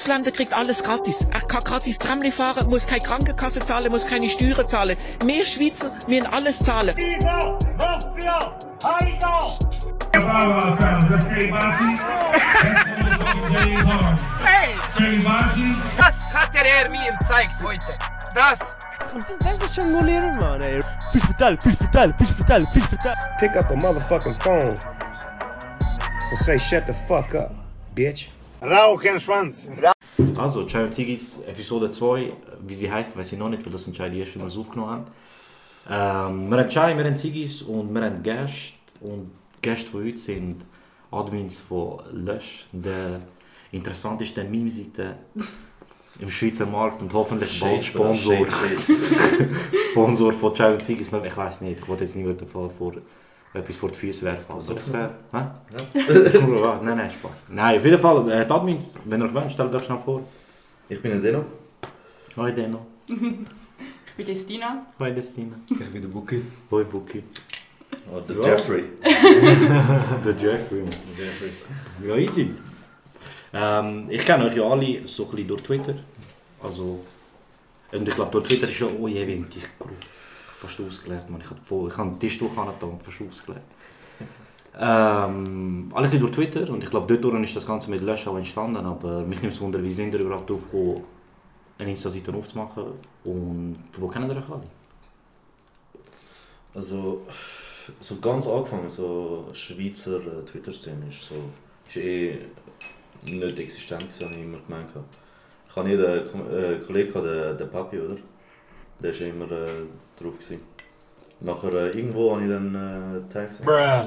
Ausländer kriegt alles gratis. Er kann gratis Tramli fahren, muss keine Krankenkasse zahlen, muss keine Steuern zahlen. Wir Schweizer müssen alles zahlen. Mafia, Heido! Das hat der Herr mir gezeigt heute. Das. Das ist schon Molieren, Mann, ey. Fisch verteilen, Fisch verteilen, Fisch verteilen, Fisch verteilen. Pick up a motherfucking phone and say shut the fuck up, bitch. Rauchenschwanz. Also, Chai und Zigis Episode 2, wie sie heißt, weiß ich noch nicht, weil das sind Chai die erste, es aufgenommen haben. Ähm, wir haben Chai, wir haben Zigis und wir haben Gäste. Und die Gäste von heute sind Admins von Lösch, der interessantesten Meme-Seite im Schweizer Markt und hoffentlich bald Sponsor. Sponsor von Chai und Zigis. Ich weiß nicht, ich wollte jetzt niemanden vor etwas vor die Füße werfen. Aber das wäre. Hä? Ja. nein, nein, Spaß. Nein, auf jeden Fall, äh, die Admins, wenn ihr euch wollt, stellt euch schnell vor. Ich bin Deno. Hoi Deno. Ich bin Destina. Hoi Destina. Ich bin der Buki. Hoi Buki. Oh, der Ja. Jeffrey. Der Jeffrey. Ja, easy. Ähm, ich kenne euch ja alle so ein bisschen durch Twitter. Also, und ich glaube, durch Twitter ist ja, oh je, wie die Gruppe fast ausgelernt. Man. Ich habe den Tisch durchgetan und fast ausgelernt. Ähm, alle durch Twitter und ich glaube, dort ist das Ganze mit Lösch auch entstanden, aber mich nimmt es wunder, wie sind ihr überhaupt drauf gekommen, eine Insta-Seite aufzumachen und wo kennen ihr euch alle? Also, so ganz angefangen, so Schweizer äh, Twitter-Szene ist so, ist eh nicht existent gewesen, habe ich immer gemeint. Ich habe einen Ko- äh, Kollegen, den, den Papi, oder? Der war immer äh, drauf. Gewesen. Nachher äh, irgendwo habe ich dann äh, einen Tag gesehen. Äh,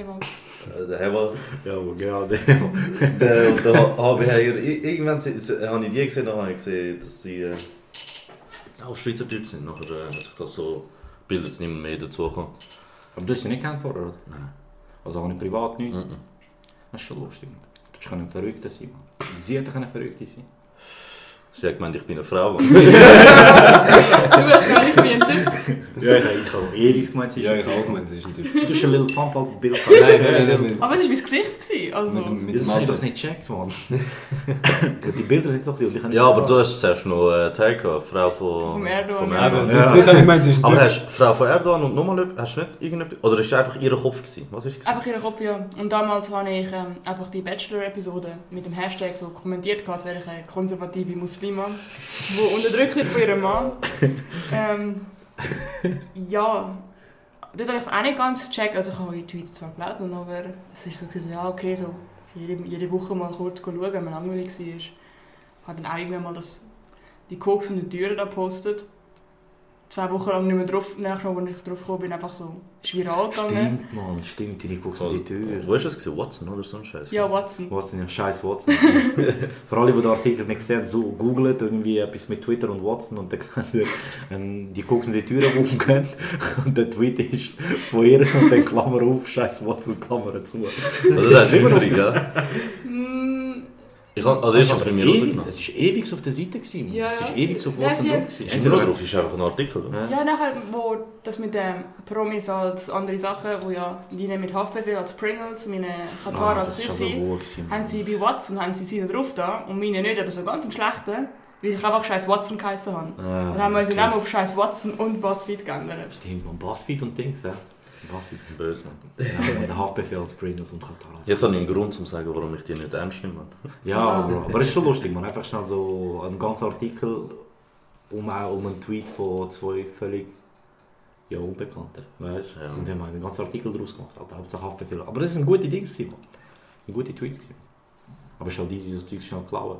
äh, der. Ja, genau, der. der, und habe ich hier, irgendwann habe ich die gesehen, dann habe ich gesehen, dass sie äh, auch Schweizer Deutsch sind. Nachher äh, hat sich das so mehr dazu gekommen. Aber du hast sie nicht kennt vorher, oder? Nein. Also auch nicht privat, nicht? Mhm. Das ist schon lustig. Du kannst ein Verrückter sein. Sie Verrückte sein. Sie hat gemeint, ich bin eine Frau. Du hast gar nicht gemeint. Ja, ich, habe ewig gemeint, sie ist Ja, ich Typ. auch gemeint, das ist ein Typ. Du hast ein Little Pump als Bild. Nein, nein, nein, mit, Aber es war mein Gesicht. Gewesen, also. mit, mit Das dem habe ich Alter. doch nicht gecheckt, Mann. Und die Bilder sind so viel. ich kann nicht Ja, aber du hast zuerst noch äh, Teil gehabt, Frau von, Vom Erdogan, ja. Erdogan. Ja. ich gemeint, ist ein Aber Typ. hast du Frau von Erdogan und nochmal hast du nicht irgendetwas, oder ist es einfach ihr Kopf gewesen? Was ist es? Einfach ihre Kopie. Und damals habe ich ähm, einfach die Bachelor-Episode mit dem Hashtag so kommentiert, gehabt, als wäre ich eine konservative Muslima, die unterdrückt von ihrem Mann. ähm, ja, dort habe ich es auch nicht ganz gecheckt. Also ich habe die Tweets zwar gelesen, aber es ist so, gewesen, ja okay, so jede, jede Woche mal kurz schauen, wenn man langweilig war. Ich habe dann auch irgendwann mal das, die Koks und die Türen da gepostet. Zwei Wochen lang nicht mehr drauf, nachher, als ich drauf gekommen bin, einfach so, ist viral gegangen. Stimmt, Mann, stimmt. Die guckst in die Tür. Wo ist das gewesen? Watson oder so ein Scheiß? Ja, Watson. Watson, ja, scheiß Watson. Für alle, die den Artikel nicht sehen, so googelt irgendwie etwas mit Twitter und Watson und dann ihr, ähm, die gucken die Türen aufgehen und der Tweet ist von ihr und dann Klammer auf, scheiß Watson, Klammer zu. Also das ist immer noch ja. Ich kann, also Es ich ist habe aber bei mir ewig, es ist ewig auf der Seite gewesen. Ja, es ja. ist ewig auf Ja, Watson sie- drauf noch drauf, ist einfach ein Artikel. Oder? Ja, nachher, wo das mit den Promis als andere Sachen, wo ja die mit Haftbefehl als Pringles, meine Katar Ah, als gewesen, haben sie bei Watson haben sie sie drauf da und meine nicht, aber so ganz einen schlechten, weil ich einfach scheiß Watson geheißen habe. Ah, Dann haben wir unseren okay. Namen auf scheiß Watson und Buzzfeed geändert. Stimmt, man, Buzzfeed und Dings, ja. Buzzfeed. Böse. Ja, mit den Haftbefehls, Pringles und Katar. Jetzt habe ich einen Grund, um zu sagen, warum ich die nicht ernst nehme. Ja, aber, aber es ist schon lustig, man einfach schnell so einen ganzen Artikel um, um einen Tweet von zwei völlig ja, Unbekannten, weißt Ja. Und die haben einen ganzen Artikel daraus gemacht, halt, Hauptsache Haftbefehl. Aber das sind gute Dings gewesen, man. Das sind gute Tweets gewesen. Aber es ist halt easy, so Zeug schnell klauen.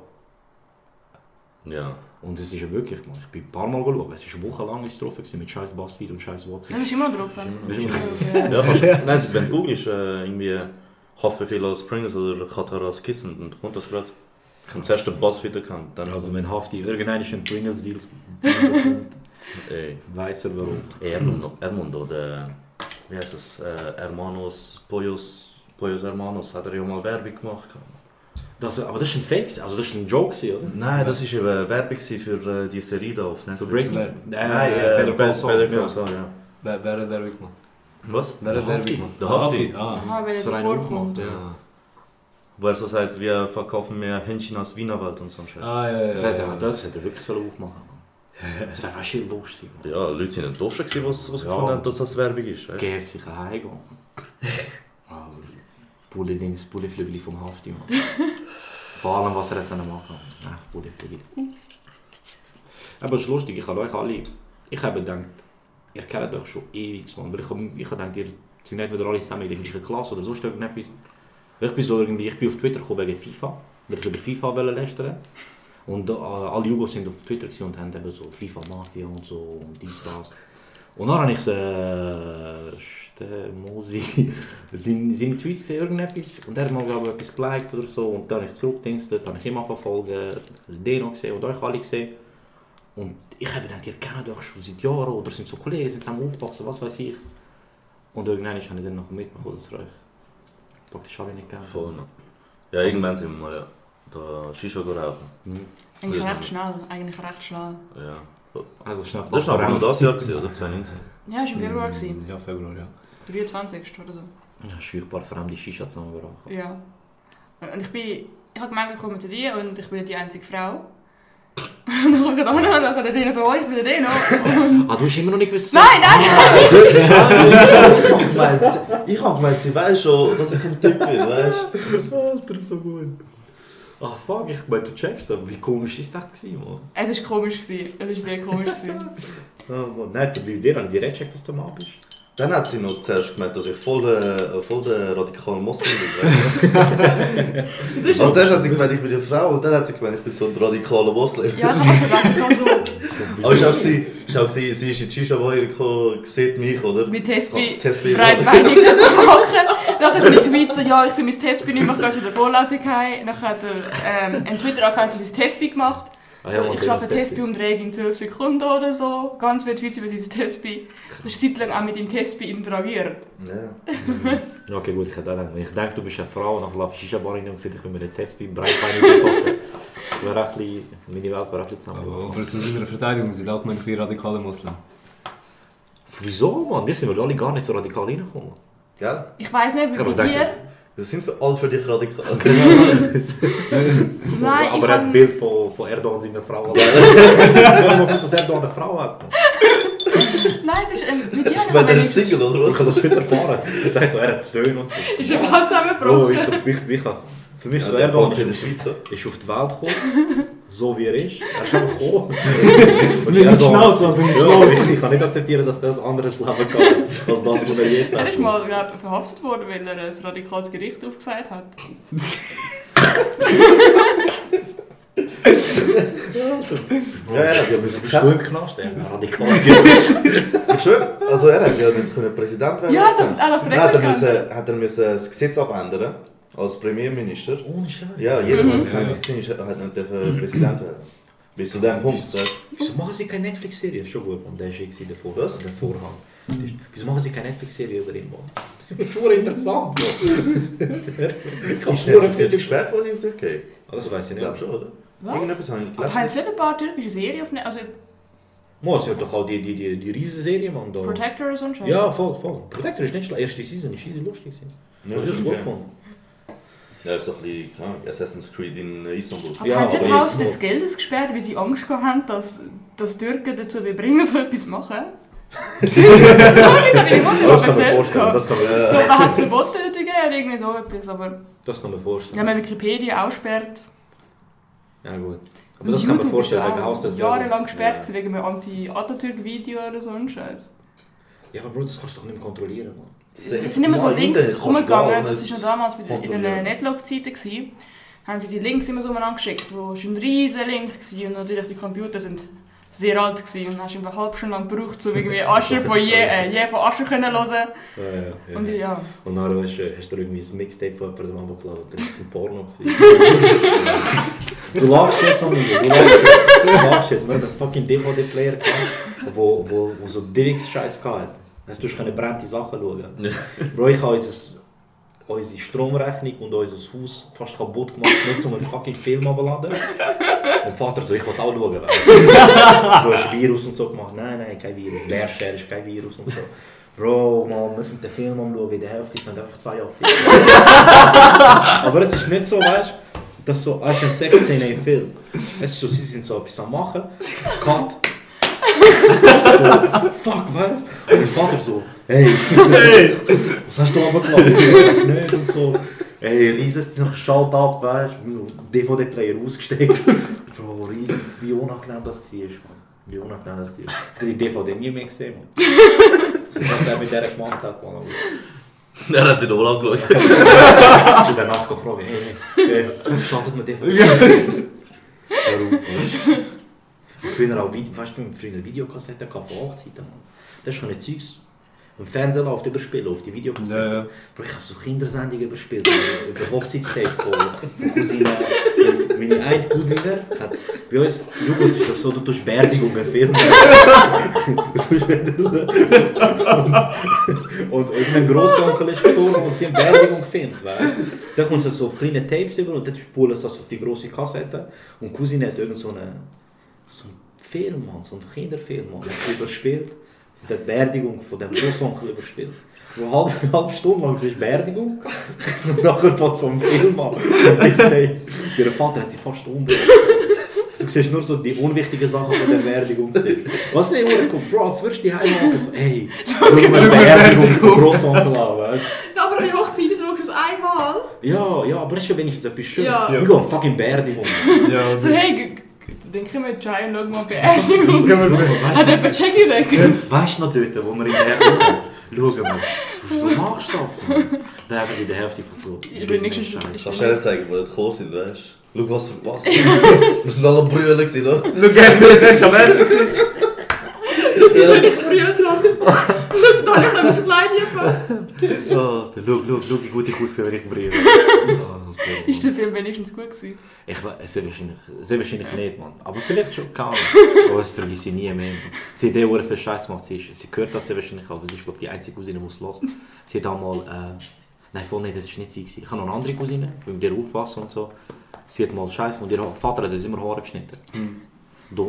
Ja. Und es ist ja wirklich, man, ich bin ein paar Mal geschaut, es ist wochenlang ist drauf gewesen mit scheiß Buzzfeed und scheiß WhatsApp. Das ist immer noch drauf. Immer- Ja, kannst, nein, wenn du googelst, äh, irgendwie Haftbefehl als Pringles oder Katar als Kissen, dann kommt das gerade. Ich habe zuerst den Buzzfeed erkannt, dann Also wenn Hafti irgendeinen Pringles-Deals weiss er warum. Ermundo, Ermundo, der, wie heißt das, äh, Hermanos, Pollos, Pollos Hermanos, hat er ja mal Werbung gemacht. Das, aber das ist ein Fake, also das ist ein Joke, oder? Nein, das war eben Werbung für äh, die Serie da auf Netflix. So Breaking Nein, Nein, äh, Better Call Saul. Better Call ja. Saul. Wer, hat Werbung gemacht? Was? Wer hat Der Hafti. Werbung gemacht? Der Hafti. Ah, Aha, weil So er rein vorkommt. aufgemacht, ja. Wo er so sagt, wir verkaufen mehr Hähnchen als Wienerwald und so ein Scheiß. Ah, ja, ja. Das, ja. das, das hätte er wirklich sollen aufmachen sollen. Das ist einfach schön lustig. Ja, Leute sind enttäuscht, gewesen, was, was Ja. gefunden haben, dass das Werbung ist. GF sich heimgehen. Ah, Bulle-Dings, Bulleflügel vom Hafti, Mann. Vor allem, was er können machen Ach, Bulleflügel. Aber es ist lustig, ich habe euch alle... Ich habe gedacht, ihr kennt euch schon ewig, Mann. Weil ich, hab- ich habe gedacht, ihr seid nicht wieder alle zusammen in der gleichen Klasse oder sonst irgendetwas. Ich bin so irgendwie, ich bin auf Twitter gekommen wegen FIFA. Weil ich über FIFA wollte lästern. Und äh, alle Jugos sind auf Twitter und haben eben so FIFA Mafia und so und dies, das. Und dann habe ich äh, Ste- Mosi seine, seine Tweets gesehen, irgendetwas. Und er hat mal, glaube ich, etwas geliked oder so. Und dann habe ich zurückgedingstet, dann habe ich mal verfolgt, den noch gesehen und euch alle gesehen. Und ich habe gedacht, ihr kennt euch schon seit Jahren oder sind so Kollegen, sind zusammen aufgewachsen, was weiß ich. Und irgendwann habe ich dann noch mitbekommen, dass ihr euch praktisch alle nicht kennt. Voll. Ja, irgendwann sind wir mal ja, da Shisha gerauchen. Eigentlich recht schnell, eigentlich recht schnell. Ja. Also. Das war aber noch das Jahr, gewesen, oder 2019? Ja, ist im Februar gewesen. Ja, Februar, ja. 23. oder so. Ja, scheuchbar fremde Shisha zusammengebracht. Ja. Und ich bin... Ich habe gemerkt, ich komme zu dir und ich bin die einzige Frau. Und dann komme ich da hin und dann kommt der Dino so, oh, ich bin der Dino. Und... Ah, du hast immer noch nicht gewusst... Nein, nein! Das ist ich hab gemeint, sie- ich hab gemeint, sie weiß schon, dass ich ein Typ bin, weißt du? Alter, so gut. Ah, fuck, ich meine, du checkst das. Wie komisch ist das gewesen, Mann? Es war komisch. Gewesen. Es war sehr komisch. Gewesen. Ah, Mann. Nein, bei dir habe ich direkt gecheckt, dass du Mann bist. Dann hat sie noch zuerst gemeint, dass ich voll, äh, voll der radikale Moslem bin. Du Also zuerst hat sie gemeint, ich bin eine Frau und dann hat sie gemeint, ich bin so ein radikaler Moslem. Ja, ich habe also gedacht, ich so Aber ich habe sie, ich sie, sie ist in die Shisha-Bar gekommen, sieht mich, oder? mit Tespi Oh, Tespi. breitbeinig machen. Nachher mit Tweets so, ja, ich bin mein Tespi nicht mehr, ich gehe zu der Vorlesung heim. Dann hat er ähm, einen Twitter-Account für sein Tespi gemacht. Ah, So, ja, Mann, ich der schaffe umdrehen in 12 Sekunden oder so. Ganz viele Tweets über sein Tespi. Du hast zeitlang auch mit dem Tespi interagiert. Ja. Okay, gut, ich hätte auch ich denke, du bist eine Frau, nach der Shisha-Bar rein und gesagt, ich bin mit einem Testby breitbeinig getroffen. Meine Welt wäre ein bisschen Aber, zusammengebrochen. aber zu seiner Verteidigung sind allgemein ein radikaler Muslim. Wieso, Mann? Wir sind wir alle gar nicht so radikal reingekommen. Gell? Ich weiss nicht, wie Aber bei dir... Wir sind alle für dich radikal. Nein, ich Aber er hat ein kann... Bild von, von Erdogan seiner Frau. Warum dass Erdogan eine Frau hat? Nein, es ist... Ähm, mit dir Ich habe meine, der ich ist Single, oder Ich habe das heute erfahren. Er sagt so, er hat Söhne und so. Ist ein Mann Oh, zusammengebrochen. ich, ich, ich, für mich Ja, so Erdogan ist, Schweiz, oder? ist auf die Welt gekommen, so wie er ist. Er ist einfach gekommen. Und Mit Erdogan- Schnauze, mit Ja, Schnauze. Ich kann nicht akzeptieren, dass das ein anderes Leben hat, als das, was er jetzt Er hat. ist mal glaub, ich, verhaftet worden, weil er ein radikales Gericht aufgesagt hat. Ja, ja. wir müssen bestimmt im Knast, er hat radikal Ich schwöre, also er hat ja nicht können Präsident werden. Ja, doch, er hat direkt hat er, müssen, hat er müssen das Gesetz abändern als Premierminister. Ohne Scheiß. Ja, jeder, Mhm. der im Gefängnis war, ist- hat nicht dürfen Präsident werden. Bis zu dem Punkt. du? Wieso machen sie keine Netflix-Serie? Schon gut, und der ist jetzt der Vor Was? Der Vorhang. Wieso machen sie keine Netflix-Serie über ihn? Mann? Das ist schon interessant. Mann. ich Ist Netflix jetzt gesperrt worden in der Türkei? Das weiß ich Ich nicht. glaube schon, oder? Was? Irgendetwas habe ich Aber gelesen. haben sie nicht ein paar türkische Serien auf Net- Also Mo, es hat doch auch die, die, die, die Riesenserie, Mann. Da. Protector oder so? Ja, voll, voll. Protector ist nicht schlecht. Erste Season ist easy lustig. Ja, Das ist gut gefunden. Ja, ist doch ein bisschen, Ahnung, Assassin's Creed in Istanbul. Aber Ja, haben sie Haus jetzt des Geldes gesperrt, weil sie Angst haben, dass, dass Türken dazu bringen, so etwas zu machen? so etwas habe ich nicht Das kann man vorstellen. Das kann man, So, hat es verboten gegeben oder irgendwie so etwas, aber das kann man vorstellen. ja, man Wikipedia aussperrt. Ja, gut. Aber das kann man vorstellen, wegen Haus des jahrelang Geldes. gesperrt Ja. wegen einem Anti-Atatürk-Video oder so ein Scheiß. Ja, aber Bro, das kannst du doch nicht mehr kontrollieren, Mann. Sie sind immer so links rumgegangen, das war schon damals der- in den. Netlog-Zeiten. Haben sie die Links immer so umeinander geschickt, wo es ein riesen Link war und natürlich die Computer sind sehr alt gewesen und hast eine halbe Stunde lang gebraucht, um irgendwie Ascher von je, äh, je von Ascher können hören. Ja, ja, ja. Und ja, Und dann du, hast du irgendwie ein Mixtape von jemandem abgeladen. Das war ein Porno. du lachst jetzt. Du lachst jetzt. Du lachst jetzt. Wir hatten einen fucking DVD-Player, gehabt, wo, wo, wo so DivX-Scheiß hatte. Also, du konntest brennende Sachen schauen. Bro, ich habe unser, unsere Stromrechnung und unser Haus fast kaputt gemacht, nur um einen fucking Film abzuladen. Und Vater so, ich will auch schauen. Du hast Virus und so gemacht. Nein, nein, kein Virus. Leershare ist kein Virus und so. Bro, man, wir müssen den Film anschauen, in der Hälfte man einfach zwei Jahre. Aber es ist nicht so, weißt du, dass so, ah, ist eine Sexszene im Film. Es ist so, sie sind so etwas am machen, Cut. So, fuck, du? Und Vater so, hey, was hast du aber gemacht? Ich nicht und so. Hey, riesen Schalt ab, weißt du, DVD-Player ausgesteckt. Bro, riesen, wie unangenehm das war, man. Wie unangenehm das war. Ich habe die DVD nie mehr gesehen, man. Das ist, was er mit der gemacht hat, man. Er hat sie noch angeschaut. Ich habe danach gefragt, hey, hey, was schaltet man DVD? Warum? Früher auch, haben früher Videokassetten von Hochzeiten, man. Das ist schon ein Zeugs. Im Fernsehen läuft überspielen auf die Videokassette. Ja, ja. Bro, ich habe so Kindersendungen überspielt, äh, über Hochzeitstape von, Cousine. Meine eine Cousine hat bei uns, du wusstest das so, du tust Beerdigungen filmen. Und, und irgendein Grossonkel ist gestorben und sie haben Beerdigung gefilmt? Dann kommst du so auf kleine Tapes über und dann spulen sie das auf die grosse Kassette. Und Cousine hat irgend so so einen Film, Mann, so einen Kinderfilm, Mann, hat sie überspielt. Die Beerdigung von dem Grossonkel überspielt. Wo halb, eine halbe Stunde lang ist Beerdigung. Und nachher fängt so ein Film an. Und Disney. Ihr Vater hat sie fast umgebracht. Du siehst nur so die unwichtigen Sachen von der Beerdigung. Was nicht urkommt, Bro, als würdest du die heim so, hey, schau mal die Beerdigung von Grossonkel an, weißt Ja, aber an die Hochzeit drückst du es einmal. Ja, ja, aber es ist ja wenigstens etwas Schönes. Ja. Wir gehen fucking Beerdigung. Ja, So, hey, g- g- dann kriegen wir Chai und schauen mal Beerdigung. Hat jemand Jackie weg? Weißt du noch dort, wo wir in der Schauen wir. Wieso machst du das? Da haben wir die Hälfte von so. Ich bin nicht so- Scheiße. Kannst du dir zeigen, wo wir gekommen sind, weißt du? Schau, was für was. Wir sind alle gewesen, oder? Schau, mir denkst am Ich bin nicht früh dran. Schau, da habe ich noch mein Kleid gepasst. Oh, schau, schau, schau, wie gut ich aussehe, wenn ich brille. Ist der Film wenigstens gut gewesen? Ich weiß, sehr wahrscheinlich, sehr wahrscheinlich nicht, Mann. Aber vielleicht schon, keine Ahnung. Aber das vergesse ich nie mehr. Sie hat der für Scheiß gemacht. Sie, ist, sie hört das sehr wahrscheinlich auch. Sie ist, glaube ich, die einzige Cousine, die es hört. Sie hat einmal, äh, nein, voll nicht, das war nicht sie. gewesen. Ich habe noch eine andere Cousine, die mit ihr aufpassen und so. Sie hat mal Scheiß und ihr Vater hat uns immer Haare geschnitten.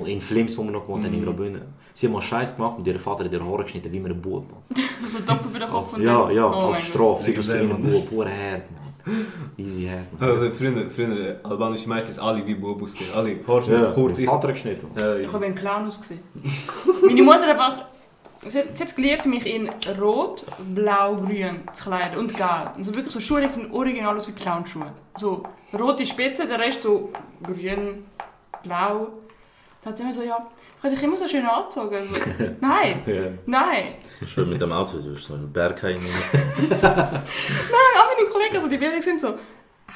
In Flims, wo wir noch gewohnt haben, in Graubünden. Sie hat mal Scheiß gemacht und ihr Vater hat ihr Haare geschnitten, wie ein Bub. So ein Topf über den Kopf und Ja, ja, Oh als Strafe. Sie sie wie ein Bub, pure Herd. Easy Herd. Also, früher, früher, albanische Mädchen alle wie Bobus gehen. Alle, Haarschnitt, Ja, kurz. ihr Vater geschnitten. Ja, Ich ich- habe wie ein Clown ausgesehen. Meine Mutter einfach... Sie hat, sie hat es geliebt, mich in rot, blau, grün zu kleiden und gelb. Und so wirklich so Schuhe, die sind original aus wie Clownschuhe. So rote Spitze, der Rest so grün, blau. Da hat sie immer so, ja, ich habe dich immer so schön angezogen. So, nein, Ja. nein. Schön mit dem Auto, du bist so im Berg rein. Nein, all meine Kollegen, also die Bilder sind so,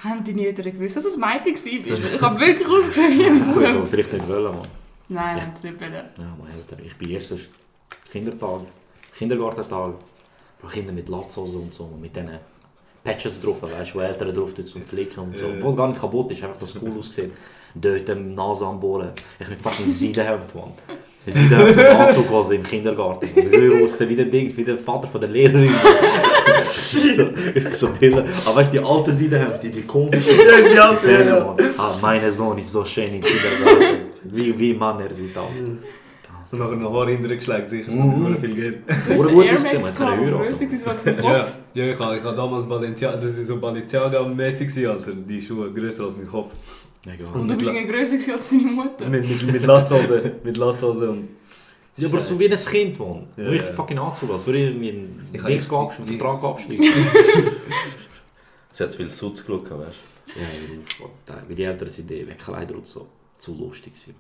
haben die nie gewusst, dass es ein Mädchen war. Ich habe wirklich ausgesehen wie ein Ich würde es Bub. aber vielleicht nicht wollen, Mann. Nein, haben sie nicht wollen. Ja, mein Eltern. Ich bin erst Kindertag, Kindergartentag, Bro, Kinder mit Latzhose und so, mit diesen Patches drauf, weißt du, wo Eltern drauf tun zum Flicken und so. Obwohl es gar nicht kaputt ist, einfach das cool aussieht. Dort im Nase am Bohren. Ich bin fast im Seidenhemd, Mann. Ein Seidenhemd und Anzug also im Kindergarten. Ich würde aussehen wie der Dings, wie der Vater von der Lehrerin. ich so Bilder. Aber weißt du, die alten Seidenhemd, die, die komischen. die alten, ja. Ah, mein Sohn ist so schön im Kindergarten. Wie, wie Mann er sieht aus. Und nachher noch Haare hinterher geschlagen, sicher. Mhm. Das viel Geld. Du hast Oder gut Air ausgesehen, Max man war als im Ja, ja ich habe ich hab damals Balenciaga, das ist so Balenciaga-mäßig, Alter. Die Schuhe grösser als mein Kopf. Mega. Und du mit, bist irgendwie grösser als deine Mutter. mit, mit, mit Latzhose, mit Latzhose und... Ja, aber so wie ein Kind, Mann. Ja, Wo ich ja. fucking Anzug als würde ich mir einen Dings kann- absch- einen Vertrag abschließen. Sie hat zu viel Sutz geschaut, weißt du? ja, ich die Eltern sind die Kleider und so zu lustig sind.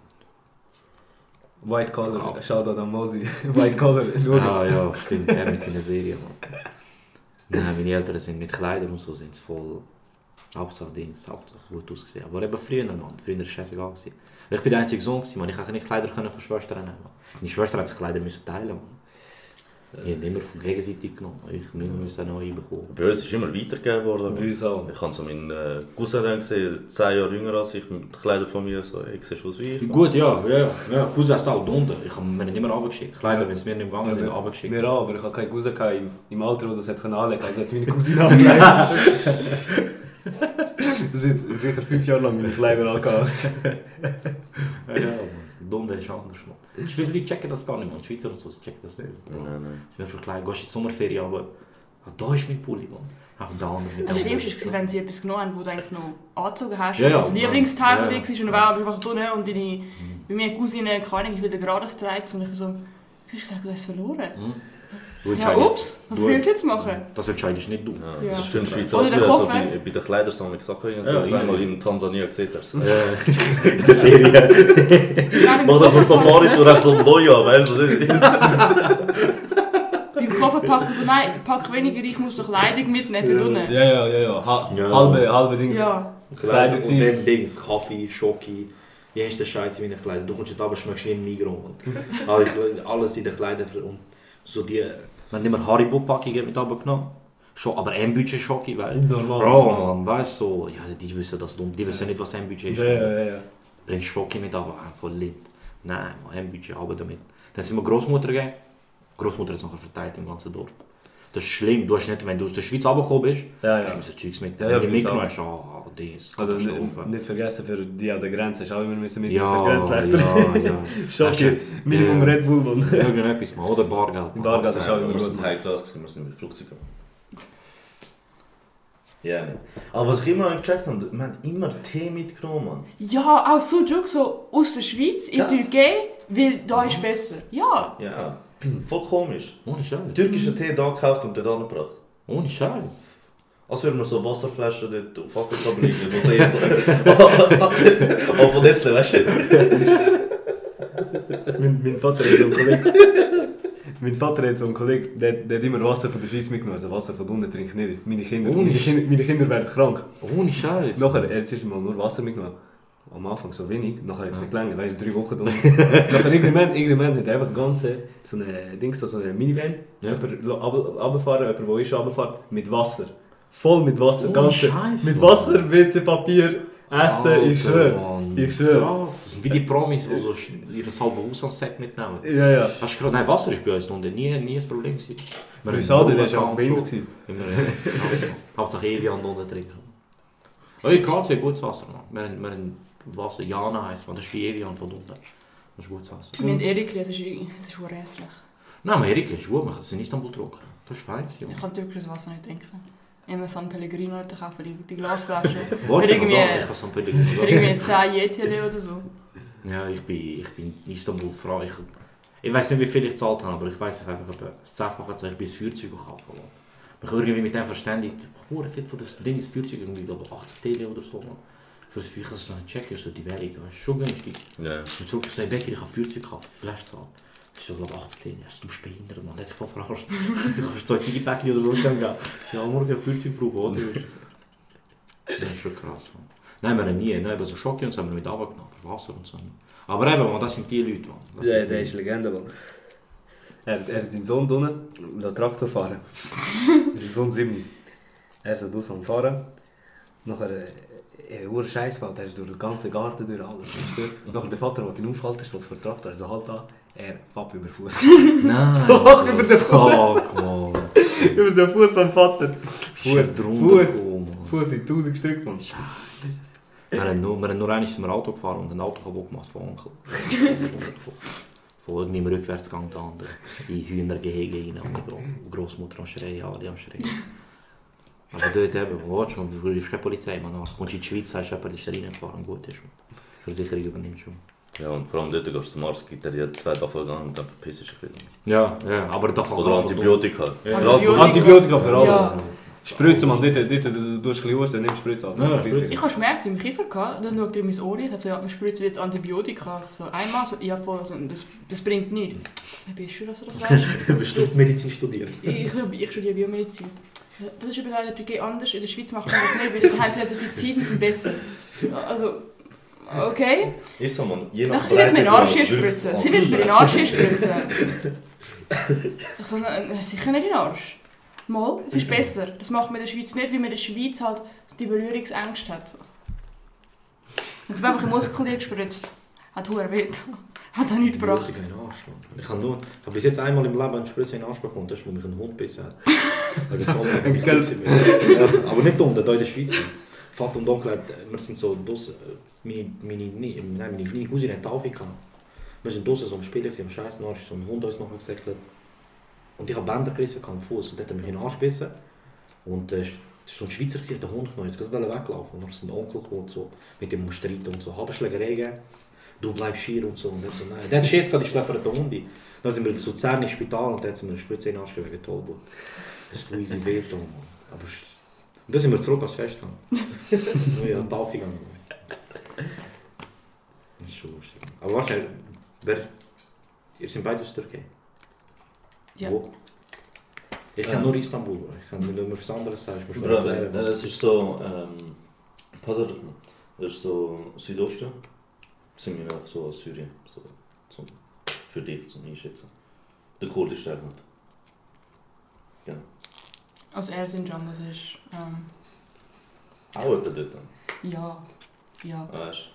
White Collar, Shoutout an Mosi. White Collar, schau Ah ja, stimmt, er mit seiner Serie, Mann. Nein, meine Eltern sind mit Kleidern und so sind sie voll Hauptsache Dienst, Hauptsache gut ausgesehen. Aber eben früher, Mann, früher war es scheißegal. gewesen. Weil Ich bin der einzige Sohn, gewesen, Mann. ich konnte keine Kleider können von Schwestern nehmen. Meine Schwester hat sich Kleider müssen teilen Mann. Die haben immer von gegenseitig genommen. Ich musste noch einbekommen. Bei uns ist immer weitergegeben worden. Bei uns auch. Ich habe so meinen äh, Cousin dann gesehen, 10 Jahre jünger als ich, mit Kleidern von mir, so, ich sehe aus wie ich. Gut, ja, ja, ja. Cousin ist auch drunter. Ich habe mir immer runtergeschickt. Kleider, wenn es mir nicht gegangen sind, Ja, runtergeschickt. Mir auch, aber ich habe keine Cousin im, im Alter, wo das hätte können anlegen Also hat es meine Cousine angelegt. das ist sicher fünf Jahre lang meine Kleider angehabt. Ja, Mann. Dumme ist anders. Man. Die Schweizer Leute checken das gar nicht, man. Die Schweizer und so, sie checken das nicht. Nein, nein. Sie werden verkleidet, gehst in die Sommerferien, aber ah, da ist mein Pulli, man. Auch da andere mit Das Schlimmste war, wenn sie etwas genommen haben, wo du eigentlich noch angezogen hast. Ja, ja. das Lieblingsteil, Ja, ja. du warst, und war einfach drin und deine, bei mir Cousine, keine Ahnung, ich will gerade trägt und ich so, du hast gesagt, du hast verloren. Du Ja, entscheidest- ups, was du- willst du jetzt machen? Das entscheidest nicht du. Ja, Ja. Das ist für den Schweizer Oder auch so Koffer. bei, bei den Kleidersammlungen gesagt. Ich Ja, habe einmal ja. in Tansania gesehen. Das. Äh, in der Ferien. Mach das so Safari, du hast so ein Boja, weißt du nicht? Beim Koffer packen so, nein, pack weniger, ich muss noch Kleidung mitnehmen für drinnen. Ja, ja, ja, ja. Ha Ja. Halbe, halbe Dings. Ja. Kleider und dann Dings, Kaffee, Schoki. Ja, ist der Scheiße wie eine Kleider. Du kommst nicht aber schmeckst wie ein Migros. Und alles- alles in den Kleidern. Und so die... Wir haben immer Haribo-Packungen mit runtergenommen. Schon, aber ein Budget Schoki, weil... Normal. Bro, man, weißt du, so, ja, die wissen das dumm. Die wissen nicht, was ein Budget ist. Ja, ja, ja. ja. Bringst Schoki mit, aber ah, voll lit. Nein, ein Budget, aber damit. Dann sind wir Großmutter gegangen. Großmutter es nachher verteilt im ganzen Dorf. Das ist schlimm. Du hast nicht, wenn du aus der Schweiz runtergekommen bist, Ja, hast ja. du musst Zeugs mit. Ja, wenn ja, du mitgenommen hast, oh, das Also nicht, nicht vergessen, für die an der Grenze hast du auch immer müssen mit Ja, für Grenzwächter. ja, ja. Schocki, Minimum Ja. Red Bull und... Irgendetwas mal. Oder Bargeld. Bargeld ist auch immer Wir gut. sind High Class, wir sind mit Flugzeug. Ja, nicht. Aber was ich immer gecheckt habe, wir haben immer Tee mitgenommen. Mann. Ja, auch so Joke, so aus der Schweiz in Ja. die Türkei, weil da ist besser. Ja. Ja, voll komisch. Ohne Scheiß. Türkischer Tee da gekauft und dort angebracht. Ohne Scheiß. Als würden wir so Wasserflaschen dort auf Ackerkabel liegen, wo sie eher so... Aber von Nestle, weißt du? mein, mein Vater hat so einen Kollegen... mein Vater hat so einen Kollegen, der, der hat immer Wasser von der Schweiz mitgenommen. Also Wasser von unten trinke ich nicht. Meine Kinder, meine. Kinder, meine Kinder werden krank. Ohne Scheiß. Nachher, er hat zuerst mal nur Wasser mitgenommen. Am Anfang so wenig, nachher hat es nicht gelangt, weißt du, drei Wochen drin. nachher irgendwann, irgendwann hat einfach ganze, so eine Dings, da, so eine Minivan, Ja. runterfahren, jemand, der ist runterfährt, mit Wasser. Voll mit Wasser, Oh, ganze. Scheiße, mit. Wasser, WC-Papier, Essen, ich Alter, schwöre. Mann. Ich schwöre. Krass. Das sind wie die Promis, die so ihr halbes Haus als Set mitnehmen. Ja, ja. Hast du gerade, nein, Wasser ist bei uns unten nie, nie ein Problem gewesen. Wir Bei haben Sade, der war auch behindert. Hauptsache Evian unten trinken. Oh, in Kroatien gutes Wasser, man. Wir wir Wasser, Jana das ist wie Evian von unten. Das ist gutes Wasser. Wir haben Erikli, das ist, das ist hässlich. Nein, Erik ist gut, man kann es in Istanbul trocken. Das ist fein, ja. Ich kann türkisches Wasser nicht trinken. Immer San Pellegrino heute kaufen, die, die Glasflaschen. Wo ist irgendwie, das? Ich kann San Pellegrino irgendwie 10 Jetele oder so. Ja, ich bin, ich bin in Istanbul frei. Ich, ich weiß nicht, wie viel ich gezahlt habe, aber ich weiß einfach, etwa das Zehnfache hat sich bis Feuerzeug gekauft. habe. Ich habe irgendwie mit dem verständigt, viel für das Ding, das Feuerzeug, irgendwie glaube ich, 80 TL oder so. Man. Für das Feuer, das nicht checken, so die Währung, ist schon günstig. Ja. Ich bin zurück zu dem Bäcker, ich habe Feuerzeug gekauft, Flash zahlt. Das ist so, glaube ich, 80 TL. Ja, du bist behindert, Mann, hätte ich voll verarscht. ich habe zwei oder so. Ja, morgen ein Feuerzeug brauchen, oder? Das ist schon krass. Man. Nein, wir haben nie, ne, eben so Schocke und so haben wir mit runtergenommen, aber Wasser und so. Aber eben, man, das sind die Leute, man. Das Ja, der ist Legende, Mann. Er, er hat seinen Sohn drinnen, der Traktor fahren. sein Sohn 7. Er ist dus am Fahren. Nachher, er hat Scheiß gebaut, er ist durch den ganzen Garten, durch alles. Nachher der Vater, der ihn aufhalten, steht vor dem Traktor, also halt da. Er fährt über den Fuß. Nein! Doch, über den Fuß. Über den Fuß vom Vater. Fuß, drunter Fuß. Fuß in 1000 Stück, Mann. Wir haben nur, wir haben nur einmal Auto gefahren und ein Auto kaputt gemacht von Onkel. Von irgendwie im Rückwärtsgang der andere. In Hühnergehege rein und die Gro Großmutter am Schreien, alle am Schreien. Aber dort eben, wo willst du, du bist keine Polizei, man. Kommst in die Schweiz, sagst du, jemand ist reingefahren und gut ist. Man. Versicherung übernimmt schon. Ja, und vor allem dort gehst du zum Arzt, gibt er dir zwei Tafel an und dann verpisst du dich wieder. Ja, ja, aber da fällt Oder Antibiotika. Ja. Antibiotika. Antibiotika für alles. Ja. Spritzen, man, dort, dort, du tust ein bisschen dann nimmst du Spritze an. Ja. Ich hatte Schmerzen im Kiefer, gehabt, dann schaut er in mein Ohr, hat so, ja, man spritzt jetzt Antibiotika. So einmal, so, ja, voll, so, das, das bringt nichts. Wie bist du, dass du das weißt? Du Medizin studiert. ich, ich, ich studiere Biomedizin. Ja, Das ist eben in der Türkei anders, in der Schweiz macht man das nicht, weil da haben sie so viel Zeit, wir sind besser. Also, okay. Ist so, man. Je Nachher sie will mir in den Arsch hier spritzen. Sie will mir in den Arsch hier spritzen. Ich so, nein, sicher nicht in den Arsch. Mal, es ist besser. Das macht man in der Schweiz nicht, weil man in der Schweiz halt die Berührungsängste hat. So. Jetzt bin einfach ein Muskel hier gespritzt. Hat hure weh. Hat auch nichts gebracht. Ich habe nur, ich habe bis jetzt einmal im Leben einen Spritze in den Arsch bekommen, das ist, wo mich ein Hund bissen hat. Ich ja, Aber nicht unten, hier in der Schweiz. Vater und Onkel, hat- wir sind so draussen, meine, meine, nein, meine kleine Cousine hat Taufe gehabt. Wir sind draußen so am Spielen, am Scheiß, ist so ein Hund uns nachher gesäckelt. Und ich habe Bänder gerissen am Fuß und der hat mich in den Arsch gebissen. Und äh, so ein Schweizer, der Hund genommen, hat gerade weglaufen. Und dann ist ein Onkel gekommen und so, mit dem streiten und so, Habenschlägerei gegeben. Du bleibst hier und so. Und er so, nein. Der hat Schiss ich schläfere den Hund. ein. Dann sind wir zu Luzern ins Spital und dann sie mir eine Spritze in den Arsch gegeben wegen Tollwut. Das ist Luisi Beto, Mann. Aber es- und dann sind wir zurück ans Fest. Mann. Wir haben Tafel gegangen. Das ist schon lustig. Aber warte, wer... Ihr seid beide aus der Türkei? Ja. Wo? Ich kenne nur Istanbul. Ich kann, wenn du mir was anderes musst du mir Bro, erklären. das was- ist so, ähm, Pazar, das ist so Südosten. Sind wir auch so aus Syrien. So, zum, für dich zum Einschätzen. Der kurdisch Teil halt. Genau. Also Erzincan, das ist... Ähm, Auch etwa dort dann. ja. Ja. Weißt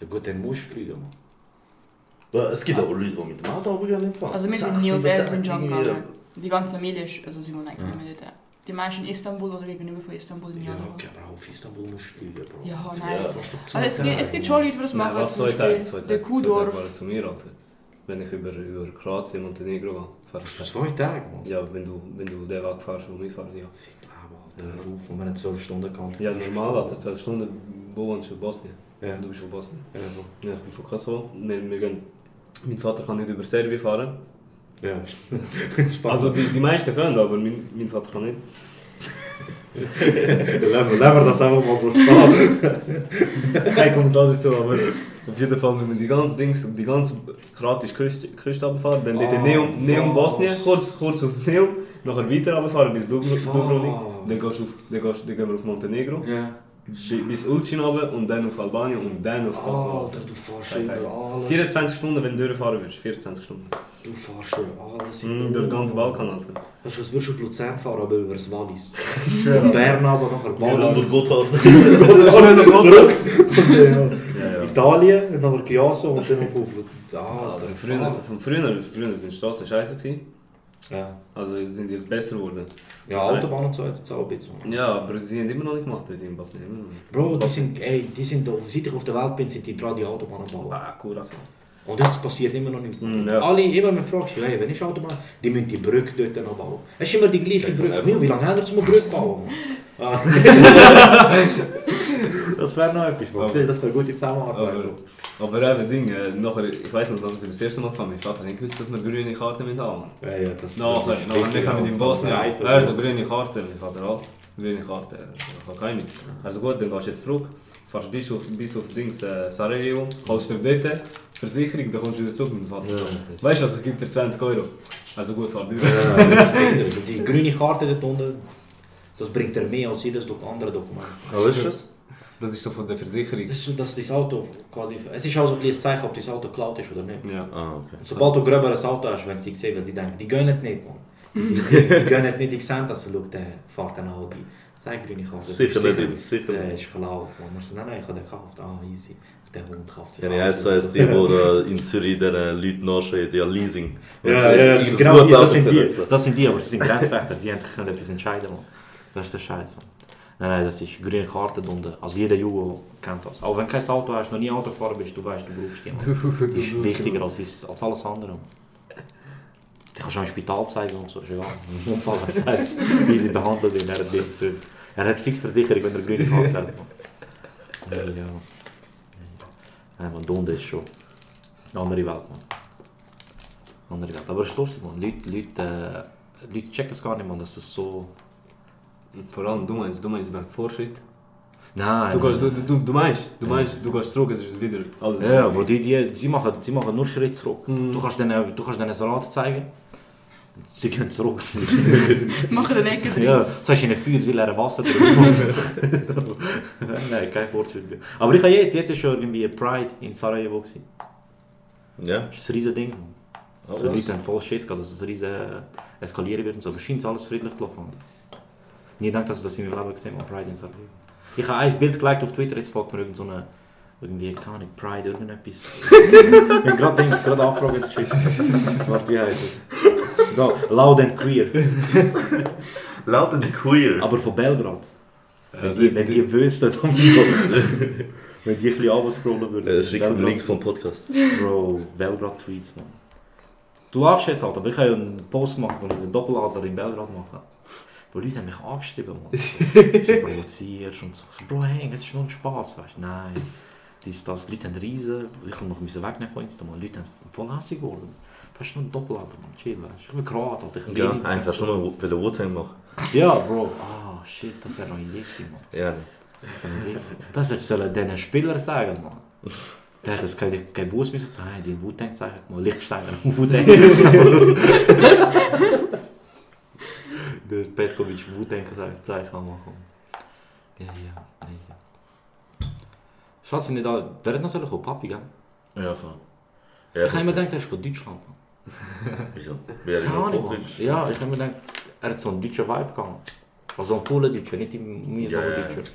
Ja gut, dann musst du fliegen, Mann. Es gibt aber Leute, die mit dem Auto runtergehen. Also wir sind nie auf Erzincan irgendwie. gegangen. Die ganze Familie ist... Also sie wohnen eigentlich Ja. nicht mehr dort. Die meisten in Istanbul oder gegenüber von Istanbul Ja, aber auf Istanbul musst du fliegen, Bro. Ja, nein. Ja. Fast noch zwei Also es, gibt, es gibt schon Leute, die das Nein, machen. was Zum zwei Tage? Zwei der Tage. Zwei Tage zu mir, Alter. Wenn ich über, über Kroatien, Montenegro fahre zwei Tage, Mann. Ja, wenn du, wenn du den Weg fährst, wo ich fahre, ja. Fick Alter. Auf, und wir haben zwölf Stunden gehabt. Ja, normal, Alter. 12 Stunden. Wo wohnst du? Bosnien? Ja. Du bist von Bosnien. Ja. Ja, ich bin von Kosovo. Wir, wir gehen, mein Vater kann nicht über Serbien fahren. Ja. Also die, die meisten können, aber mein, mein Vater kann nicht. Lassen wir das einfach mal so stehen. Kein Kommentar dazu, aber auf jeden Fall, wenn wir die ganzen Dings, die ganze kroatische Küste, Küste runterfahren, dann dort in Ah, Neum, Neum? Bosnien, kurz, kurz auf Neum, nachher weiter runterfahren bis Dubro- Dubrovnik, Ah. dann, gehst du auf, dann, gehst, dann gehen wir auf Montenegro, Ja. Bis Ulcin runter und dann auf Albanien und dann auf Kosovo. Alter, du fährst über alles. 24 Stunden, wenn du durchfahren willst, 24 Stunden. Du fährst über alles. Mm, durch den ganzen Balkan, Alter. Weißt du, als würdest du auf Luzern fahren, aber über das Wallis. Schwöre. Bern aber nachher Wallis. und Gotthard. Zurück. Ja, ja. Italien, und dann Chiasso und dann auf Luzern. Also, Alter, früher, früher, früher sind die Straßen scheiße gewesen. Ja. Also sind jetzt besser geworden. Ja, Autobahn und so jetzt auch ein bisschen. Ja, aber sie haben immer noch nicht gemacht, die in nicht. Bro, die sind, ey, die sind, seit ich auf der Welt bin, sind die gerade die Autobahn am bauen. Ah, cool, also. Und das passiert immer noch nicht. Mm, ja. Alle, immer du fragst, hey, wenn ist Autobahn, die müssen die Brücke dort noch bauen. Es ist immer die gleiche Brücke. wie lange haben wir zum Brücke bauen? Ah. das wäre noch etwas, Aber- das wäre gute Zusammenarbeit. Aber, aber eben Ding, äh, nachher, ich weiß noch, als wir das erste Mal gefahren mein Vater hat gewusst, dass wir grüne Karten mit haben. Ja, ja, das, Nachher, ist nachher, wir wichtig, kommen in als- Bosnien. als Reifen. Er so grüne Karte, mein Vater auch. Grüne Karte, ich habe keine. Also gut, dann gehst du jetzt zurück, fährst bis auf, bis auf Dings, äh, Sarajevo, holst dir dort Versicherung, dann kommst du wieder zurück mit dem Vater. Ja. Weißt du, also gibt dir 20 Euro. Also gut, fahr durch. Ja, das die grüne Karte dort unten, das bringt er mehr als jedes andere Dokument. Was ist das? Das ist so von der Versicherung. Das ist dass das Auto quasi, es ist auch so ein ein Zeichen, ob das Auto geklaut ist oder nicht. Ja. Ah, okay. Sobald du gröberes Auto hast, wenn sie dich sehen, die denken, die gönnen nicht, man. Die, die, die gönnen nicht, die sehen, dass schaut, der fährt ein Audi. Sag grüne Karte. Sicher nicht, sicher Der nicht. ist geklaut, man. Er so, nein, nein, ich habe den gekauft. Ah, easy. Der Hund kauft sich Ja, ich heiße so als die, die da in Zürich den Leuten nachschreien, die ja Leasing. Ja, ja, sie- ja, das, ein genau das sind die. Das sind die, aber sie sind Grenzwächter. Sie können etwas entscheiden, man. Das ist der Scheiß, man. Nein, nein, das ist grüne Karte drunter. Also jeder Junge kennt das. Auch wenn du kein Auto hast, noch nie Auto gefahren bist, du weißt, du brauchst. Man. Die ist wichtiger als, als alles andere. Die kannst du auch im Spital zeigen und so, ist egal. Im Unfall zeigt, wie sie behandelt werden. Er hat, Dings, äh, er hat fix Versicherung, wenn er grüne Karte hat. man. Ja. Nein, man, Dunde ist schon eine andere Welt, man. Andere Welt. Aber es ist lustig, man. Leute, Leute, äh, Leute checken es gar nicht, man, dass das so... Vor allem, du meinst, du meinst, hat Fortschritt. Nein, Du, nein, du, du, du meinst, du meinst, du gehst zurück, es ist wieder alles. Ja, aber die, die, sie, machen, sie machen nur Schritt zurück. Mhm. Du kannst denen, du kannst denen Rad zeigen. Sie gehen zurück. Machen den Ecke drin. ja, sagst ihnen Feuer, sie leeren Wasser drin. Nein, kein Fortschritt mehr. Aber ich habe jetzt, jetzt ist schon irgendwie Pride in Sarajevo. Gewesen. Ja. Das ist ein riesen Ding. Oh, Also die Leute haben voll Schiss gehabt, dass es ein riesen eskalieren wird und so. Aber scheint es alles friedlich gelaufen. Nie gedacht, dass das in Leben gesehen habe, Pride in Sarajevo. Ich habe ein Bild geliked auf Twitter, jetzt folgt mir irgend so eine, irgendwie, keine Ahnung, Pride, irgendetwas. ich bin gerade Dings, gerade Anfrage jetzt geschickt. Warte, wie heißt es? Da, Loud and Queer. Laut und queer. Aber von Belgrad. Ja, Wenn die, wenn die wüssten, dann Wenn die ein bisschen runterscrollen würden. Äh, Schick den Link vom Podcast. Bro, Belgrad-Tweets, man. Du lachst jetzt halt, aber ich habe ja einen Post gemacht, wo ich den Doppeladler in Belgrad mache. Wo Leute haben mich angeschrieben, man. so provozierst und so. Bro, hey, es ist nur ein Spaß, weißt du? Nein. Dies, das. Leute haben riesen. Ich konnte noch wegnehmen von Insta, man. Leute haben voll hässlich geworden. Das ist nur ein Doppelader, man. Chill, weißt du. Ich bin Kroat, Alter. Ich Ja, bin eigentlich hast du nur Wu-Tang machen. Ja, Bro. Ah, shit, das wäre noch eine Idee gewesen, man. Ja. Das sollen diesen Spieler sagen, man. Der hat das kein, kein Bus müssen sagen, die Wu-Tang zeigen, Lichtsteiner Wu-Tang. Der Petkovic Wu-Tang zeigen kann machen. Ja, ja, nee, ja. Schatz, nicht da, der hat noch so kommen, Papi, gell? Ja, voll. ich habe mir gedacht, er ist von Deutschland. Wieso? Wer ist Keine noch Ahnung, man. Hochdeutsch? Ja, ich habe mir gedacht, er hat so einen deutschen Vibe gehabt. Also ein cooler Deutscher, nicht im mir so Ja, ja. Deutscher.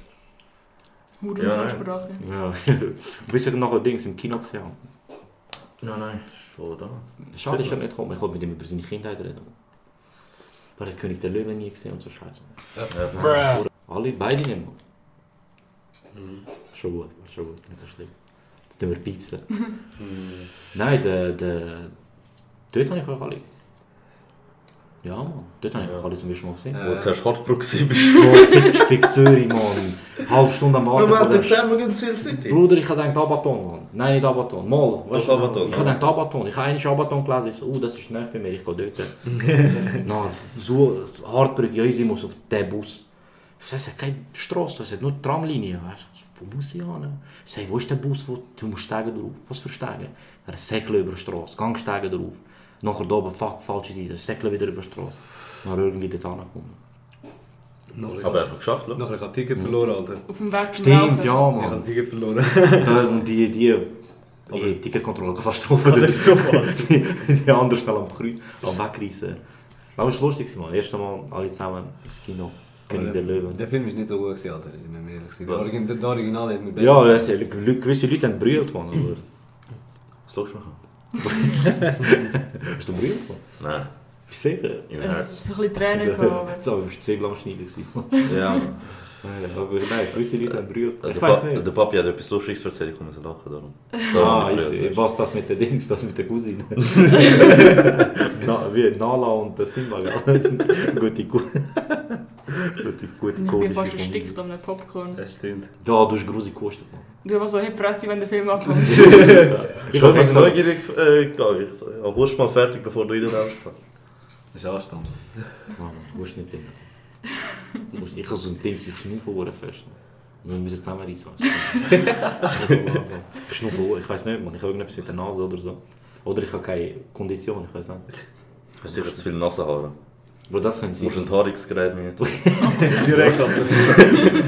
Hut Ja, und ja. Sprache. Ja, bis ich noch Dings im Kino gesehen habe. Ja, nein. Schon da. Schade, ist er nicht gekommen. Ich wollte mit ihm über seine Kindheit reden. Aber er hat König der Löwen nie gesehen und so scheiße. Ja. Alle, beide nicht mal. Schon gut, schon gut, nicht so schlimm. Jetzt tun wir piepsen. Nein, der, der... Dort habe ich euch alle. Ja, Mann. Dort habe ich euch alle zum ersten Mal gesehen. Wo du zuerst Hartbruck warst. Bro, fick, fick Zürich, Mann. Halbe Stunde am Warten. Aber er der- gesagt, wir gehen Ziel City? Bruder, ich habe gedacht Abaton, Mann. Nein, nicht Abaton. Mal. weißt du, Abaton, Ich habe gedacht Abaton. Ich habe eigentlich Abaton gelesen. Ich so, oh, das ist nicht bei mir, ich gehe dort. Na, so Hartbrück, ja, ich muss auf den Bus. Ich sage, es hat keine Straße, es hat nur Tramlinie. Wo muss ich hin? Ich sage, wo ist der Bus? Wo? Du musst steigen drauf. Was für steigen? Er säckelt über die Straße, Gangsteigen drauf. Da oben, fuck, falsche Seite, säckelt wieder über die Straße. Dann irgendwie dort angekommen. Nachher Aber er hat es geschafft, habe ich ein Ticket verloren, Alter. Auf dem Weg zum Stimmt, ja, Ich habe Mann. Ticket verloren. Und die, die, die Ticketkontrolle, Katastrophe. Katastrophe. die, die anderen schnell am, Kreu- am Wegreißen. Aber es war lustig, man. Erst einmal alle zusammen ins Kino. König der Löwen. Der Film ist nicht so gut, gewesen, Alter. Ich bin ehrlich. Der, Origin, der Original hat mir besser Ja, gewisse Leute haben brüllt, man. Aber Was schaust du Что брилку? Nee. Zeker? Ja, dat is toch literair Het zou misschien blanche niet gezien. Ja. Вырубаешь, выселит, он брюет. Да пап, я дописал Шиксфорд, я дихом задал ходором. А, бас, das mit den Dings, das mit der Cousine. Wie Nala und Simba, gell? Gute Cousine. Gute, gute Ich bin fast erstickt an einem Popcorn. Das stimmt. Ja, du hast grusig gekostet. Du warst so, hey, wenn der Film ankommt. Ich Ich bin hab fast so- neugierig äh, gegangen. Ich so, ja, mal fertig, bevor du wieder rausfährst. Das ist Anstand. Mann, du musst nicht musst- Ich habe so ein Ding, ich schnaufe fest. Und wir müssen zusammen reissen. Ich schnaufe ich weiß nicht, man. Ich habe irgendetwas mit der Nase oder so. Oder ich habe keine Kondition, ich weiß nicht. Ich habe sicher zu viel Nasenhaare. Bro, das können Du sie. musst ein Haarungsgerät mit. Du Direkt, Alter.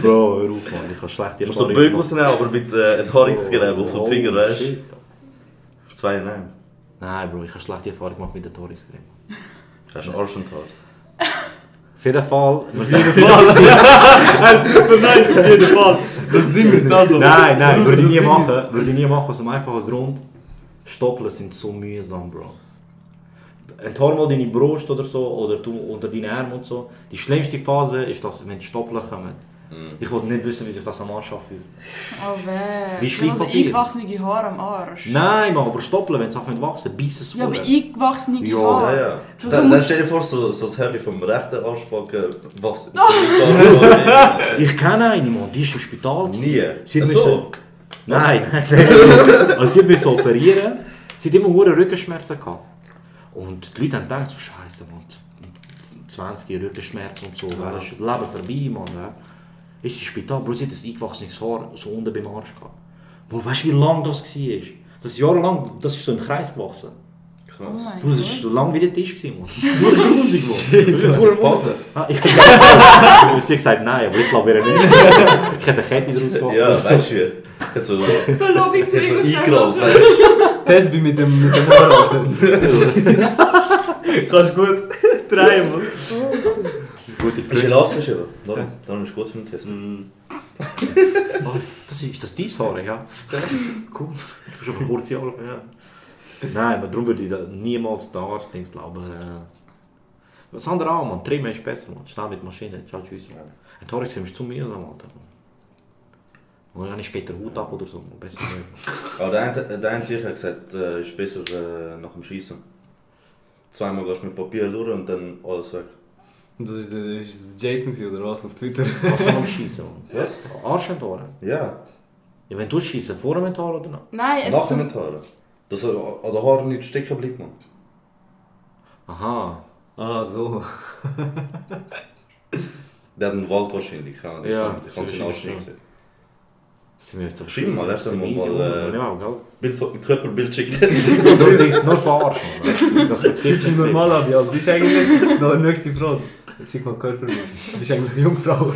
Bro, hör auf, man. Ich habe schlechte musst so Erfahrungen Bögen rausnehmen, aber mit äh, Enthaarungsgerät auf den Finger, weißt du? shit. Zwei nein. Nein, Bro, ich habe schlechte Erfahrungen gemacht mit der Toriscreme. Hast du Arsch und Haar? Auf jeden Fall. Wir sind Er hat sich verneint, auf jeden Fall. Das Ding ist also. Nein, nein, würde ich Das nie machen. Würde ich nie machen, aus dem einfachen Grund. Stoppeln sind so mühsam, Bro. Enthaar mal deine Brust oder so, oder du unter deinen Arm und so. Die schlimmste Phase ist, dass, wenn die Stoppeln kommen. Ich wollte nicht wissen, wie sich das am Arsch anfühlt. Oh weh. Wie Du hast so Schleifpapier. eingewachsene Haare am Arsch. Nein, Mann, aber Stoppeln, wenn es anfängt zu wachsen, beißen es Ja, aber eingewachsene Ja, Haare. Ja, ja. Du Dann, dann musst- stell dir vor, so, so das Hörli vom rechten Arschbacken, was... Ich kenne eine, Mann, die ist im Spital. Nie. Sie hat so. Nein, nein, nein. Also, also sie müssen operieren. Sie hat immer hohe Rückenschmerzen gehabt. Und die Leute haben gedacht, so Scheiße, man, 20 Rückenschmerzen und so, ja. das ist Leben vorbei, man. Ja. Ist im Spital, Bro, sie hat ein eingewachsenes Haar so unten beim Arsch gehabt. Bro, weißt du, wie lang das war? Das ist jahrelang, das ist so im Kreis gewachsen. Oh mein Bro, das war so lang wie der Tisch, gewesen, man. Nur grusig, man. Das ist Baden. Ah, ich hab- Sie hat gesagt nein, aber ich glaube wieder nicht. Ich hätte eine Kette daraus gemacht. Ja, weißt du. Hat so, hat so Verlobungsring eingerollt, weißt du. Tesbi mit dem, mit dem Ohr, Alter. Kannst gut drehen, Mann. Gute Ist Freunde. elastisch, aber. Darum, darum ist gut für den Test. Oh, das ist das dein Haar, ja? Cool. Du bist aber kurze Haare, ja. Nein, aber darum würde ich da niemals Arzt denkst, glauben. Äh, was andere auch, man. Trimmen ist besser, man. Schnell mit Maschine. Ciao, tschüss. Ein Torx ist zu mühsam, Alter. Oder dann geht der Hut ab oder so. Besser nicht. Aber der eine, der eine sicher hat gesagt, äh, ist besser äh, nach dem Schießen. Zweimal gehst du mit Papier durch und dann alles weg. Und das ist, der- ist das Jason oder was auf Twitter? Was von am Schießen? Was? Arsch und Tore? Ja, Ja, wenn du schießen, vor dem Mental oder nach? Nein, es nach ist dem zum... Mentalen. Dass er an den Haaren nicht stecken bleibt, man. Aha. Ah, so. Der hat einen Wald wahrscheinlich. Ja, Ja, ich kann so es ist nicht sehen. Sind wir jetzt auf Schreib mal, Schießen? erst Sind wir einmal easy mal, rum? äh, Ja, gell? Bild von Körperbild schickt. Nur nichts, nur verarschen. oder? Dass man Bist Gesicht du nicht sieht. normal ab, ja? Bist du eigentlich... Noch eine nächste Frage. Schick mal Körperbild. Bist du eigentlich eine Jungfrau?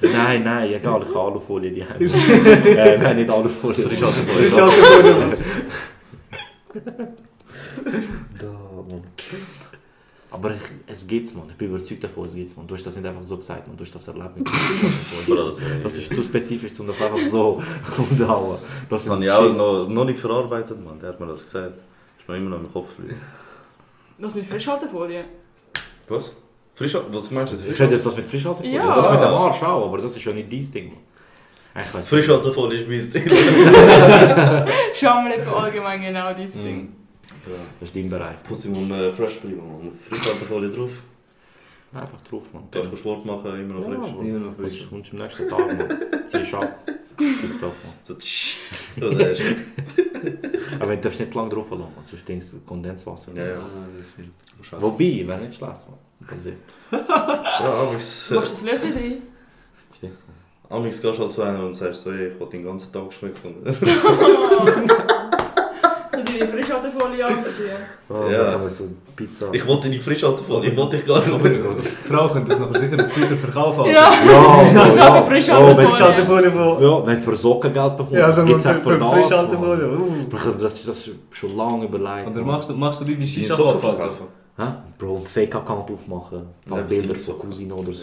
Nein, nein, egal, ich habe Alufolie die Hände. äh, nein, nicht Alufolie. Frisch Frisch Alufolie. Alkohol. Aber ich, es geht's, man. Ich bin überzeugt davon, es geht's, man. Du hast das nicht einfach so gesagt, man. Du hast das erlebt. Das ist zu spezifisch, um das einfach so rauszuhauen. Das Das habe ich auch noch, noch nicht verarbeitet, man. Der hat mir das gesagt. Das ist mir immer noch im Kopf. Das mit Frischhaltefolie. Was? Frisch, was meinst du? Ich hätte jetzt das mit Frischhaltefolie. Ja. Das mit dem Arsch auch, aber das ist ja nicht dein Ding, man. Frischhaltefolie ist mein Stil. Schau mal etwa allgemein genau dieses Mhm. Ding. Das ist dein Bereich. Pussy muss äh, fresh bleiben, man. Frischhaltefolie drauf. Einfach drauf, man. Kannst du Sport machen, immer noch Ja, frisch. Immer noch frisch. Und und am nächsten Tag, man. Ziehst ab. Tipptopp, man. So, tsch. So, der ist. Aber du darfst nicht zu lange drauf lassen, man. sonst denkst du Kondenswasser. Ja, ja. Ah, Wobei, wäre nicht schlecht, man. Kann sehen. Ja, amigs, Machst du das Löffel drin? Stimmt. amigs gehst du halt zu einem und sagst so, ey, ich will den ganzen Tag schmecken. Frischhaltefolie abziehen. Oh, Ja. dann haben wir so Pizza. Ich wollte die Frischhaltefolie, ich wollte dich gar Aber nicht. die Frau könnte das nachher sicher auf Twitter verkaufen. Ja, ja, ich habe Frischhaltefolie. Oh, Frischhaltefolie von... Ja, wenn du für Socken Geld bekommst, Ja, das dann gibt es echt für für das. Frischhaltefolie. Uh. Das, das ist schon lange überlegt. Oder Mann. machst du, machst du lieber Die Shisha Socken verkaufen? Hä? Bro, einen Fake-Account aufmachen, ein paar Ja, Bilder von Cousine oder so.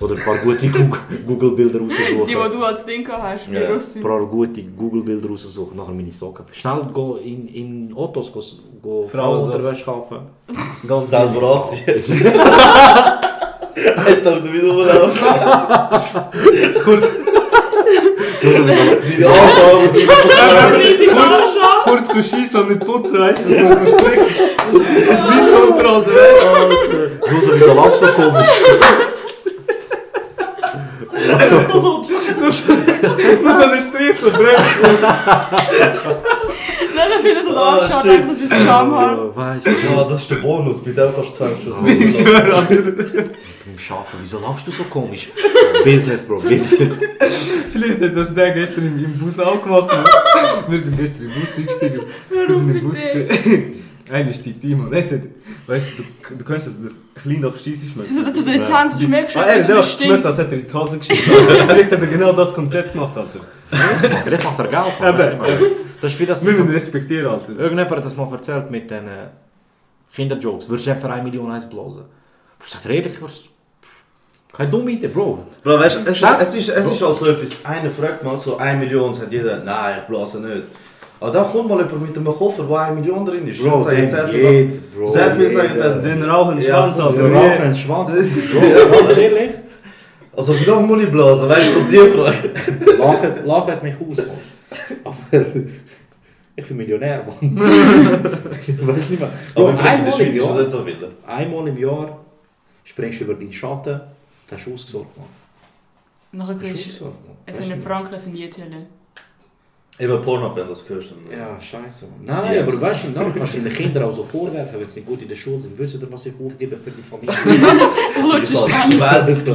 oder ein paar gute Google- Google-Bilder raussuchen. Die, die du als Ding hast, die Ja. Russin. Ein paar gute Google-Bilder raussuchen, nachher meine Socken. Schnell go in, in Autos go, go Frauenunterwäsche kaufen. Ganz Selber anziehen. Wieder rumlaufen. Kurz, Die Anfang. kurz go schiessen und nicht putzen, weißt du? Das muss man stricken. Auf Wissen und Rasen. Du so, wieso laufst du so komisch? Strich so brechen. Nachher finden sie es Ah, anschauen, shit. denken, das ist ein Schamhaar. Weißt du, Ja, das ist der Bonus, bei dem fast 20 Schuss. Ich beim Schaffen, wieso laufst du so komisch? Business, Bro, Business. Vielleicht hat das der gestern im, im Bus auch gemacht. Mann. Wir sind gestern im Bus eingestiegen. Wir sind im Bus gesehen. Einer steigt ein und er sagt, weißt du, du, du kannst das, das klein nach Scheisse schmecken. So, dass du den Zahn du schmeckst, Ah, er, was schmeckt, als hätte er in die Hose geschissen. Vielleicht hat er genau das Konzept gemacht, Alter. Vielleicht macht er Geld. Eben. Das ist wie das... Wir müssen respektieren, Alter. Irgendjemand hat das mal erzählt mit den äh, Kinderjokes. Würdest du einfach für 1 Million eins blasen? Ich sag dir ehrlich, ich würd's- keine dumme Idee, Bro. Bro, weißt du, es, es, ist, es ist halt so etwas, einer fragt mal so 1 Million, sagt jeder, nein, ich blase nicht. Aber dann kommt mal jemand mit einem Koffer, wo 1 Million drin ist. Bro, dem sehr geht, Bro. Sehr viel sagen dann, Den rauchen Schwanz, Alter. Wir rauchen Schwanz. Bro, ganz ehrlich, also wie lange muss ich blasen? Weißt du, die Frage. lachen, lachen mich aus. Aber ich bin Millionär, Mann. weißt du nicht mehr. Bro, Aber in der einmal im Jahr, so einmal im Jahr springst du über deinen Schatten, dann hast du ausgesorgt, Mann. Nachher kriegst du... du nicht Franken, sind Jetellen. Eben Porno, wenn du das hörst. Dann, Ja, scheiße. Nein, aber weißt du, dann kannst du den Kindern auch so vorwerfen, wenn sie nicht gut in der Schule sind, wissen sie, was ich aufgebe für die Familie. Lutsch Ich Schwanz. du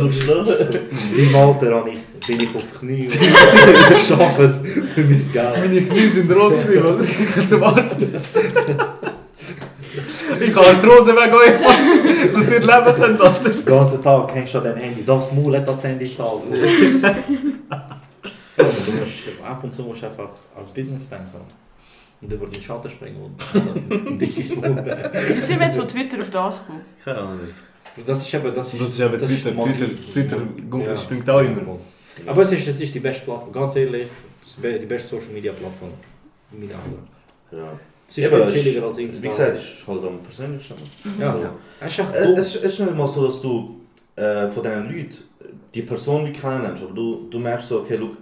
meinem Alter habe ich, bin ich auf Knie und gearbeitet für mein Geld. Meine Knie sind rot gewesen. Ich kann zum Arzt. Ich kann Arthrose weg euch machen, dass ihr leben könnt, Alter. Den ganzen Tag hängst du an dem Handy. Das Maul hat das Handy gezahlt. Ja, du musst, ab und zu musst du einfach als Business denken. Und über den Schatten springen und das ist Maul. Wie sind wir jetzt von Twitter auf das gekommen? Keine Ahnung. Das ist eben, das ist, Das ist eben Twitter. die Magie. Twitter, Twitter Ja. springt auch immer. Aber es ist, es ist die beste Plattform, ganz ehrlich, ist die beste Social Media Plattform in meinen Augen. Ja. Es ist Eben, viel ist- chilliger als Insta. Wie gesagt, es ist halt am persönlichsten. ja. Es ist Äh. Es, es ist nicht mal so, dass du äh, von diesen Leuten die Person wie kennenlernst, aber du, du merkst so, okay, look,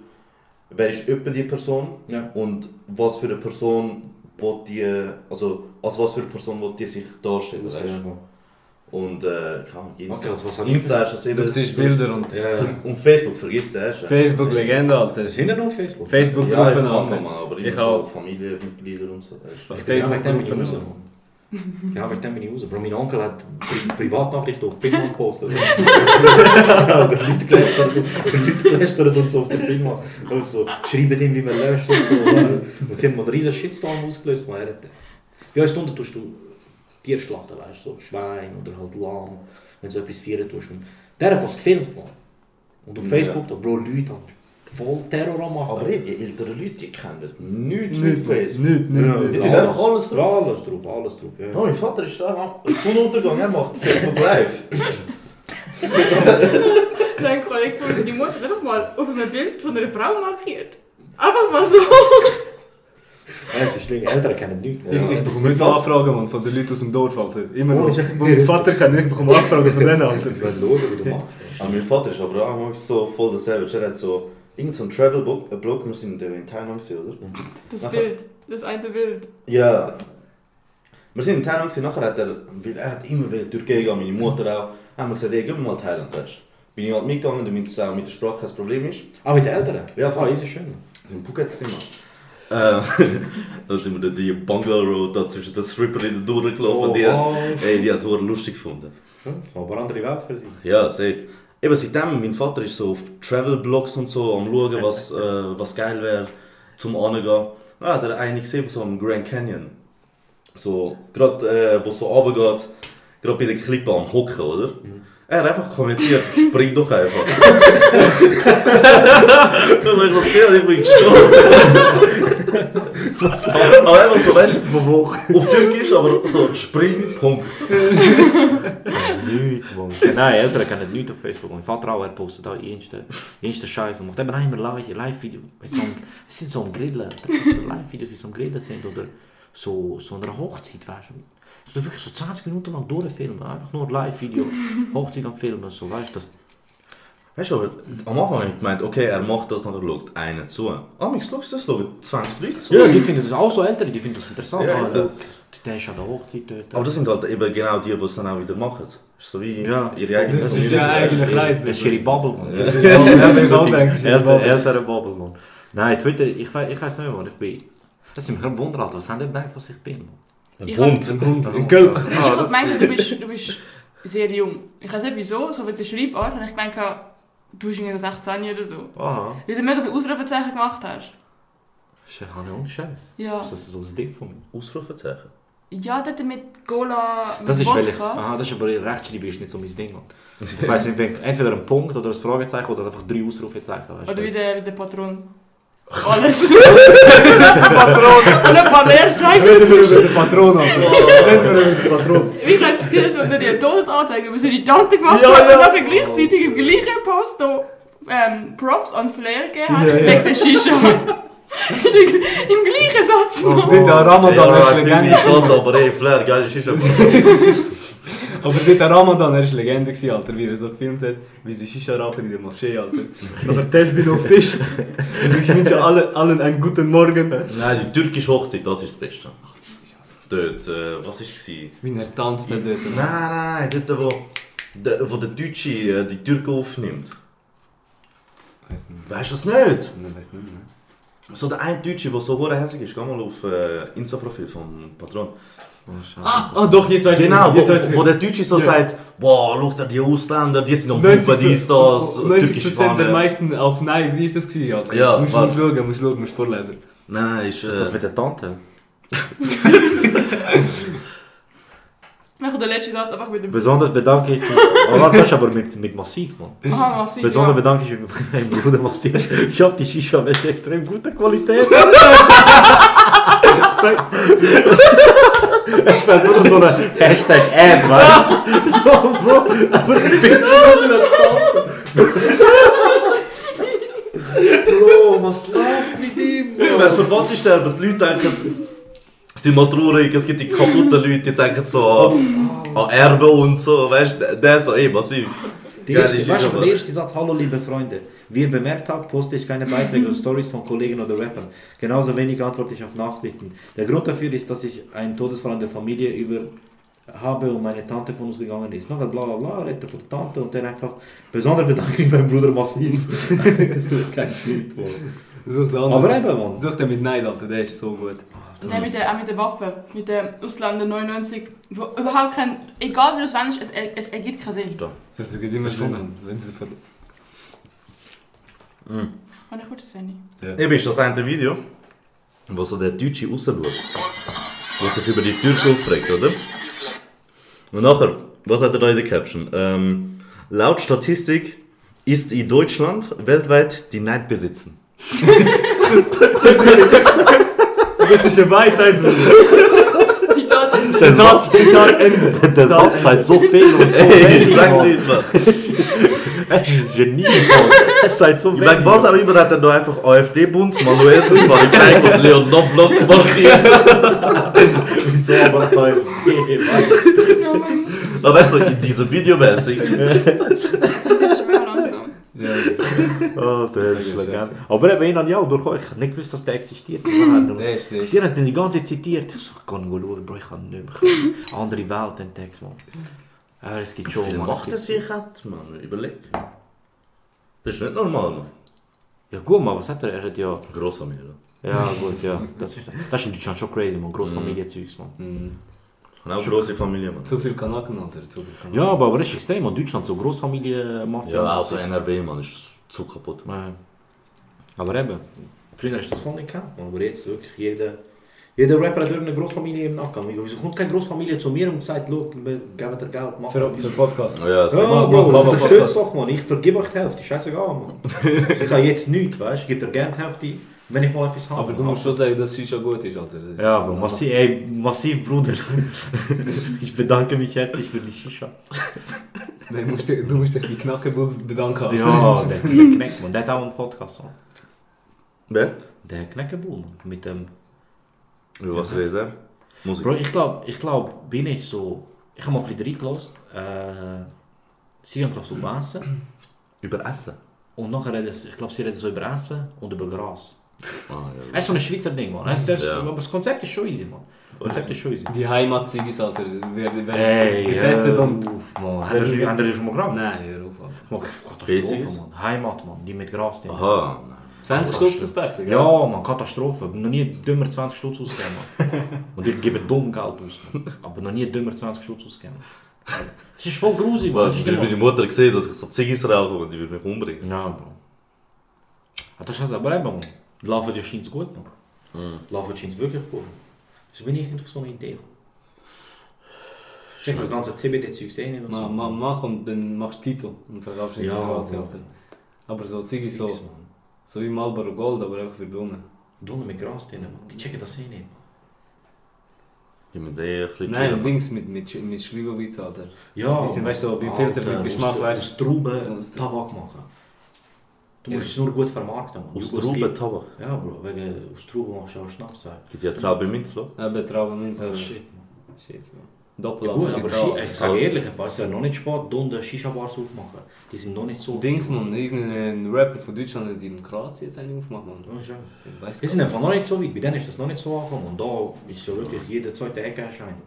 wer ist öppe die Person Ja. und was für eine Person will die, also als was für eine Person will die sich darstellen, weißt du? Und äh, Ahnung, Insta, Okay, also was Insta ist das eben... Du siehst Bilder und Ja. Und Facebook vergisst du erst. Facebook-Legende, Alter. Sind noch auf Facebook? Ja, ich Facebook-Gruppen, kann Alter. mal, aber Ich so auch. Familienmitglieder und so. Ich bin ja, Ja, dem bin ich raus. Bro, mein Onkel hat Pri Privatnachrichten auf Pingma gepostet. Oder Leute gelästert, Leute gelästert und so auf der Pingma. Und so, schreiben ihm, wie man löscht und so. Und sie haben mal einen riesen Shitstorm ausgelöst. Man. Er hat, bei uns unten tust du Tier schlachten, weißt du, so Schwein oder halt Lamm, wenn du so etwas feiern tust. Und der hat das gefilmt, man. Und auf Ja. Facebook, da Bro, Leute haben voll Terror machen. Aber ey, die älteren Leute, die kennen nichts Nicht, mit Facebook. nicht, nicht, nicht. Die tun einfach alles drauf. Alles drauf, alles drauf. Ja. Oh, mein Vater ist da, Sonnenuntergang, er macht Facebook Live. Dann Kollege von die Mutter einfach mal auf einem Bild von einer Frau markiert. Einfach mal so. Ja, es ist schlimm, Eltern kennen nichts. Ich, ich bekomme immer Anfragen Mann, von den Leuten aus dem Dorf, Alter. Immer Oh, noch. mein Vater kennt, ich bekomme Anfragen von denen, Alter. Jetzt werden schauen, wie du machst. Aber mein Vater ist aber auch so voll der Savage. Er hat so irgend so ein Travel-Blog, wir sind in Thailand oder? Das Nachher- Bild, das eine Bild. Ja. Wir sind in Thailand gewesen, nachher hat er, weil er hat immer wieder Türkei gegangen, meine Mutter auch, haben wir gesagt, ey, gehen wir mal Thailand, weißt du. Bin ich halt mitgegangen, damit es auch mit der Sprache kein Problem ist. Ah, mit den Eltern? Ja, voll. Ah, ist schön. In Phuket sind wir. Äh, da sind wir die Bungalow Road da zwischen den Stripperinnen durchgelaufen. Oh, die, wow. ey, die hat es so lustig gefunden. Das war aber eine andere Welt für sie. Ja, safe. Eben seitdem, mein Vater ist so auf Travel-Blogs und so am schauen, was, äh, was geil wäre zum Angehen. Ah, hat er eine gesehen, so am Grand Canyon. So, gerade äh, wo es so runtergeht, gerade bei der Klippe am Hocken, oder? Er hat einfach kommentiert, spring doch einfach. und ich dachte, ich bin gestorben. aber einfach so, weißt du, auf Türkisch, aber so, spring, Punkt. Nichts, Mann. Nein, Eltern kennen nichts auf Facebook. Mein Vater auch, er postet da jensten jensten Scheiß und macht eben immer Live- Live-Video. So Es sind so am Grillen. Er Live-Videos, wie sie am Grillen sind. Oder so, so einer Hochzeit, weißt du. So wirklich so 20 Minuten lang durchfilmen. Einfach nur Live-Video. Hochzeit am Filmen, so, weißt du. Weißt du, aber am Anfang habe ich gemeint, okay, er macht das, nachher schaut einer zu. Ah, mich schaust du das, schauen 20 Leute zu. ja, die finden das auch so Eltern, die finden das interessant. Ja, ah, der, der ist an der Hochzeit dort. Aber das sind halt eben genau die, die es dann auch wieder machen. Das ist so wie Ja. ihre eigene Das ist ja eigene? Kreis. Das ist ihre Bubble, Mann. Ja, ja, Älter, ältere Bubble, Mann. Nein, Twitter, ich, wei- ich weiß nicht mehr, wo ich bin. Das sind mich gerade wundern, Alter. Was haben die gedacht, was ich bin? Mann? Ich Hund. hab- In Köln. Ich hab gemeint, du bist, du bist sehr jung. Ich weiß nicht wieso, so mit der Schreibart habe ich gemeint, du bist irgendwie 16 oder so. Aha. Weil du mega viele Ausrufezeichen gemacht hast. Das ist ja keine ohne Scheiß. Ja. Das ist so ein Ding von mir. Ausrufezeichen. Ja, dort mit Cola, mit Das ist, ich, Wodka. aha, das ist aber Rechtschreiben ist nicht so mein Ding. Ich weiss nicht, entweder ein Punkt oder ein Fragezeichen oder einfach drei Ausrufezeichen. Weißt Oder wie der, wie der Patron. Alles. Patron. Und ein paar Leerzeichen dazwischen. Der Patron, Alter. Nicht für den Patron. Wie ich jetzt gehört, wenn er die Todesanzeige über seine Tante gemacht Ja, hat ja. und nachher gleichzeitig im gleichen Post noch ähm, Props an Flair gegeben hat, Ja, ja. wegen der Shisha. Im gleichen Satz noch. Dort der Ramadan, er ist ich Legende. bin aber ey, Flair, geil, ist schon. Aber der Ramadan, er ist Legende gewesen, Alter, wie er so gefilmt hat, wie sie Shisha rauchen in der Moschee, Alter. Nachher Tesbin auf Tisch. Also ich wünsche alle, allen einen guten Morgen. Nein, die türkische Hochzeit, das ist das Beste. Dort, äh, was war es? Nein, Wie er tanzt dort. nein, nein, dort, wo, der, wo der Deutsche äh, die Türken aufnimmt. Nicht. Weißt du das nicht? Ich weiß nicht mehr. So der eine Deutsche, der so hässlich ist, geh mal auf äh, Insta-Profil vom Patron. Oh. Ah, ah doch, jetzt weiß Genau, ich wo, jetzt weiß ich wo der Deutsche so Ja. sagt, boah, schau dir die Ausländer, die sind noch 90 Puppe, dies, das, 90% türkisch der meisten auf Nein, wie ist das gewesen, Alter? Ja, musst, musst schauen, musst schauen, musst vorlesen. Nein, nein, ist... Ist das Äh, mit der Tante? Ich habe den letzten Satz einfach mit dem... Besonders bedanke ich mich. Aber warte, das ist aber mit, mit Massiv, Mann. Aha, massiv, Besonders ja. bedanke ich mich bei meinem Bruder Massiv. Ich habe die Shisha mit extrem guter Qualität. Es fällt nur so eine Hashtag Ad, weißt du? So, Bro, aber das Bild ist so in der Bro, was läuft mit ihm? Wenn Verwandte sterben, die Leute denken, sind mal traurig, es gibt die kaputten Leute, die denken so an, an Erbe und so, weißt du, der so, ey, massiv. Der Geil, erste, ist weißt du, der erste Satz, hallo liebe Freunde. Wie ihr bemerkt habt, poste ich keine Beiträge oder Stories von Kollegen oder Rappern. Genauso wenig antworte ich auf Nachrichten. Der Grund dafür ist, dass ich einen Todesfall in der Familie über habe und meine Tante von uns gegangen ist. Nachher bla bla bla, redet er von der Tante und dann einfach, besonders bedanke ich mich beim Bruder massiv. Kein den Aber eben, Mann. Such den mit Neid, Alter, der ist so gut. Und dann mit der, auch mit der Waffe, mit der Ausländer 99, wo überhaupt kein, egal wie du es wendest, es, es ergibt keinen Sinn. Das geht immer Sinn an, wenn sie von... Kann ich kurz das Handy? Eben ist das eine Video, wo so der Deutsche rausschaut. Der sich über die Türke aufregt, oder? Und nachher, was hat er da in der Caption? Ähm, laut Statistik ist in Deutschland weltweit die Neid besitzen. Das ist eine Weisheit, Bruder. Zitat Ende. Der Satz, der Satz sagt so viel und so Ey, sag nicht, Mann. Es ist Genie, Mann. Es sagt so Ich meine, was auch immer hat er da einfach AfD-Bund, Manuel Silva, Klein und Leon Novlok markiert. Wieso aber? Ja, Mann. Aber weißt du, in diesem Video mäßig. Sind die nicht mehr langsam? Ja, das Oh, der Das ist Legende. Aber eben, ich habe ja durch euch nicht gewusst, dass der existiert. Die der ist, der ist. haben den die ganze Zeit zitiert. Ich so, ich kann schauen, Bro, ich kann nicht mehr. Andere Welt entdeckt, man. Ja, es gibt schon, Wie viel macht er sich hat, Mann? Überleg. Das ist nicht normal, gibt- Ja gut, man, was hat er? Er hat ja... Großfamilie. Ja gut, ja. Das ist, das ist in Deutschland schon crazy, man. Großfamilie-Zeugs, man. Mhm. Und auch große Familie, Mann. Zu viel Kanaken, Alter, zu viel Kanaken. Ja, aber, aber das ist extrem, man. Deutschland so Großfamilie-Mafia. Ja, also NRW, Mann, ist zu kaputt. Ja. Aber eben, früher hast du das voll nicht gehabt, man. aber jetzt wirklich jeder, jeder Rapper hat irgendeine Großfamilie im Nacken. Wieso kommt keine Großfamilie zu mir und sagt, schau, wir geben dir Geld, mach Für, für Podcast. Ja, so. Ja, Mach- Bro, mach- unterstützt doch, man. Ich vergebe euch die Hälfte, scheißegal, man. Also ich habe jetzt nichts, weißt du, ich gebe dir gerne die Hälfte, wenn ich mal etwas habe. Aber du musst schon sagen, dass Shisha gut ist, Alter. Ist- Ja, aber massiv, ey, massiv, Bruder. ich bedanke mich herzlich für die Shisha. Nein, du musst, dich- du musst dich bei Knackenbull bedanken. Alter. Ja, der, der Kneckmann, der hat auch einen Podcast, man. Wer? Der Kneckebull, man. Mit dem... Über was redet er? Musik. Bro, ich glaube, ich glaub, bin ich so... Ich habe mal ein bisschen reingelassen. Äh, sie haben, glaube ich, so über Essen. Über Essen? Und nachher reden sie, ich glaube, sie reden so über Essen und über Gras. Ah, ja. Es ist so ein Schweizer Ding, man. Es ist, Ja. Aber das Konzept ist schon easy, man. Das Konzept ist schon easy. Die Heimat-Sigis, Alter, werden werden Ey, getestet hör und... auf, man. Hat er schon- hat er schon mal geraucht? Nein, hör auf, Alter. Katastrophe, man. Heimat, man. Die mit Gras drin. Aha. 20 Stutz das Päckchen, gell? Ja, man, Katastrophe. Noch nie dümmer 20 Stutz ausgegeben, man. Und ich gebe dumm Geld aus, man. Aber noch nie dümmer 20 Stutz ausgegeben. Es ist voll grusig, man. Es Ich nicht meine Mutter gesehen, dass ich so Ziggis rauche und die würde mich umbringen. Ja, Bro. Ah, Das ist aber eben, man. Laufen die scheint gut, man. Laufen scheint wirklich gut. Wieso bin ich nicht auf so eine Idee gekommen? Check das ganze CBD-Zeug sehen und so. Ma, ma, mach und dann machst du Tito und verkaufst ihn in Ja. Alter. Aber so Ziggy so, Fix, so wie Marlboro Gold, aber einfach für Dunne. Donner mit Gras drin, man. Die checken das eh nicht, man. Ich muss eh ein Nein, chillen. Dings mit, mit, mit Schliwowitz, Alter. Ja, Bisschen, weißt du, so beim Filter mit Geschmack, weißt Aus Trauben Tabak machen. Du musst es nur gut vermarkten, man. Aus Trauben Tabak. Ja, Bro, wegen aus Trauben machst du auch Schnaps. ey. Gibt ja Traube Minzlo. Eben Trauben mit so. Oh, shit, man. Shit, man. Ja, Doppel gut, aber. Shi- ich sage ehrlich, es ist ja noch nicht spät, Dunde Shisha-Bars aufmachen. Die sind noch nicht so... Dings, man, irgendein Rapper von Deutschland hat in Kroatien jetzt einen aufgemacht, man. Oh, weiß Die sind einfach noch nicht so weit, bei denen ist das noch nicht so angekommen. Und da ist ja wirklich jede zweite Ecke erscheint.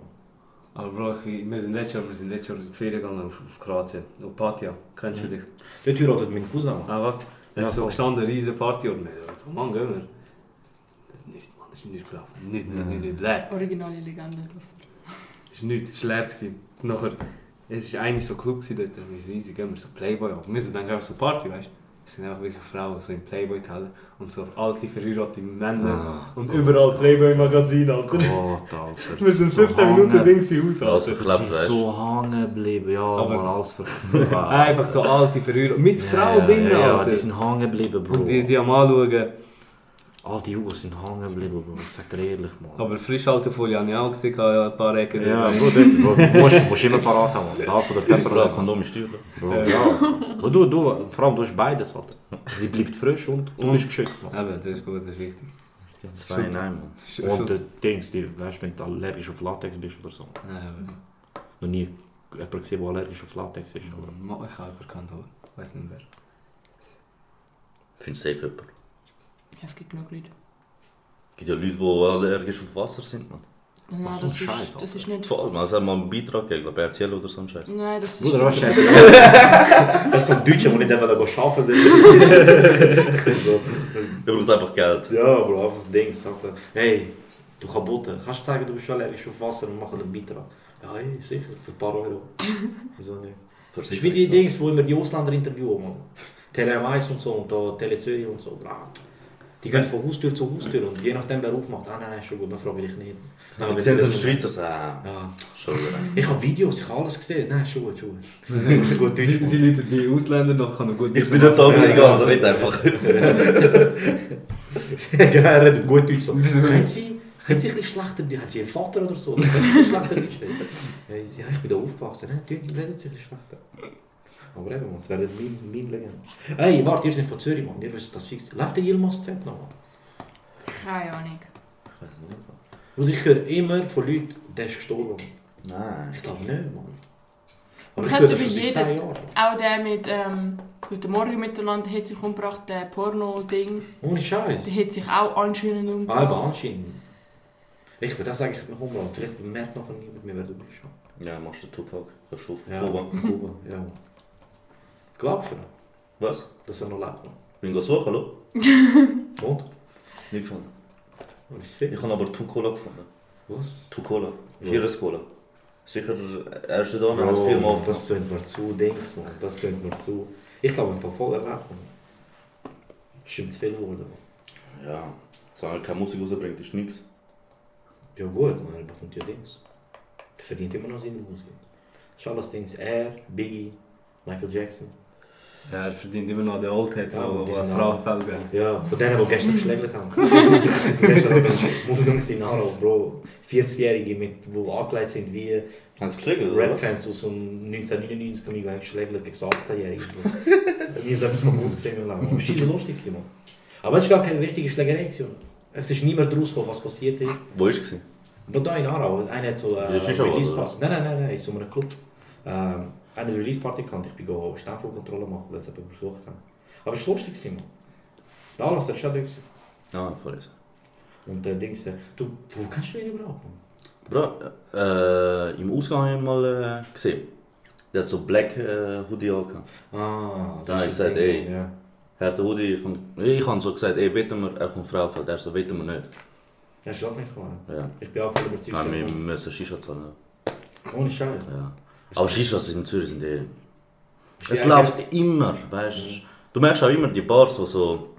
Aber Bro, ich, wir sind letztes Jahr, wir sind letztes Jahr in die Ferien gegangen auf, auf Kroatien. Auf Patia, kennst du dich? Dort heiratet mein Cousin. Ah, was? Es Ja, ist so voll. gestanden, eine riesige Party und wir so, Mann, gehen wir. Nicht, Mann, ist nicht gelaufen. Nicht, nicht, nicht, nicht, leer. Originale Legende. Das. Ist nicht, ist leer gewesen. Nachher, es war eigentlich so Club gewesen dort, wir sind easy, gehen wir so Playboy. Aber wir sind dann einfach so Party, weißt du? Es sind einfach wirklich Frauen, so im Playboy-Teller und so alte, verheiratete Männer. Und überall Playboy-Magazine, Alter. Gott, Alter. Wir sind 15 Minuten links im Haus, Also Alter. ist du. so hängen geblieben, ja, Aber- man, alles. Einfach so alte, verheiratete, mit Frau ja, binnen, ja, ja, Alter. die sind hängen geblieben, Bro. Und die, die am anschauen. Alte Jugos sind hängen geblieben, Bro. Ich sag dir ehrlich, man. Aber Frischhaltefolie habe ich auch gesehen, ein paar Ecken. Ja, Bro, du musst, musst immer parat haben. Das oder Ja, Pepper. Kondom ist teuer. Bro, ja. Aber du, du, vor allem du hast beides, Alter. Sie bleibt frisch und du bist geschützt, man. Eben, das ist gut, das ist wichtig. Zwei, nein, Mann. Sch- Und Schutz. die Dings, die, weißt du, wenn du allergisch auf Latex bist oder so. Ja. Noch nie jemanden gesehen, der allergisch auf Latex ist. Oder? Ich habe überkannt, aber ich weiß nicht wer. Findest du safe jemand? Ja, es gibt genug Leute. Es gibt ja Leute, die allergisch auf Wasser sind, man. Nein, Was für das, ist, Scheiß, das ist nicht... Voll, man. Es hat mal einen Beitrag gegeben, RTL oder so ein Scheiß. Nein, das ist... Was ist Das ist so ein Deutscher, der nicht einfach da arbeiten soll. so. Er braucht einfach Geld. Ja, Bro, einfach das Ding. Sagt er, hey, du Kabote, kannst du zeigen, du bist allergisch auf Wasser und machen einen Beitrag? Ja, hey, sicher, für ein paar Euro. Wieso nicht? Das ist wie die Dings, wo immer die Ausländer interviewen, man. Tele 1 und so und da Tele Zürich und so. Bra. Die gehen von Haustür zu Haustür und je nachdem wer aufmacht, ah nein, nein, schon gut, dann frage ich dich nicht. Dann Wir sind sie so ein Schweizer, so, Ja. schon wieder. Ich habe Videos, ich habe alles gesehen. Nein, schon gut, schon gut. gut Deutsch. Sie, sie Leute, die Ausländer noch können gut Ich bin nicht da, muss ich gehen, also red einfach. er redet gut Deutsch. So. Können Sie, können Sie ein bisschen schlechter, haben Sie einen Vater oder so? Können Sie ein bisschen schlechter Deutsch reden? Ja, sie- ich bin da aufgewachsen. Ne? Die reden Sie ein bisschen schlechter. Aber eben, man, es werden Meme, Meme. Hey, warte, ihr seid von Zürich, Mann. Ihr wisst das fix. Läuft der Yilmaz Z noch? Mann? Keine Ahnung. Ich weiß nicht. Und ich höre immer von Leuten, der ist gestorben. Nein. Ich glaube nicht, Mann. Aber Man ich höre das schon seit jeden- 10 Jahren. Auch der mit ähm, Guten Morgen miteinander hat sich umgebracht, der Porno-Ding. Ohne Scheiß. Der hat sich auch anscheinend Ah, umgebracht. aber anscheinend. Ich würde das eigentlich noch umbauen. Vielleicht bemerkt noch niemand mehr, wer du bist. Ja, machst du Tupac. Kannst du auf Ja, Kuba. Kuba, ja. Glaubst du noch, Was? dass er noch lebt? Noch? Bin ich suchen, hallo? Und? Nicht gefunden. Sicher? Ich habe aber Tucola gefunden. Was? Tucola. Cola. Sicher, er ist da, er hat Bro, viermal das tönt mir zu, Dings, man. Das tönt mir zu. Ich glaube, von voll erlebt, man. Stimmt zu viel geworden. Man. Ja. Solange er keine Musik rausbringt, ist nichts. Ja gut, man, er bekommt ja Dings. Der verdient immer noch seine Musik. Das ist alles Dings. Er, Biggie, Michael Jackson. Ja, er verdient immer noch den Oldheads, Ja, die die als Frauenfeld gehen. Ja, von denen, die gestern geschlägelt haben. gestern haben wir Jungs in Aarau, Bro. 40-Jährige, mit- die angelegt sind wie Haben sie geschlägt, oder was? Rap-Fans aus dem 1999 haben mich geschlägelt gegen so 18-Jährige. Nie so etwas kaputt gesehen im Leben. Es war scheiße lustig. Mann. Aber es war gar keine richtige Schlägerei. Es ist niemand rausgekommen, was passiert ist. Wo war es? Da in Aarau, einer hat so Ja, eine das ist aber, Release-Party. oder Nein, nein, nein, nein, in so einem Club. Ähm, eine Release-Party gehabt. Ich bin Stempelkontrolle machen, weil sie jemanden besucht haben. Aber es war lustig. Mann. Der Anlass, der war schon gewesen. Ja, voll ist. Und der Dings, der- du, wo kennst du ihn überhaupt? Bro, äh, im Ausgang habe ich mal äh, gesehen. Der hat so Black äh, Hoodie angehabt. Ah, Da habe ich ist das gesagt, Ding, ey. Ja. Er hat den Hoodie, ich, hab- ich habe so gesagt, ey, wetten wir, er kommt Frauenfeld. Er so, wetten wir nicht. Das ist auch nicht gekommen. Ja. Ich bin auch voll überzeugt. Nein, er wir müssen Shisha zahlen. Ohne Scheiß. Ja. Aber Shishas in Zürich sind eh... Es Ja, läuft immer, weißt du. Du merkst auch immer die Bars, die so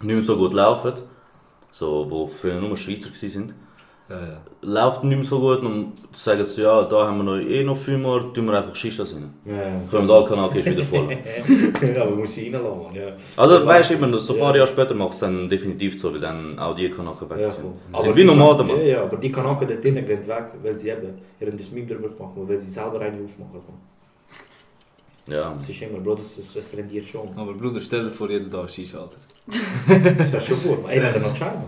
nicht mehr so gut laufen, so, wo früher nur Schweizer waren, Ja, ja. läuft nicht mehr so gut und sagen sie, ja, da haben wir noch, eh noch viel mehr, tun wir einfach Shishas rein. Ja. Kommen da, Kanal ist wieder voll. ja, aber muss sie reinlassen, ja. Also weißt du immer, so ein paar Jahre später macht es dann definitiv so, weil dann auch die Kanaken weg Ja, sind. sind wie Nomaden, Ja, man. ja, aber die Kanaken dort drinnen gehen weg, weil sie eben ihren drüber machen, weil sie selber eine aufmachen. Man. Ja. Das ist immer, Bro, das, das, das rendiert schon. Aber Bruder, stell dir vor, jetzt da Shisha, Alter. Das wäre schon gut. Ey, wenn der noch schreiben.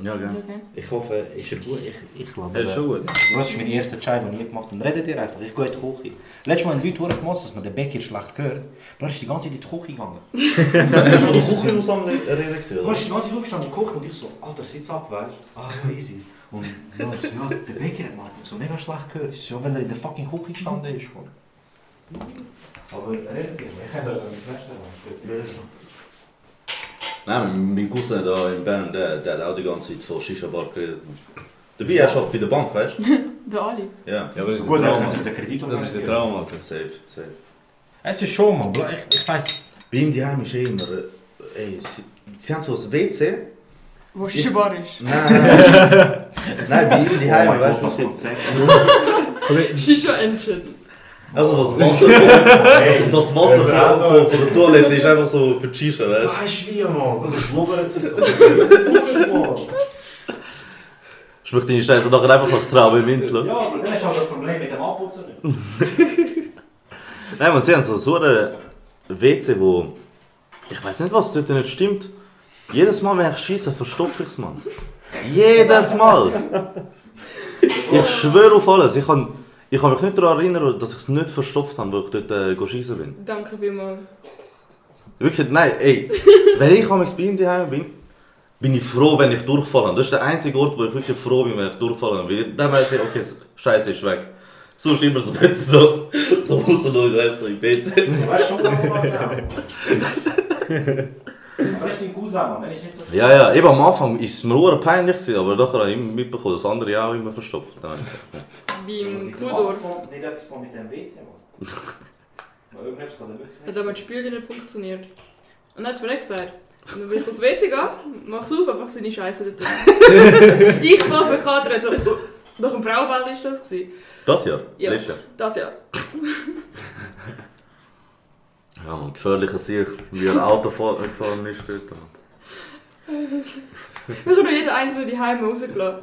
Ja, gell. Okay. Ich hoffe, ist er gut? Ich, ich glaube. Er ist schon gut. Das ist mein erster Chai, den ich gemacht habe. Redet ihr einfach, ich gehe in die Küche. Letztes Mal haben Leute verdammt gemacht, dass man den Bäcker schlecht gehört. Da ist die ganze Zeit in die Küche gegangen. Er ist von der Küche aus am Reden oder? ist die ganze Zeit aufgestanden in die Küche und ich so, Alter, sitz ab, weißt du? Ah, easy. Und ja, ja, der Bäcker hat man so mega schlecht gehört. Ich so, ja, wenn er in der fucking Küche gestanden ist. Aber redet ihr, ich habe da nicht feststellen. Nein, mein Cousin da in Bern, der, der hat auch die ganze Zeit von Shisha Bar geredet. Dabei, er arbeitet bei der Bank, weißt du? Der Ali. Ja. Ja, aber ist Gut, der er Traum. sich den Alter. Kredit Das ist der Traum, Alter. Safe, safe. Es ist schon, man. Ich, ich weiss. Bei ihm daheim ist eh immer, ey, sie, sie haben so ein WC. Wo Shisha Bar ist. Nein, nein, bei ihm daheim, weißt du, was Konzept. Shisha Engine. Also das Wasser, das, das Wasser von, von, von der Toilette ist einfach so Shisha, weißt du? Weißt du wie, man? Das schlubbert sich so. Mann. Schmeckt deine Scheiße nachher einfach nach Traube im Insel. Ja, aber dann hast du halt das Problem mit dem Abputzen nicht. Nein, man, sie haben so, so eine WC, wo. Ich weiß nicht, was dort nicht stimmt. Jedes Mal, wenn ich schieße, verstopfe ich es, Mann. Jedes Mal! Ich schwöre auf alles. Ich, kann, Ich kann mich nicht daran erinnern, dass ich es nicht verstopft habe, wo ich dort äh, go schiessen bin. Danke vielmals. Wirklich, nein, ey. wenn ich am ihm daheim bin, bin ich froh, wenn ich durchfalle. Das ist der einzige Ort, wo ich wirklich froh bin, wenn ich durchfalle. Weil dann weiss ich, okay, Scheiße ist weg. Sonst immer so dort, so, so raus und weißt, so im Bett. Weißt du schon, warum Aber ist dein Cousin. Wenn ich nicht so Ja, ja, eben am Anfang war es mir peinlich, aber nachher habe ich immer mitbekommen, dass andere auch immer verstopft. Dann habe ich gesagt, ja. Beim Kudor Nicht etwas mal mit dem WC, Mann. Weil irgendetwas kann wirklich hat aber das Spiel nicht funktioniert. Und dann hat es mir nicht gesagt. Und dann bin ich aufs WC gegangen, mach's auf, einfach seine Scheiße dort drin. ich mich gerade, so, nach dem Frauenball war das. Gewesen. Das Jahr? Ja. Letztes Jahr? Das ja. Ja, man, gefährlicher Sieg, wie er Auto fahr- gefahren ist dort. Wir haben noch jeder einzelne die Heime rausgelassen.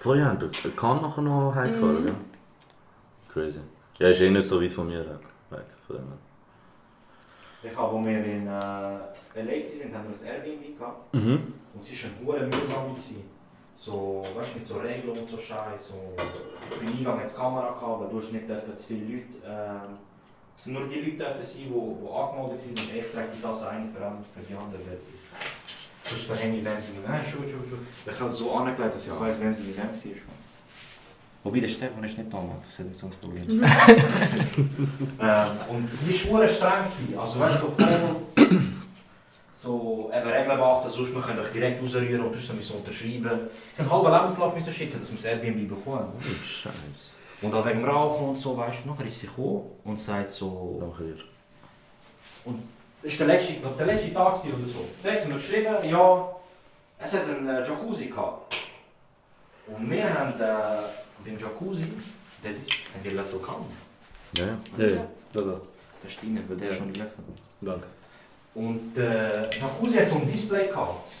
Vorher haben wir kann nachher noch heimgefahren, Mhm. gell? Crazy. Ja, ist eh nicht so weit von mir weg. Von dem her. Ich habe, als wir in äh, LA sind, haben wir ein Airbnb gehabt. Mhm. Und es war ein hoher mühsam. gewesen. So, weißt du, mit so Regeln und so Scheiß. So, beim Eingang hat es Kamera gehabt, weil du hast nicht dürfen, zu viele Leute. Ähm, es sind nur die Leute dürfen sein, die, die angemeldet waren. Erst trägt die das eine für, an- für die andere. Sonst verhänge ich, wem sie Nein, schon, schon, schon. Ich habe so angelegt, dass ich weiss, wem sie wem war. Wobei der Stefan ist nicht da, Mann. das ist nicht so ein Problem. ähm, und die war streng. Also weißt du, so so eben Regeln beachten, sonst wir können euch direkt rausrühren und sonst müssen wir unterschreiben. Ich einen halben Lebenslauf müssen schicken, dass wir das Airbnb bekommen. Scheiße. Und auch wegen dem Rauchen und so, weißt du, nachher ist sie gekommen und sagt so... Nachher. Das war der letzte, der letzte Tag oder so. Da hat sie mir geschrieben, ja, es hat einen äh, Jacuzzi gehabt. Und wir haben äh, den Jacuzzi, der ist, haben die Löffel gehabt. Ja, ja. Ja, ja. Da, da. Das ist drin, weil der ist schon die Löffel. Danke. Und äh, Jacuzzi hat so ein Display gehabt.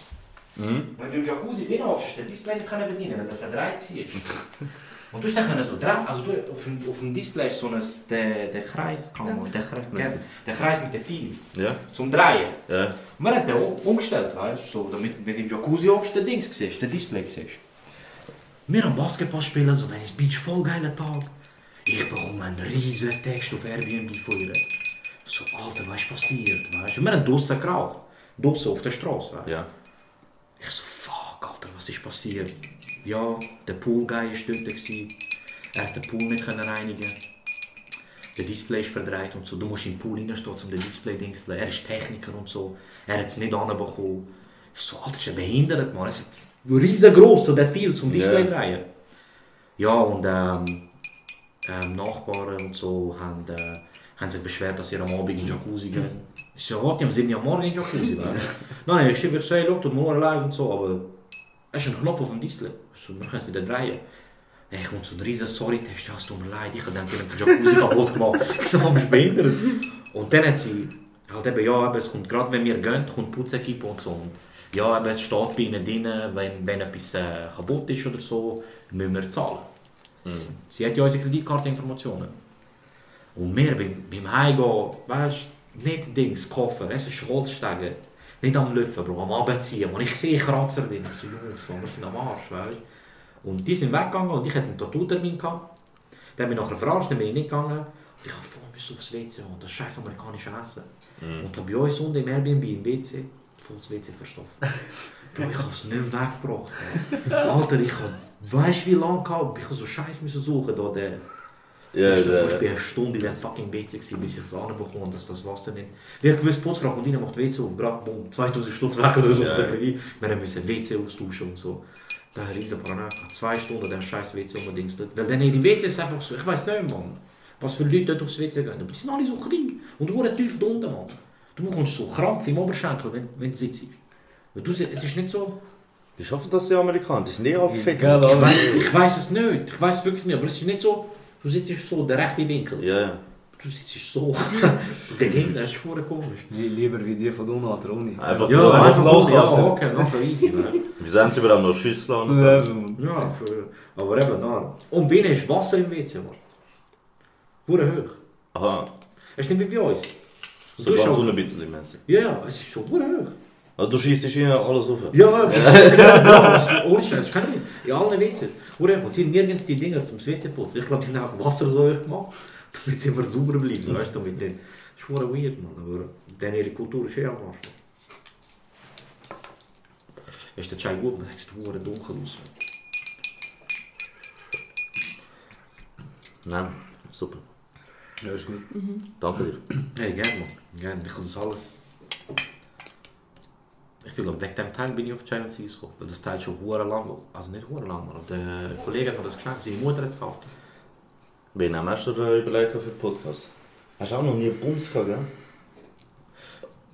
Mhm. Wenn du im Jacuzzi drin hockst, hast du den Display nicht können bedienen, weil der verdreht war. Und du hast dann können so drehen, also du, auf, dem, auf dem Display ist so ein, der, der Kreis, kann man, der, Kreis, der Kreis mit den Pfeilen, Ja. zum Drehen. Ja. Man hat den um- umgestellt, weißt du, so, damit wenn du im Jacuzzi hockst, den Dings siehst, den Display siehst. Wir am Basketball spielen, so Venice Beach, voll geiler Tag. Ich bekomme einen riesen Text auf Airbnb von ihr. So, Alter, was ist passiert, weißt? Wir haben draussen geraucht. Draussen auf der Straße, weißt? Ja. Ich so, fuck, Alter, was ist passiert? Ja, der Poolguy war dort. gewesen. Er hat den Pool nicht können reinigen. Der Display ist verdreht und so. Du musst im Pool reinstehen, um den Display-Dings zu Er ist Techniker und so. Er hat es nicht anbekommen. Ich so, Alter, das ist ein behindert, Mann. Es ist riesengroß, so der viel zum Display Ja. drehen. Ja, und ähm, ähm, Nachbarn und so haben, äh, haben sich beschwert, dass sie am Abend in den Jacuzzi gehen. Ich so, warte, 7 Uhr am Morgen in Jacuzzi. du? Nein, ich schreibe so, hey, schau, tut mir leid und so, aber es ist ein Knopf auf dem Display. Ich so, wir können es wieder drehen. Hey, kommt so ein riesen Sorry-Text, ja, es tut mir leid, ich habe den Jacuzzi kaputt gemacht. Ich so, bist behindert? Und dann hat sie halt eben, ja, eben, es kommt gerade, wenn wir gehen, kommt Putzequipe und so. Und ja, eben, es steht bei ihnen drin, wenn, wenn etwas äh, kaputt ist oder so, müssen wir zahlen. Sie hat ja unsere Kreditkarteninformationen. Und wir beim, beim Heimgehen, weißt du, nicht Dings, Koffer, es ist Holzstege. Nicht am Löffel, Bro, am Abziehen. Und ich sehe Kratzer drin. Ich so, Jungs, wir sind am Arsch, weißt du. Und die sind weggegangen und ich hatte einen Tattoo-Termin gehabt. Dann bin ich nachher verarscht, dann bin ich nicht gegangen. Und ich habe voll müssen aufs WC und das scheiß amerikanische Essen. Und dann bei uns unten im Airbnb im WC, voll das WC verstopft. Bro, ich habe es nicht mehr weggebracht. Alter, ich habe, weißt du wie lange gehabt? Ich so scheiß müssen suchen, da der... Ja, ich war eine Stunde in dem fucking WC, gewesen, bis ich verlangen bekomme, dass das Wasser nicht... Wir haben gewusst, Putzfrau kommt rein, macht WC auf, gerade boom, 2000 Stutz weg oder so Ja. auf der Kredit. Wir mussten WC austauschen und so. Da hat riesen Paranoia. Zwei Stunden der scheiß WC unbedingt. Weil dann ihre WC ist einfach so, ich weiß nicht, Mann. Was für Leute dort aufs WC gehen. Aber die sind alle so klein und hure tief da unten, Mann. Du bekommst so Krampf im Oberschenkel, wenn, wenn du sitzt. Weil du, es ist nicht so... Wie schaffen das die Amerikaner? Die sind eh alle fick. Gell, Ich weiß, ich weiß es nicht. Ich weiß es wirklich nicht. Aber es ist nicht so... Du sitzt so, der rechte Winkel. Ja, ja. Du sitzt so. Gegen hinten, das ist voll komisch. Li- Lieber wie die von unten an der Uni. Einfach Ja, einfach so, ja, Alter. okay, easy. sie überhaupt noch Schüssel an? Ja. Ja, für, aber eben da. Und bei ihnen ist Wasser im WC, Mann. Hure hoch. Aha. Es ist nicht wie bei uns. So ganz schon. so ein bisschen mäßig. Ja, ja, es ist hure hoch. Also du schießt ihnen alles auf. Ja, ja, ohne Scheiß. In allen. Oder und haben nirgends die Dinger zum WC putzen. Ich glaube, die haben auch Wasser so gemacht, damit sie immer sauber bleiben. Weißt du, mit den. Das ist weird, man. Aber dann ihre Kultur ist eh am Arsch. Ist der Chai gut, man sagt, es dunkel aus. Nein, super. Ja, ist gut. Danke dir. Hey, gerne, man. Gerne. Ich kann das alles. Ich bin, glaube wegen dem Teil bin ich auf Chai und Seas gekommen. Weil das Teil schon hure lang, also nicht hure lang, man. Der Kollege mir das geschenkt, seine Mutter hat es gekauft. Wen hast du dir überlegt für den Podcast? Hast du auch noch nie Bums gehabt, gell?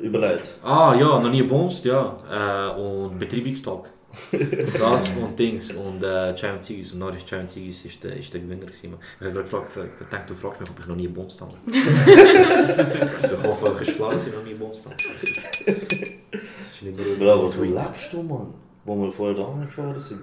Überlegt. Ah ja, noch nie gebumst, ja. Äh, und Betreibungstag. das und Dings. Und äh, Giant Zigis. Und dann ist Giant Zigis ist der, ist der Gewinner gewesen. Ich habe gefragt, ich dachte, du fragst mich, ob ich noch nie gebumst habe. ich hoffe, euch ist klar, dass ich noch nie gebumst habe. Aber aber wo lebst du, Mann? Wo wir vorher da gefahren sind.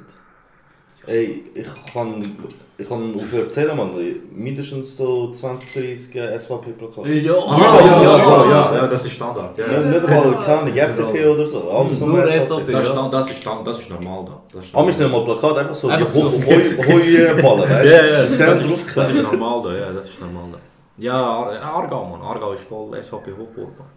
Ey, ich kann, ich kann aufhören erzählen, Mann. Mindestens so 20, 30 SVP-Plakate. Ja, Ah, ja, ja, ja, ja, ja, das ist Standard. Ja, Nicht, ja. nicht einmal, keine FDP oder so. Alles Nur nur SVP. SVP. Das, ist, Ja. Das, ist, das ist normal da. Das ist Amigs nicht mal Plakat, einfach so Einfach die. Heuballen? Ja, ja, das ist, normal da, ja, das ist normal da. Ja, Ar Aargau, man. Aargau ist voll SVP Hochburg, man.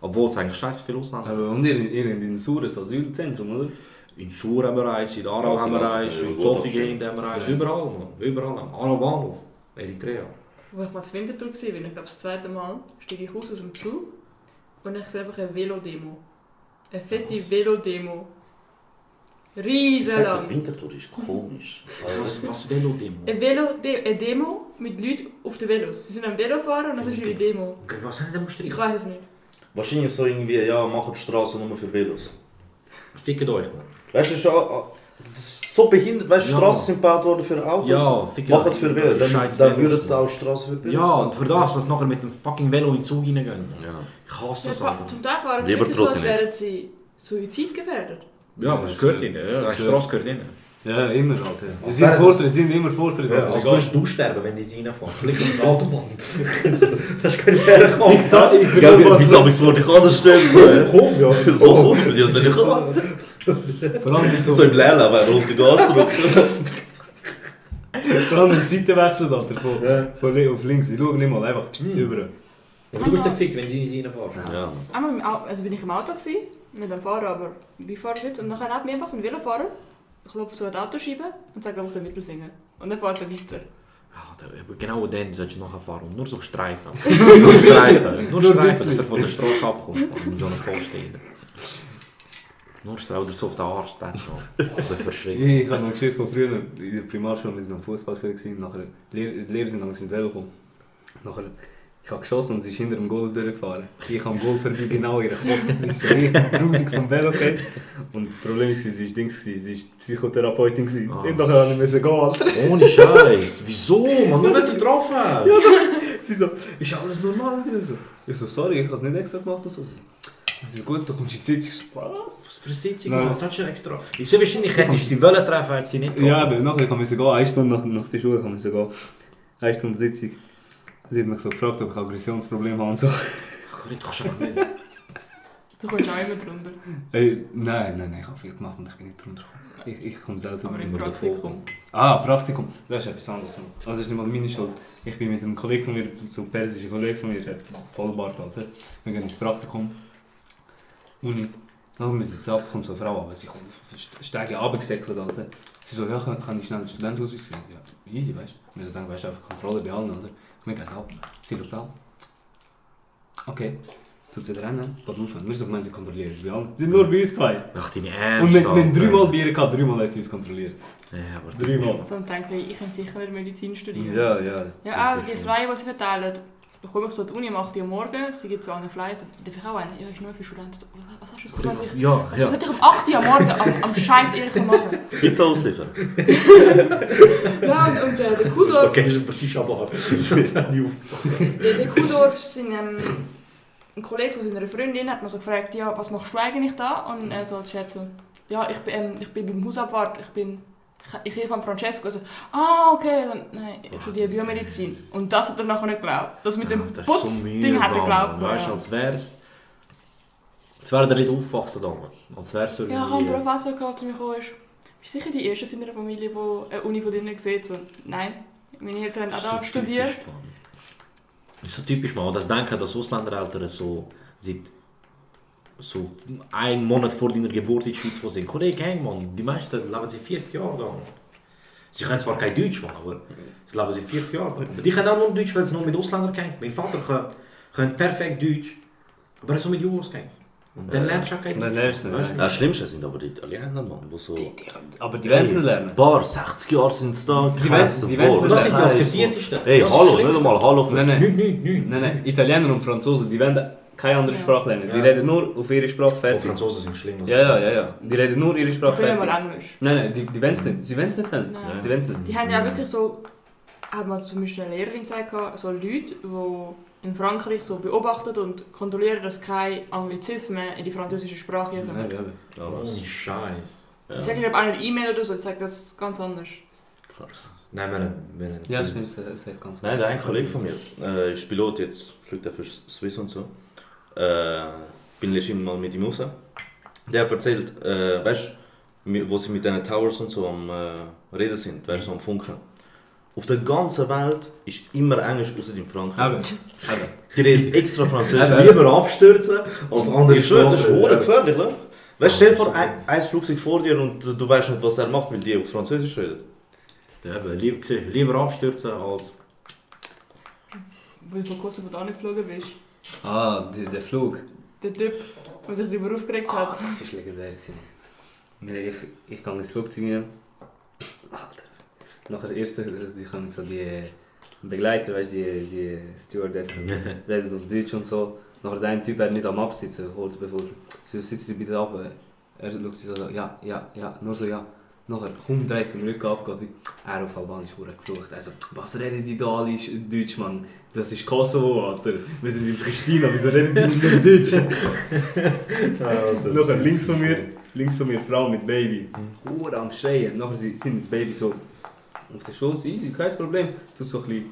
Obwohl es eigentlich scheiße viel Ausländer Aber und ihr, ihr in den Sures Asylzentrum, oder? In Schur haben wir eins, in Aarau Ja, haben wir sind eins, in Zofingen haben wir eins, überall, man. Überall. Aarau Bahnhof, Eritrea. Wo ich mal zu Winterthur war, ich glaube das zweite Mal, steige ich aus aus dem Zug und ich sehe einfach eine Velodemo. Eine fette Velodemo. Ich Riesen sag dir, lang. Winterthur ist komisch. Was, was Velodemo? Eine, Velo De eine Demo mit Leuten auf den Velos. Sie sind am Velo fahren und das ist ihre Demo. Okay, was haben sie demonstriert? Ich weiß es nicht. Wahrscheinlich so irgendwie, ja, machen die Straße nur für Velos. Fickt euch, man. Weißt du, schon, ist so behindert, weißt du, Ja. Straßen sind gebaut worden für Autos. Ja, fickt es für ist dann, dann würden sie auch Straßen für Velos Ja, und für das, dass nachher mit dem fucking Velo in den Zug reingehen. Ja. Ich hasse das, Ja, Alter. zum Teil fahren sie so, als wären sie suizidgefährdet. Ja, aber es gehört ihnen. Ja, die Straße gehört ihnen. Ja, immer, Alter. Sie Als sind, Vortritt, sind immer Vortritt. Ja, als würdest du sterben, wenn die sie reinfahren. Das liegt ins Auto, Mann. das ist keine faire Kampf. Ich zahle, ich Ja, will wie soll ich es vor dich anstellen? Komm, ja. so komm, ja, soll ich auch. Vor allem mit so, So im Leerlauf, wenn auf den Gas drückt. vor allem mit Seitenwechsel, Alter. Von, von links auf links. Ich schaue nicht mal, einfach über. Aber du bist dann gefickt, wenn sie in sie reinfahren. Ja, Einmal im also bin ich im Auto, gewesen, nicht am Fahren, aber Beifahrersitz. Und dann hat mir einfach so ein Velofahrer. Ich laufe so an die Autoscheibe und sage einfach den Mittelfinger. Und dann fährt er weiter. Da- genau dann sollst du nachher fahren und nur so streifen. nur streifen. Nur streifen, dass er von der Straße abkommt. Und so einen Vollstehenden. Nur streifen, oder so auf den Arsch, das ist schon. Ist verschreckt. Ich habe noch eine Geschichte von früher, in der Primarschule, wir waren am Fußballspiel, nachher, die Lehrer, die Lehrer sind langsam mit Velo gekommen. Nachher, ich habe geschossen und sie ist hinter dem Goal durchgefahren. Ich am Goal vorbei, genau in ihren Kopf. Sie ist so richtig grusig vom Velo gefallen. Und das Problem war, sie war Dings, sie war Psychotherapeutin. gewesen. Ah. Und nachher ich müssen gehen, Alter. Ohne Scheiß. Wieso? Man, wenn sie getroffen haben. Sie so, ist alles normal? Ich so, ich so sorry, ich habe es nicht extra gemacht und so. Sie so, gut, du kommst in die Sitzung. Ich so, was? Was für eine Sitzung, Nein. Das hat schon extra. Sehr wahrscheinlich hättest du sie wollen treffen, hättest sie nicht Ja, getroffen. aber nachher kann ich gehen, eine Stunde nach, nach der Schule kann ich gehen. Eine Stunde Sitzung. Sie hat mich so gefragt, ob ich Aggressionsprobleme habe und so. Ach, nicht, du kannst einfach nicht. Du kommst auch immer drunter. Ey, nein, nein, nein, ich habe viel gemacht und ich bin nicht drunter gekommen. Ich, ich komme selten Aber im immer Praktikum. Ah, Praktikum. Das ist etwas anderes. Also das ist nicht mal meine Schuld. Ich bin mit einem Kollegen von mir, so ein persischer Kollege von mir, der hat Vollbart, Alter. Wir gehen ins Praktikum. Uni. Dann müssen wir abkommen, so eine Frau, aber sie kommt steige runtergesäckelt, Alter. Sie so, ja, kann, kann ich schnell einen Student aussehen? Ja, easy, weißt du. Wir so denken, weißt du, einfach Kontrolle bei allen, oder? Wir gehen ab. Sie schaut an. Okay. Tut wieder rennen, geht auf. Wir so gemeint, sie kontrollieren. Sie sind nur bei uns zwei. Ach, deine Und Ernst. wir, wir haben Alter. dreimal Bier gehabt, dreimal hat sie uns kontrolliert. Ja, aber Dreimal. So und denke ich, ich kann sicher nicht Medizin studieren. Ja, ja. Ja, auch die Flyer, die sie verteilen. Da komme ich so an die Uni um 8 Uhr morgens, sie gibt so einen Flyer, darf ich auch einen? Ja, ist nur für Studenten. So, Was hast du das was ich, Ja, was ja. sollte ich um 8 Uhr am Morgen am, am Scheiß ehrlich machen? Pizza ausliefern. Ja, und, und äh, der Kudorf, kennst du den Shisha-Bar. der, der Kudorf, sein, ähm, ein Kollege von seiner Freundin hat mich so gefragt, ja, was machst du eigentlich da? Und er so als so, ja, ich bin, ähm, ich bin beim Hausabwart, ich bin, ich, helfe an Francesco. So, ah, okay, dann, nein, ich studiere Biomedizin. Und das hat er nachher nicht geglaubt. Das mit dem Das ist so Putzding hat er geglaubt. Weißt du, ja. als wär's. Jetzt wäre der nicht aufgewachsen damals. Als wäre es Ja, ich habe einen Professor gehabt, der zu mir ist. Bist sicher die Erste in meiner Familie, die eine Uni von drinnen sieht? So, nein, meine Eltern haben auch da studiert. Das ist so typisch, man. Das denken, dass Ausländereltern so seit so einen Monat vor deiner Geburt in die Schweiz wo sind. Kollege, hey, Mann, die meisten leben seit 40 Jahren da. Sie können zwar kein Deutsch, Mann, aber sie leben seit 40 Jahren da. Aber Die können auch nur Deutsch, weil sie nur mit Ausländern kennen. Mein Vater kann, kann perfekt Deutsch, aber er ist so mit Jungs kennen. Und dann lernst du auch kein Dann Deutsch. lernst du nicht. Das Schlimmste sind aber die Italiener, Mann, wo so... Aber die werden es nicht lernen. Bar, 60 Jahre sind sie da, Die werden- die werden- Boah, Das sind die akzeptiertesten. Hey, hallo, nicht einmal hallo. Nein, nein. Nein, nein, Italiener und Franzosen, die werden keine andere Ja. Sprache lernen. Die Ja. reden nur auf ihre Sprache Oh, fertig. Franzosen sind schlimm. Ja, ja, ja, ja. Die reden nur ihre Ich Sprache will mal fertig. Englisch. Nein, nein, die, die wollen es nicht. Sie wollen es nicht lernen. Nein. Sie nicht. Die haben ja wirklich so, hat man zum Beispiel eine Lehrerin gesagt, so Leute, die in Frankreich so beobachten und kontrollieren, dass keine Anglizismen in die französische Sprache Ja, kommen. ja, Ja, Oh, was? Scheiß. Ich sage nicht, ob einer eine E-Mail oder so, ich sage das ganz anders. Krass. Nein, wir haben... Wir haben ja das stimmt. Das heißt ganz Nein, der ein Kollege von mir äh, ist Pilot, jetzt fliegt er für Swiss und so. Äh, bin letztens mal mit ihm raus. Der hat erzählt, äh, weißt du, wo sie mit diesen Towers und so am äh, Reden sind, weißt du, so am Funken. Auf der ganzen Welt ist immer Englisch, außer in Frankreich. Die reden extra Französisch. Lieber abstürzen als andere schwöre, das ist Sprachen. verdammt gefährlich, ne? Weißt du, stell dir vor, so ein, ein Flugzeug vor dir und du weißt nicht, was er macht, weil die auf Französisch reden. Eben, lieber, gesehen, lieber abstürzen als... Wo du von Kosovo da nicht geflogen bist. Ah, die, der Flug. Der Typ, der sich darüber aufgeregt Ah, hat. das ist legendär. gewesen. Ich, ich gehe ins Flugzeug. Alter. Nachher erst, also die kommen so die Begleiter, weißt du, die, die Stewardessen, reden auf Deutsch und so. Nachher der Typ hat nicht am Absitzen, kurz bevor. Sie sitzt sie bitte ab. Er schaut sie so, ja, ja, ja, nur so ja. Nachher kommt dreht zum Rücken ab, geht wie er auf Albanisch wurde geflucht. Also, was reden die da alle Deutsch, Mann? Das ist Kosovo, Alter. Wir sind in Christina, wieso reden die nicht Deutsch? Nachher links von mir, links von mir Frau mit Baby. Hure am Schreien. Nachher sind das Baby so auf der Schulter, easy, kein Problem. Tut so ein bisschen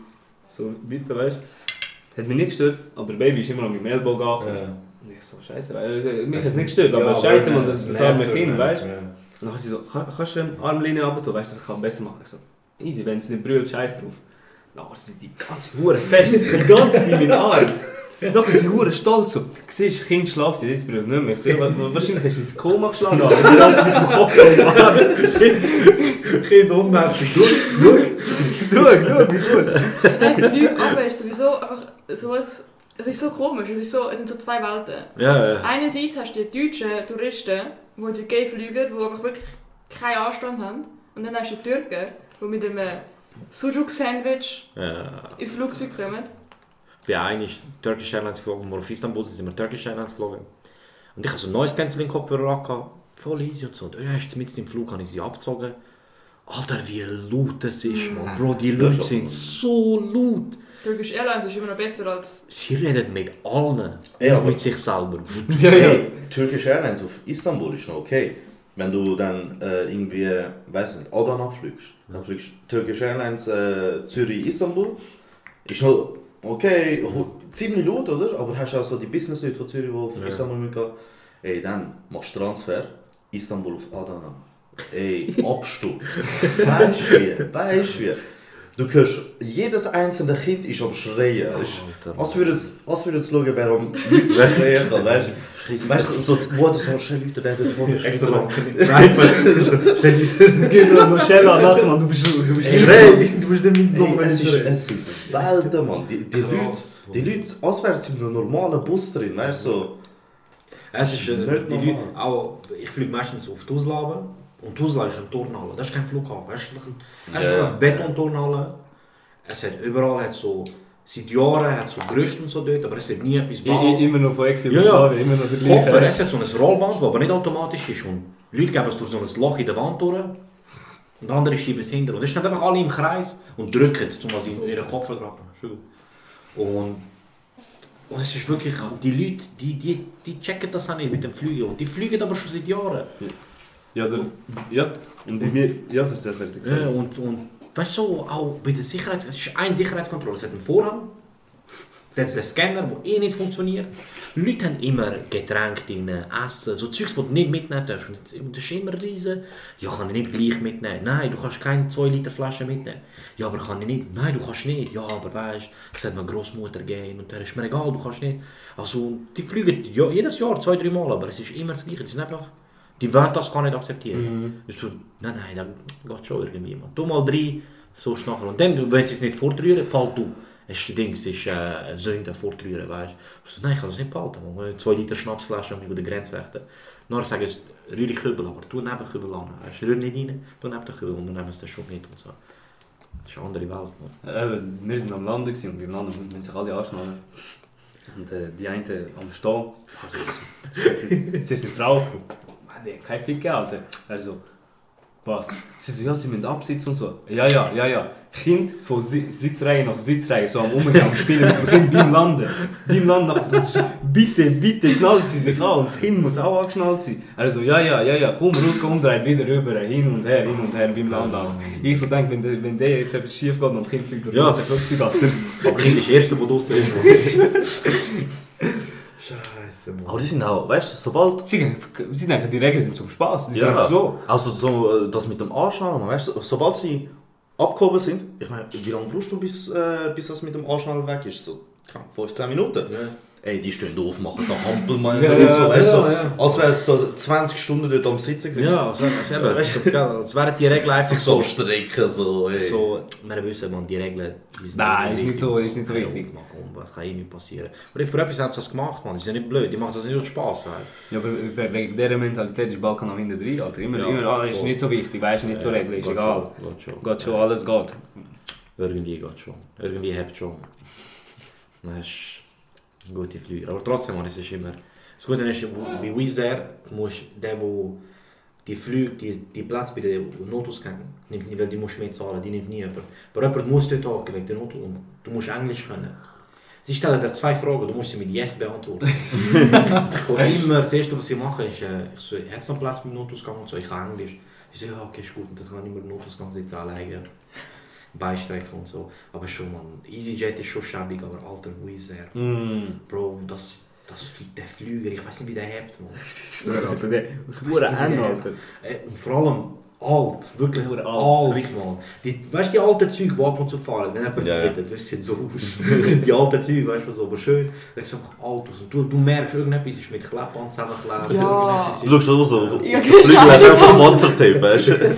so wippen, weißt du. Hat mich nicht gestört, aber der Baby ist immer an meinem Ellbogen angekommen. Und ich so, scheiße, äh, mich hat es nicht gestört, aber scheiße, man, das, das arme Kind, weißt du. Und dann sie so, "Ka- kannst du eine Armlinie runter, weißt du, das kann besser machen. Ich so, easy, wenn es nicht brüllt, scheiß drauf. Nachher sind die ganze Hure fest, die ganze bei meinen Arm. Nachher sind sie hure stolz so, siehst du, Kind schläft, jetzt brüllt nicht mehr. Ich so, ja, wa- wahrscheinlich hast du ins Koma geschlagen, aber die ganze mit dem Kopf am Arm. Kind unmerklich. Schau, schau, wie gut. Ein Flug aber ist sowieso einfach was, es ist so komisch, es, ist so, es sind so zwei Welten. Ja, ja. Einerseits hast du die deutschen Touristen, die in die Türkei fliegen, die einfach wirklich keinen Anstand haben. Und dann hast du die Türken, die mit einem Sujuk-Sandwich ja. ins Flugzeug kommen. Ich bin eigentlich Turkish Airlines geflogen, wo auf Istanbul sind, wir Turkish Airlines geflogen. Und ich hatte so ein neues Canceling Kopfhörer angehabt, voll easy und so. Und erst mit im Flug habe ich sie abgezogen. Alter, wie laut das ist, man. Bro, die Leute sind so laut. Turkish Airlines ist immer noch besser als... Sie reden mit allen, Ja, mit sich selber. Ja, ja. Hey, Turkish Airlines auf Istanbul ist noch okay. Wenn du dann äh, irgendwie, weiß nicht, Adana fliegst, dann fliegst Turkish Airlines äh, Zürich Istanbul, ist noch okay, ziemlich laut, oder? Aber hast auch so die Business Leute von Zürich, die auf Ja. Istanbul mitgehen. Ey, dann machst du Transfer Istanbul auf Adana. Ey, Absturz. weißt du wie? Weißt du wie? Du hörst, jedes einzelne Kind ist am Schreien. Alter. Als würde es, schauen, wer am Leute schreien kann, weißt du? Weißt du, so, wo das so schnell Leute reden vor mir. Extra so. Gib mir noch Shella nach, Mann, du bist... Du bist Ey, du bist nicht mit Ey, es, ist, es sind Welten, Mann. Die, die, Leute, die Leute, als wären sie in einem normalen Bus drin, weißt du? So. Es ist, Nicht die normal. Leute, auch, ich fliege meistens auf Tuzla und Tuzla ist eine Turnhalle, das ist kein Flughafen, das ist ein, das ist eine Betonturnhalle. Es hat überall hat so, seit Jahren hat so Gerüste und so dort, aber es wird nie etwas i- Immer noch von. Ex-Jugoslawien, immer noch der Koffer, es hat so ein Rollband, das aber nicht automatisch ist und Leute geben es durch so ein Loch in der Wand durch und andere schieben es hinter und es stehen einfach alle im Kreis und drücken, um was in ihren Koffer Entschuldigung. Und, und es ist wirklich, die Leute, die, die, die checken das auch nicht mit dem Fliegen und die fliegen aber schon seit Jahren. Ja, der, ja, und bei mir, ja, erzähl, erzähl. Ja, und, und weißt du, auch bei der Sicherheits... Es ist eine Sicherheitskontrolle, es hat einen Vorhang. Dann es den Scanner, der eh nicht funktioniert. Leute haben immer Getränke drin, Essen, so Zeugs, die du nicht mitnehmen darfst. Und das ist immer riesen. Ja, kann ich nicht gleich mitnehmen. Nein, du kannst keine 2 Liter Flasche mitnehmen. Ja, aber kann ich nicht. Nein, du kannst nicht. Ja, aber weißt, das hat meine Großmutter gegeben und der ist mir egal, du kannst nicht. Also, die fliegen ja, jedes Jahr zwei, drei Mal, aber es ist immer das Gleiche. Die sind einfach, die das gar nicht akzeptieren. Ist so, nein, nein, das geht schon irgendwie. Man. Du mal drei, so nachher. Und dann, wenn sie es nicht fortrühren, behalt du. Es ist, Ding, es ist äh, Sünde fortrühren, weißt du. So, nein, ich kann das nicht behalten. Man. Zwei Liter Schnapsflasche und über die Grenze wächten. Dann sagen sie, rühr die Kübel, aber tu neben Kübel an. Weißt du, nicht rein, tu neben den Kübel und dann nehmen sie den mit und so. Das ist eine andere Welt. Man. Eben, wir sind am gewesen und beim Landen müssen sich alle anschnallen. Und äh, die eine am Stehen, zuerst Frau, "Mann, die hat kein Fick gegeben, Alter. Er so, was? Sie so, ja, sie müssen absitzen und so. Ja, ja, ja, ja. Kind von Si- Sitzreihe nach Sitzreihe, so am Umgehen, am Spielen mit dem Kind beim Landen. Beim Landen nach so, bitte, bitte, schnallt sie sich an. Das Kind muss auch angeschnallt sein. Er so, ja, ja, ja, ja, komm, Rücken umdrehen, wieder rüber, hin und her, hin und her, beim Landen. Ich so denke, wenn der, wenn der jetzt etwas schief geht und das Kind fliegt durch Ja. das Flugzeug, Alter. Aber Kind ist das Erste, der draussen ist. Scheiße, Mann. Aber die sind auch, weißt du, sobald. Sie sie denken, die Regeln sind zum Spaß. Die sind Ja, einfach so. Also so, äh, das mit dem Anschnallen, weißt du, sobald sie abgehoben sind, ich meine, wie lange brauchst du, bis, äh, bis das mit dem Anschnallen weg ist? So, keine Ahnung, 15 Minuten? Ja. Ey, die stehen auf, machen da Hampelmann Ja, und ja, so, weißt du, ja, ja. als wären sie da 20 Stunden dort am Sitzen gewesen. Ja, also, also eben, es wären die Regeln einfach Sich so so. strecken, so, ey. so wir wissen, man, die Regeln die sind Nein, ist nicht wichtig so- ist nicht so ja wichtig. Was kann eh nicht passieren. Aber für etwas haben sie das gemacht, man. Die sind ja nicht blöd, die machen das nicht aus Spaß. Weil. Ja, aber we- wegen dieser Mentalität ist Balkan am Ende drin, Alter. Immer, Ja, immer, ah, ist nicht so wichtig, weißt du, nicht so Regeln, ist egal. Schon, geht schon. Geht schon, alles geht. Irgendwie geht schon. Irgendwie hebt schon. Das ist guter Flüger. Aber trotzdem, man, es ist immer... Das Gute ist, wo- bei Wizz Air der, der die Flüge, die, die Platz bei den Notausgängen nimmt nicht, weil die musst du mehr zahlen, die nimmt nie jemand. Aber jemand muss dort hocken wegen der Not und du musst Englisch können. Sie stellen dir zwei Fragen, du musst sie mit Yes beantworten. und immer, das erste, was sie machen, ist, äh, ich so, hat es noch Platz beim Notausgang und so, ich kann Englisch. Sie so, ja, okay, ist gut, und dann kann ich immer im Notausgang sitzen, alleine. Beistrecken und so. Aber schon, man, EasyJet ist schon schäbig, aber alter Wizz Air. Mm. Bro, das, das, der Flüger, ich weiß nicht, wie der hebt, man. Alter, der, das Ende, der- Alter. Äh, und vor allem alt, wirklich Nur alt. alt, man. Die, weißt du, die alten Züge, die ab und zu fahren, wenn jemand Ja, ja. redet, weißt, sieht so aus. die alten Züge, weißt du, so, aber schön, das sieht einfach alt aus. Und du, du merkst, irgendetwas ist mit Klebband zusammengeklebt. Ja. irgendetwas Du schaust auch so, auf Ja, Flügel genau. hast du einfach ein Panzertape, weißt du.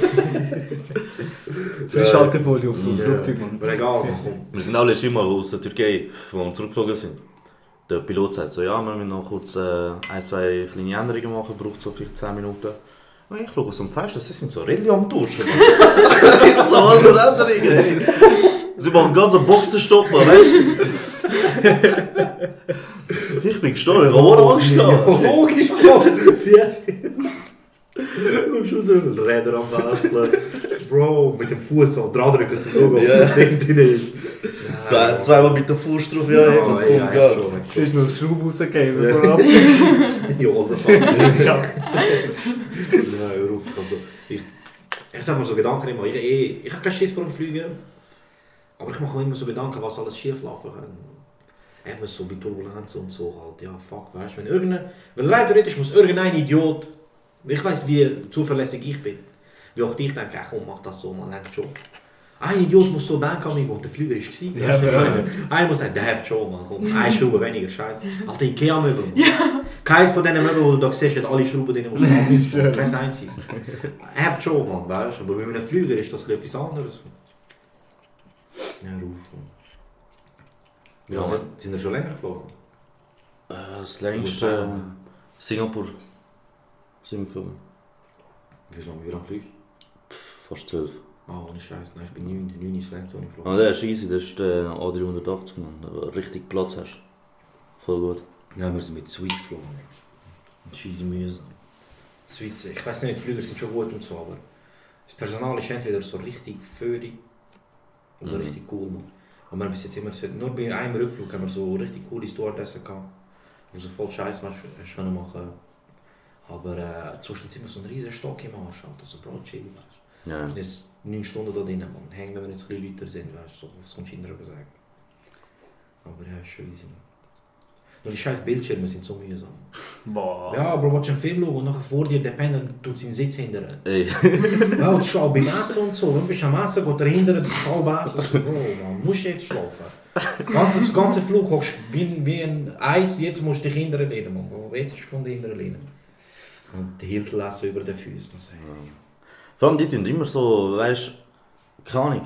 Frischhaltefolie auf dem Ja. Flugzeug, Mann. Aber egal, man, komm. Wir sind auch letztes Mal aus der Türkei, wo wir zurückgeflogen sind. Der Pilot sagt so, ja, wir müssen noch kurz äh, ein, zwei kleine Änderungen machen, braucht so vielleicht 10 Minuten. Und ich schaue aus dem Fenster, sie sind so richtig am Duschen. So, was für Änderungen, ey. Sie machen ganz einen Boxenstopp, weißt du? Ich bin gestorben, ich habe auch Angst gehabt. Schon so ein Räder am Wesseln. Bro, mit dem Fuß so dran drücken zum ob Ja. Dings drin ist. Zwei, zweimal mit der Fuß drauf, ja, ja, komm, ja, schon, Sie ist noch den Schraub rausgegeben, Ja. bevor er fallen. Ja. Nein, hör auf. Also, ich, ich denke mir so Gedanken immer. Ich, ich, ich habe keinen Schiss vor dem Fliegen. Aber ich mache mir immer so Gedanken, was alles schief laufen kann. Eben so bei Turbulenz und so halt. Ja, fuck, weißt du. Wenn irgendein, weil rein theoretisch muss irgendein Idiot, ich weiß wie zuverlässig ich bin, wie auch ich denke, ach, komm, mach das so, man denkt schon. Ein Idiot muss so denken, amigo, der Flüger war. Ja, ja. Einer muss sagen, der hat schon, man. Komm, eine Schraube weniger, scheiße. Alter, Ikea-Möbel. Ja. Keins von diesen Möbeln, die du da siehst, hat alle Schrauben drin, die du. Kein einziges. Er hat schon, man, weißt du. Aber bei einem Flüger ist das etwas anderes. Ja, ruf. Wie Ja. sind, sind wir schon länger geflogen? Äh, das längste äh, Singapur wir geflogen. Wie lange, wie lange fliegst Fast 12. du? Ah, ohne Scheiß, nein, ich bin 9, 9 ist wo ich geflogen Ah, der ist easy, das ist der A380 genommen, wo du richtig Platz hast. Voll gut. Ja, wir sind mit Swiss geflogen. Easy mühsam. Swiss, ich weiß nicht, die Flüger sind schon gut und so, aber das Personal ist entweder so richtig födig oder Mhm. richtig cool. Man. Und wir bis jetzt immer, so- nur bei einem Rückflug haben wir so richtig coole Stewardessen gehabt, wo so voll Scheiß hast können machen. Aber äh, sonst ist immer so ein riesen Stock im Arsch, Alter, so Bro, chill, weißt du. Ja. Wir sind jetzt 9 Stunden da drin, man. Hängen, wenn wir jetzt ein bisschen Leute sind, weißt du, so, was kannst du ihnen darüber sagen? Aber ja, ist schon easy. Mann. Nur die scheiß Bildschirme sind so mühsam. Boah. Ja, aber willst du einen Film schauen und nachher vor dir der Penner tut seinen Sitz hindern? Ey. Ja, und schon beim Essen und so. Wenn du bist am Essen, geht er hinter, du bist halb essen. So, Bro, man, musst du jetzt schlafen. Ganze, das ganze Flug hockst wie, wie ein Eis, jetzt musst du dich hinterher lehnen. Man. Bro, jetzt hast du von hinterher lehnen. Und die Hilfe lassen über den Füßen. muss ich sagen. Vor allem die tun immer so, weißt du, keine Ahnung.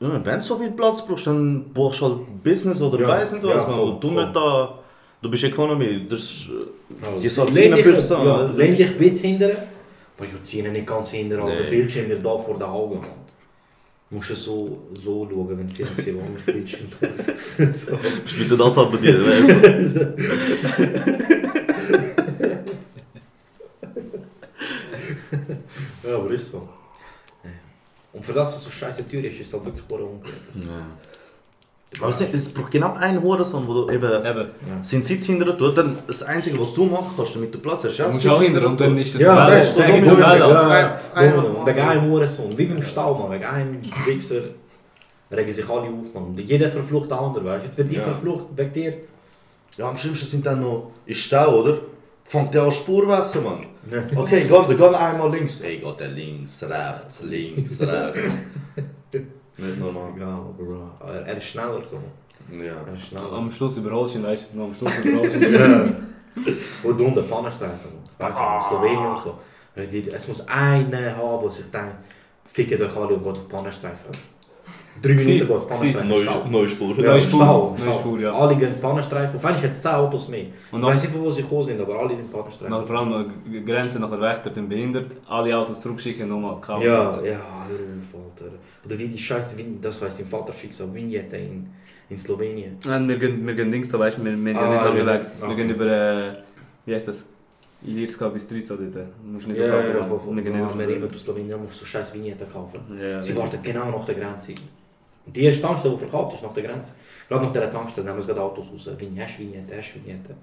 Wenn du so viel Platz brauchst, dann buchst du halt Business oder Ja, weiss nicht was. ja, voll, du nicht da, du bist Economy, das ist die Also, eine dich, Person. ja, ein bisschen hinterher. Aber ich ziehe nicht ganz hinterher, nee. der. Bildschirm wird da vor den Augen. Man. Du musst es so, so schauen, wenn du Film siehst, wo man den Bildschirm tut. so. bist wieder das bei dir, weißt du. Ja, aber ist so. Und für das, dass es so scheiße teuer ist, ist es halt wirklich unglücklich. Ja. Aber es, es braucht genau einen Hurensohn, wo du eben Eben. seinen Sitz hinter tut. Dann das Einzige, was du machen kannst, damit du Platz hast, Du ja, musst auch hinter hinter und dann ist das Ja, Dann Welle. ja, wegen einem Hurensohn, wie beim Stau, man, wegen einem Wichser, regen sich alle auf, man. Und Jeder verflucht den anderen, weißt du. Für dich Ja. verflucht, wegen dir. Ja, am schlimmsten sind dann noch im Stau, oder? Fängt der an Spurwechsel, Mann. Okay, geh, dann geh einmal links. Ey, geht der links, rechts, links, rechts. Nicht normal. Ja, aber er- er ist schneller so. Ja. Er ist schneller. Am Schluss überholst du ihn, weißt du? Am Schluss überholst du ihn. Und unten Pannenstreifen. Weißt du, Slowenien und so. Es muss einer haben, der sich denkt, ficken euch alle und geht auf Pannenstreifen. Drei Minuten geht es Pannenstreifen. Neue, Spur. Ja, Neue Spur, Stau. neue Spur, ja. Alle gehen Pannenstreifen. Auf einmal hat es 10 Autos mehr. Und ich weiß nicht, wo sie gekommen sind, aber alle sind Pannenstreifen. Nachher vor allem äh, Grenzen nachher Wächter den behindert, alle Autos zurückschicken, nochmal kaufen. Ja, ja, hör auf, Alter. Oder wie die Scheiße, Vin- das weiss dein Vater fix, aber Vignette in, in Slowenien. Nein, wir gehen, wir gehen Dings da, weißt du, wir, wir gehen Ah, nicht lange ja. weg. Ah. Wir gehen über, äh, wie heißt das? Ilirska bis Trizo dort. Du musst nicht Ja, auf ja, Auto ja, gehen ja, nicht wir auf immer durch Slowenien, musst du so scheiß Vignette kaufen. Ja, Sie ja. Die erste Tankstelle, die verkauft ist, nach der Grenze. Gerade nach dieser Tankstelle nehmen sie gerade Autos raus. Vignette, Vignette, hast Vignette.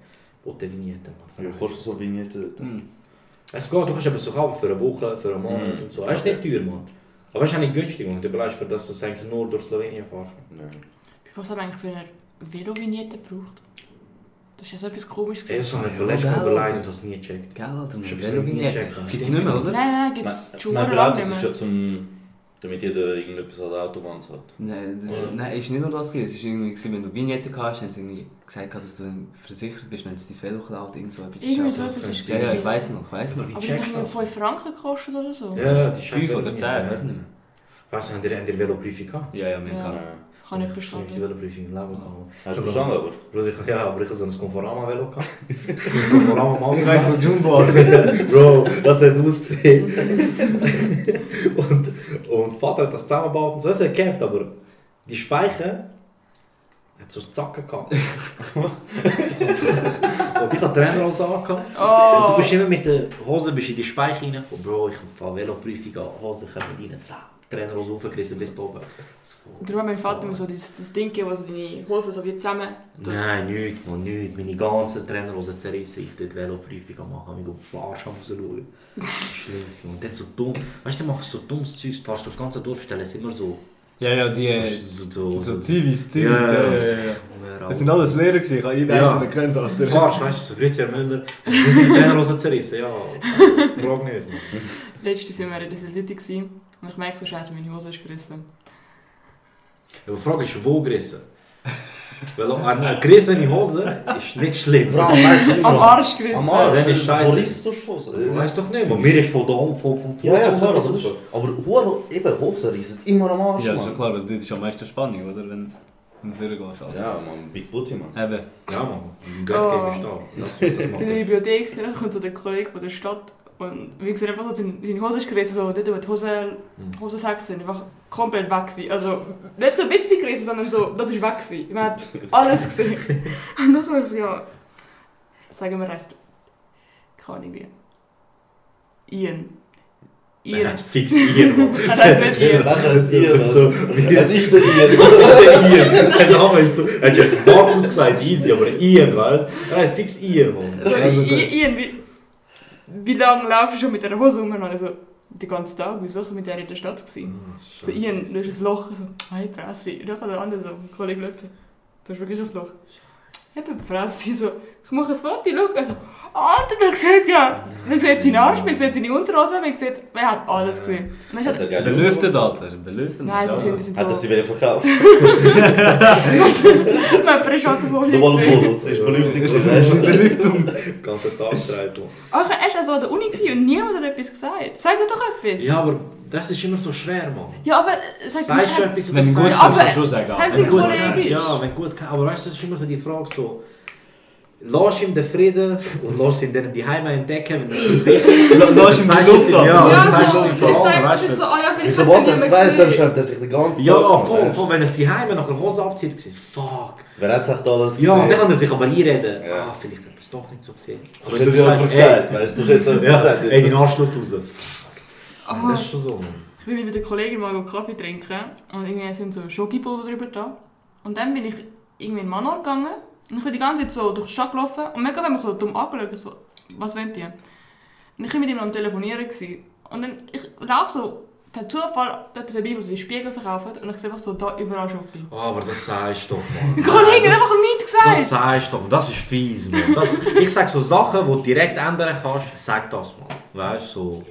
Bote Vignette, Ja, kostet so Vignette. Hm. Es geht, du kannst eben so kaufen für eine Woche, für einen Monat Mhm. und so. Das ist nicht teuer, Mann. Aber es ist auch nicht günstig, man. Du überlegst, für das du es eigentlich nur durch Slowenien fährst. Nein. Was haben wir eigentlich für eine Velo-Vignette gebraucht? Das ist ja so etwas komisches. Ich habe es gewesen. mir verletzt geil. mal überlegt und habe es nie gecheckt. Geil, Alter, Ich wir hab es nie gecheckt. Gibt's nicht mehr, oder? Nein, nein, gibt es schon lange nicht mehr. Damit jeder irgendetwas an der Autobahn hat. Nein, Ja. nein, ist nicht nur das gewesen. Es war irgendwie, gewesen, wenn du Vignette hast, haben sie irgendwie gesagt, dass du dann versichert bist, wenn es dein Velo klaut, irgend so etwas. Irgendwie ist so Ja, ja, ich gewesen. weiss noch, ich weiss noch. Aber die haben du mir das? 5 Franken gekostet oder so. Ja, die scheiß 5 oder 10, Vignette, ich weiß nicht mehr. Weißt du, haben die, haben die Veloprüfung gehabt? Ja, ja, wir Ja. haben Kann ich Ich habe die verstanden. Veloprüfung im Leben gehabt. Hast du verstanden, aber? Bro, ich, ja, aber ich habe so ein Conforama-Velo gehabt. Conforama mal Ich weiss von Jumbo. Bro, das hat ausgesehen. und, Vater hat das zusammengebaut und so. Es hat gehabt, aber die Speicher hat so Zacken gehabt. und ich hatte Trainerhose angehabt. Und du Oh, bist immer mit der Hose bist in die Speicher rein. Und Bro, ich habe Veloprüfung an, Hose kommen rein, zack. Trainerhose aufgerissen bis oben. So. darum hat mein Vater mir so das, das Ding gegeben, wo so deine Hosen so wie zusammen tut. Nein, nichts, man, nichts. Meine ganzen Trainerhosen zerrissen. Ich dort Veloprüfung am machen, mich auf den Arsch am rausschauen. Schlimm. Und dann so dumm. Weißt du, du machst so dummes Zeug, du fährst das ganze Dorf, stellen es immer so. Ja, ja, die. äh, so, so, So Zivis, Zivis. Ja, Ja, ja. Das sind alles Lehrer gewesen, ich habe jeden Ja. einzelnen kennt. Fährst, weißt du, so Grüezi Herr Müller. Deine Trainerhosen zerrissen? Ja, frag nicht. Letztes Jahr waren wir in der City gewesen, und ich merke so, scheiße, meine Hose ist gerissen. Aber die Frage ist, wo gerissen? Weil eine gerissene Hose ist nicht schlimm. weißt du, Am Arsch gerissen. Am Arsch. dann ist scheiße. Wo liest du schon? Ich weiß doch nicht, man. mir ist von da von, von, Ja, ja, klar, von- aber, das ist, aber Hure, eben, Hosen reissen immer am Arsch, Ja, das ist ja klar, weil dort ist am meisten Spannung, oder? Wenn wenn du durchgehst. Alter. Ja, man, Big Booty, man. Eben. Ja, Mann. Im Göttgame ist da. Das, das in der er. Bibliothek kommt so der Kollege von der Stadt und wie gesagt, einfach so seine, seine Hose ist gerissen, so dort wo die Hose, Hosensäcke sind, einfach komplett weg gewesen. Also nicht so ein bisschen gerissen, sondern so, das ist weg gewesen. Man hat alles gesehen. Und dann habe ich so, ja, sagen wir, heißt, keine Ahnung wie. Ian. Er Ian. heißt fix Ian. Er heißt nicht Ian. Was heißt dir? So, Es ist der Ian. Was ist der Ian? Der Name ist so. Er hat jetzt Markus gesagt, easy, aber Ian, weißt du? Er heißt fix Ian, Mann. Also, Ian, wie, wie lange laufst du schon mit dieser Hose rum? Also, den ganzen Tag, wieso ich mit der in der Stadt gewesen? So, Ian, du hast ein Loch, so, hey, Presse. Und dann hat der andere so, ein Kollege Du hast wirklich ein Loch. Ich habe gefragt, sie so, ich mache ein Foto, schau. Also, Alter, man sieht ja, man sieht seinen Arsch, man sieht seine Unterhose, man sieht, man hat alles gesehen. Dann Hat er geile Belüftet, Alter. Belüftet. Nein, sie sind, die sind Hat er so... sie wieder verkauft? Man hat frisch Normal gesehen. Bonus, ist Belüftung gewesen? Belüftung. Den ganzen Tag gedreht. Aber er war also an der Uni und niemand hat etwas gesagt. Sag doch etwas. Ja, aber das ist immer so schwer, Mann. Ja, aber... äh, Sag Sagst du etwas Wenn du gut sagst kannst, aber- kannst du schon sagen. Haben Alter. sie Wenn gut kannst, ist? ja, wenn gut kannst. Aber weißt du, das ist immer so die Frage so... Lass ihm den Frieden und lass ihn dann die Heime entdecken, wenn das passiert. Lass ihm die Sagst du Luft. Ja, Ja, das sagst so, du ich denke, weißt das ist du. so, ah ja, Wieso wollte er es nicht weiss, mehr dann gesehen. schreibt er sich den ganzen Ja, Tag. voll, du? voll. Wenn es die Heime nach der Hose abzieht, gesehen, fuck. Wer hat sich da alles Ja, und dann gesehen? kann er sich aber einreden. Ja. Ah, vielleicht hat er es doch nicht so gesehen. So hat sie einfach gesagt, weißt du? So Ja, gesagt. ey, den Arschloch raus. Ah, Das ist schon so. Ich bin mit der Kollegin mal Kaffee trinken und irgendwie sind so Schokipulver drüber da. Und dann bin ich irgendwie in Manor gegangen und ich bin die ganze Zeit so durch die Stadt gelaufen und mega haben mich so dumm angeschaut, so, was wollt ihr? Und ich war mit ihm am Telefonieren gewesen. und dann ich laufe so per Zufall dort vorbei, wo sie die Spiegel verkaufen und ich sehe einfach so da überall Schoki. Oh, aber das sagst du doch, Mann. Die Kollegin hat einfach nichts gesagt. Das sagst du doch, das ist fies, Mann. Das, ich sag so Sachen, die du direkt ändern kannst, sag das, Mann. Weißt du, so...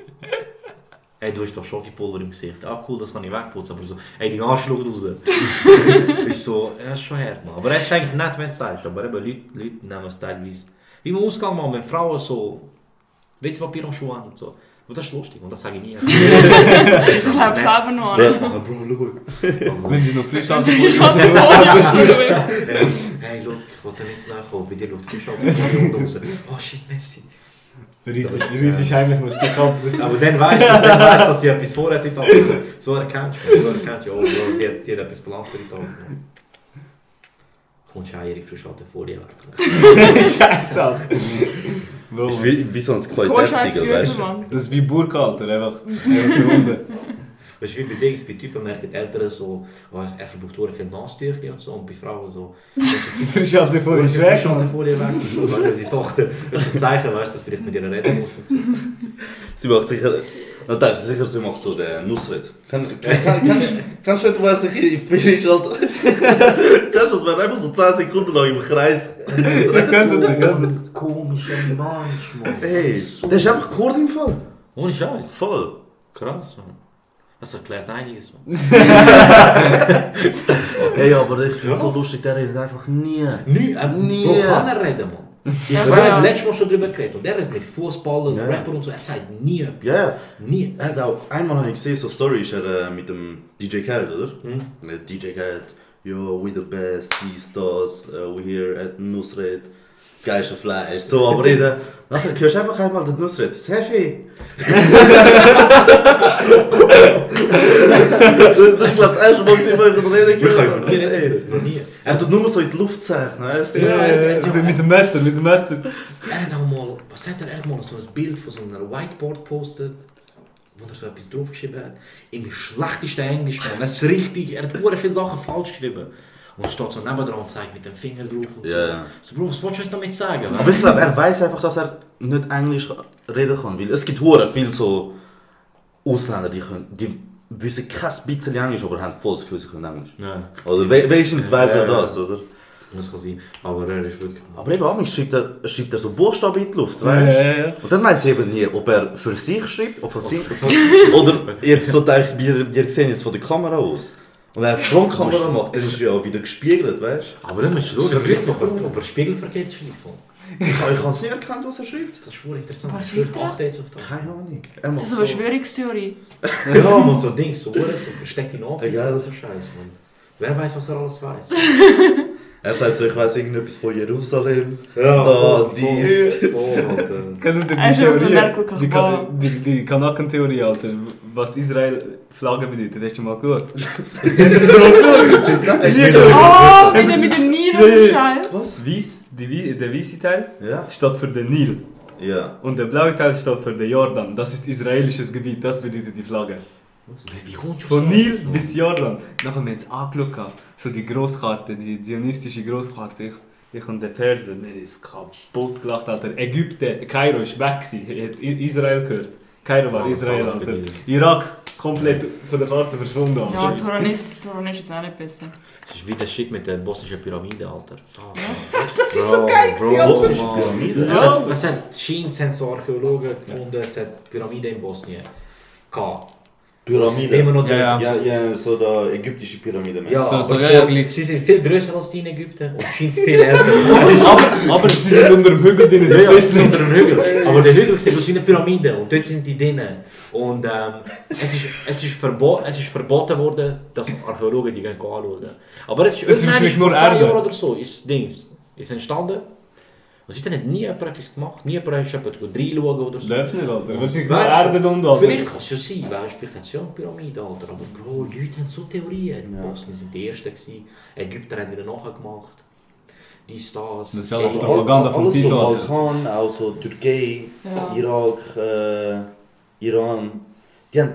Ey, du hast doch Schokipulver im Gesicht. Ah, cool, das kann ich wegputzen. Aber so, ey, dein Arsch schaut raus. ist so, ja, ist schon hart, Mann. Aber es ist eigentlich nett, wenn du es sagst. Aber eben, Leute, Leute nehmen es teilweise. Wie im Ausgang, Mann, wenn Frauen so Witzpapier am Schuh haben und so. Und das ist lustig und das sage ich nie. Ich glaube selber noch an. Ah, Bro, schau. Wenn sie noch frisch Ich anfangen. hatte Folie hey, look, ich wollte nicht zu nahe kommen. Bei dir schaut die Fisch halt raus. Oh shit, merci. Riesig, riesig heimlich musst du gekauft. Aber dann weißt du, dann weißt, dass sie etwas vorhat in Tag. So, so erkennst du so erkennst du, oh, sie, hat, sie hat etwas geplant für den Tag. Kommst du auch ihre frischhalte Folie weg. Scheiße, Alter. Ist wie, wie so ein Qualitätssiegel, weißt du? Das ist wie Burg, Alter. Einfach, die. Weißt du, wie bei Dings, bei Typen merken die Eltern so, oh, er verbraucht sehr viel Nasstücher und so, und bei Frauen so, Frisch Alter vor oh, die sie Schwäche. frischhalte Folie weg. Weil sie Tochter, das ist ein Zeichen, weißt du, dass du vielleicht mit ihr reden musst und so. Sie macht sicher... Ich denke sicher, sie macht so den Nussred. Kann, kann, kann, kannst, du nicht, wer sich in Fisch ist, Alter? Kannst du das, wenn einfach so 10 Sekunden lang im Kreis... Ich könnte das, ich könnte das. Komischer Mensch, Mann. Hey, der ist einfach Kord im Fall. Ohne Scheiß. Voll. Krass, Mann. Das erklärt einiges. Hey, aber ich finde es so lustig, der redet einfach nie. Nie, äh, Nie. Wo kann er reden, Mann? Ich Ja, habe ja. letztes Mal schon drüber geredet. Und er redet mit Fußballern, Ja. Rapper und so. Er sagt nie etwas. Ja, ja. Nie. Er hat auch, einmal habe ich gesehen, so Story ist er äh, mit dem DJ Khaled, oder? Hm? Der DJ Khaled, yo, we the best, dies, das, uh, we here at Nusret, geilste Fleisch, so, aber reden. Nachher hörst du einfach einmal den Nusret, Sefi! das ist, glaube ich, das erste Mal, wo ich ihn reden Wir gehört habe. Er tut nur so in die Luft zeichnen, weißt du? Ja, er- er- Mit dem Messer, mit dem Messer. Er hat auch mal, was hat er, er hat mal so ein Bild von so einer Whiteboard gepostet, wo er so etwas draufgeschrieben hat. Im schlechtesten Englisch, Mann. Er ist richtig, er hat sehr viele Sachen falsch geschrieben. Und steht so nebendran und zeigt mit dem Finger drauf und so. Ja, ja. So, Bro, was willst du damit sagen? Aber ich glaube, er weiß einfach, dass er nicht Englisch reden kann. Weil es gibt hure viele so Ausländer, die, können, die wissen kein bisschen Englisch, aber haben voll das Gefühl, sie können Englisch. Ja, Oder we wenigstens weiß er das, oder? das kann sein. Aber er ist wirklich... Aber eben, manchmal schreibt er, schreibt er so Buchstaben in die Luft, weißt du? Ja, ja, ja. Und dann weiß ich eben nie, ob er für sich schreibt, oder, für sich, oder jetzt so denkt, wir, wir sehen jetzt von der Kamera aus. Und wenn er Frontkamera macht, dann ist er ja wieder gespiegelt, weißt Aber dann musst du schauen, vielleicht noch, ob er spiegelverkehrt schreibt. Ich, ich kann es nicht erkennen, was er schreibt. Das ist schon interessant. Was Ich schreibt er? achte jetzt auf das. Keine Ahnung. Er Das macht ist eine so. Verschwörungstheorie. Ja, man so Dings, so Uhren, so versteckte Nachrichten Egal. und so Scheiß, Mann. Wer weiß, was er alles weiß? Er sagt so, ich weiß irgendetwas von Jerusalem. Ja, da, dies. ist die Theorie? Die, die, die Kanaken-Theorie, Alter. Was Israel Flagge bedeutet, hast du mal gehört? Oh, mit dem, mit dem Nil und Scheiß. Was? Weiss, die, der weiße Teil Ja. steht für den Nil. Ja. Und der blaue Teil steht für den Jordan. Das ist israelisches Gebiet, das bedeutet die Flagge. Wie kommst du Von Nil bis Jordan. Nachher haben wir jetzt angeschaut, so die Großkarte, die zionistische Großkarte. Ich, ich und der Perser, mir ist kaputt gelacht, Alter. Ägypten, Kairo ist weg gewesen, hat Israel gehört. Kairo war Israel, Alter. Irak, komplett von der Karte verschwunden. Ja, Toronist, Toronist ist auch nicht besser. Das ist wie der Shit mit der bosnischen Pyramide, Alter. Fuck. Das ist so geil gewesen. Pyramide? Es hat, es hat Archäologen gefunden, es hat Pyramiden in Bosnien. gehabt. Pyramide. Immer noch Ja, ja. Ja, ja, so der ägyptische Pyramide. Ja, So- so relativ- sie sind viel größer als die in Ägypten und scheint viel älter. aber, aber sie sind unter dem Hügel drin, Ja, ja, siehst es unter nicht. dem Hügel. Aber der Hügel sieht aus wie eine Pyramide und dort sind die drinnen. Und ähm, es, ist, es, ist verbo es ist verboten worden, dass Archäologen die gehen anschauen. Aber es ist Es ist vor nur 10 Erde. Jahren oder so ist Dings ist entstanden. Und seitdem hat nie jemand etwas gemacht. Nie jemand ist jemand reinschauen oder so. Läuft nicht, Alter. Weißt du, Erde und Alter. Vielleicht kann es ja sein, weißt, vielleicht hat es ja eine Pyramide, Alter. Aber Bro, Leute haben so Theorien. Die Bosnien sind die Ersten, gewesen. Ägypter haben ihnen nachgemacht. Dies, das. Das ist alles Propaganda vom alles so. Balkan, auch so Türkei, Ja. Irak, äh, Iran. Die haben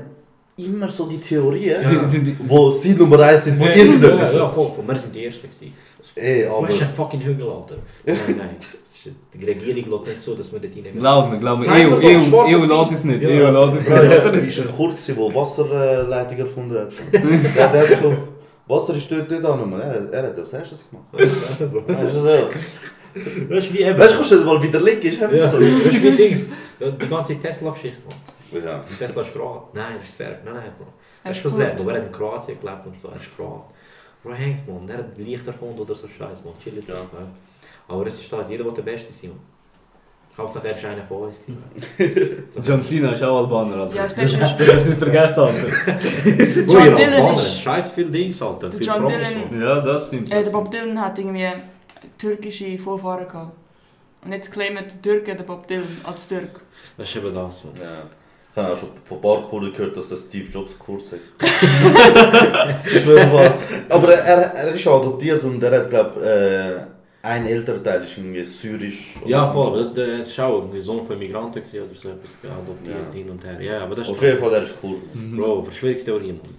immer so die Theorien, Sind, sind die, wo sie Nummer 1 sind von Ja, Ja, irgendetwas. ja, voll, voll. Wir sind die Ersten. Gewesen. Ey, Aber aber... das ist ein fucking Hügel, Alter. Nein, nein. Die Regierung lässt nicht so, dass wir dort reinnehmen. glaub mir, glaub mir. EU, EU, EU weiß. es nicht. Ja. EU lässt es nicht. ist ein gewesen, der Wasserleitung erfunden hat. der, der hat so... Wasser ist dort dort an. Er, er hat das erstes gemacht. Weißt du so? Wie eben. Weißt du, kannst du das mal widerlegen? Ist einfach ja, so. das ist Dings. Die ganze Tesla-Geschichte, man. Ja. Tesla ist Kroat. Nein, er ist Serb. Nein, nein, Bro. Er ist von. Serb, aber er hat in Kroatien gelebt und so. Er ist Kroat. Bro, Hanks, man. Er hat Licht erfunden oder so Scheiß, man. Chill jetzt. Ja. jetzt, man. Aber es ist das. Jeder will der Beste sein. Hauptsache er ist einer von uns. John Cena ist auch Albaner, Alter. Ja, das Beste ist, Das hast du nicht vergessen, Alter. John Albaner, ist- Scheiß viel Dings, Alter. Der John Dylan-. Ja, das stimmt. äh, der Bob Dylan hat irgendwie türkische Vorfahren gehabt. Und jetzt claimen die Türken den Bob Dylan als Türk. Das ist eben das, man. Ja. Ich habe auch schon von ein paar Kurden gehört, dass der Steve Jobs kurz sagt. Ich schwöre. Aber er, er ist auch adoptiert und er hat, glaube äh, ein älterer Teil ist irgendwie syrisch. oder Ja, voll. Das, der ist auch irgendwie Sohn von Migranten oder so etwas adoptiert Ja. hin und her. Ja, aber das ist Auf jeden Fall, er ist cool. Bro, Verschwörungstheorien, Mann.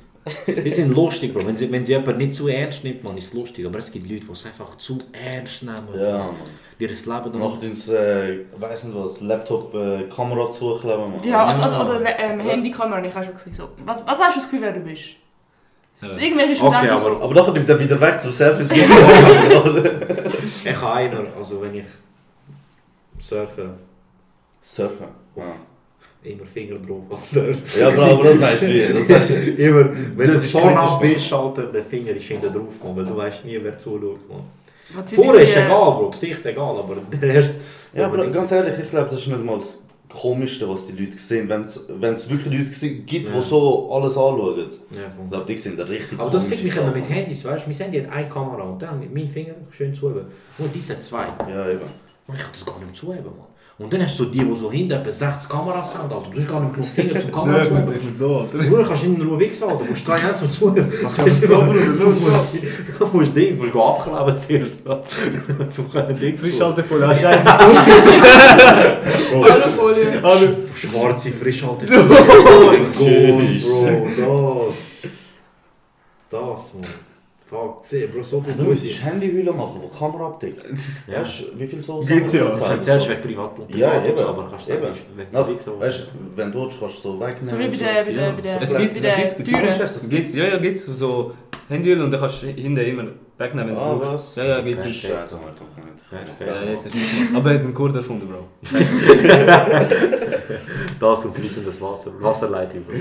Die sind lustig, Bro. Wenn sie, wenn sie jemand nicht zu ernst nimmt, man, ist es lustig. Aber es gibt Leute, die es einfach zu ernst nehmen. Ja, Mann. Die das Leben dann... Macht uns, äh, weiss nicht was, Laptop, äh, Kamera zukleben, Mann. Ja, also, also oder ähm, Handykamera, ich habe schon gesagt, so. Was, was hast du das Gefühl, wer du bist? So irgendwelche Studenten aber- so. Aber nachher nimmt er wieder weg zum Selfies. Ich kann immer, also wenn ich surfe, Surfen. Ja. immer Finger drauf, Alter. Ja, Bro, aber das weißt du nie. Das weißt du. Immer, wenn du Das Vornamen kritisch, bist, Alter, der Finger ist hinten drauf, man, weil du weißt nie, wer zuschaut, man. Vorher ist egal, Bro, Gesicht egal, aber der erste... Ja, aber ganz ehrlich, ich glaube, das ist nicht mal das Komischste, was die Leute sehen. Wenn es wirklich Leute gibt, die Ja. so alles anschauen. Ja, Ich glaube, die sind richtig Aber das fickt mich immer mit Handys, weißt du? Mein Handy hat eine Kamera und dann mein Finger schön zuheben. Und diese hat zwei. Ja, eben. Und ich kann das gar nicht zuheben, Mann. Und dann hast du so die, die so hinten etwa 60 Kameras haben, Alter. Du hast gar nicht genug Finger zum Kamera ist nicht so. Du kannst in Ruhe wichsen, Alter. Du musst zwei Hände zum Bruder, so. Du musst Dings, du musst abkleben zuerst. Zum können Dings Frischhalte voll, ah, scheiße. Alufolie. Schwarze Frischhalte. Oh mein Gott, Bro, das. Das, Mann. Fuck, seh, Bro, so viel Du müsstest Handyhülle machen, die Kamera abdeckt. Ja. Weißt du, wie viel so Gibt's ja. Du erzählst wegen Privat Ja, eben. aber kannst du eben. nicht Dings so. weißt du, wenn du willst, kannst du so wegnehmen. So wie bei der, bei der, Ja. bei der, Es bei gibt, es der gibt, Türen. Das gibt's, ja, ja, gibt's so Handyöl und dann kannst du hinten immer wegnehmen, wenn du Ah, was? Ja, ja, gibt's. Scheiße, Alter. Ja, jetzt ist Aber er hat einen Kurd erfunden, Bro. Das und fließendes Wasser. Wasserleitung, Bro.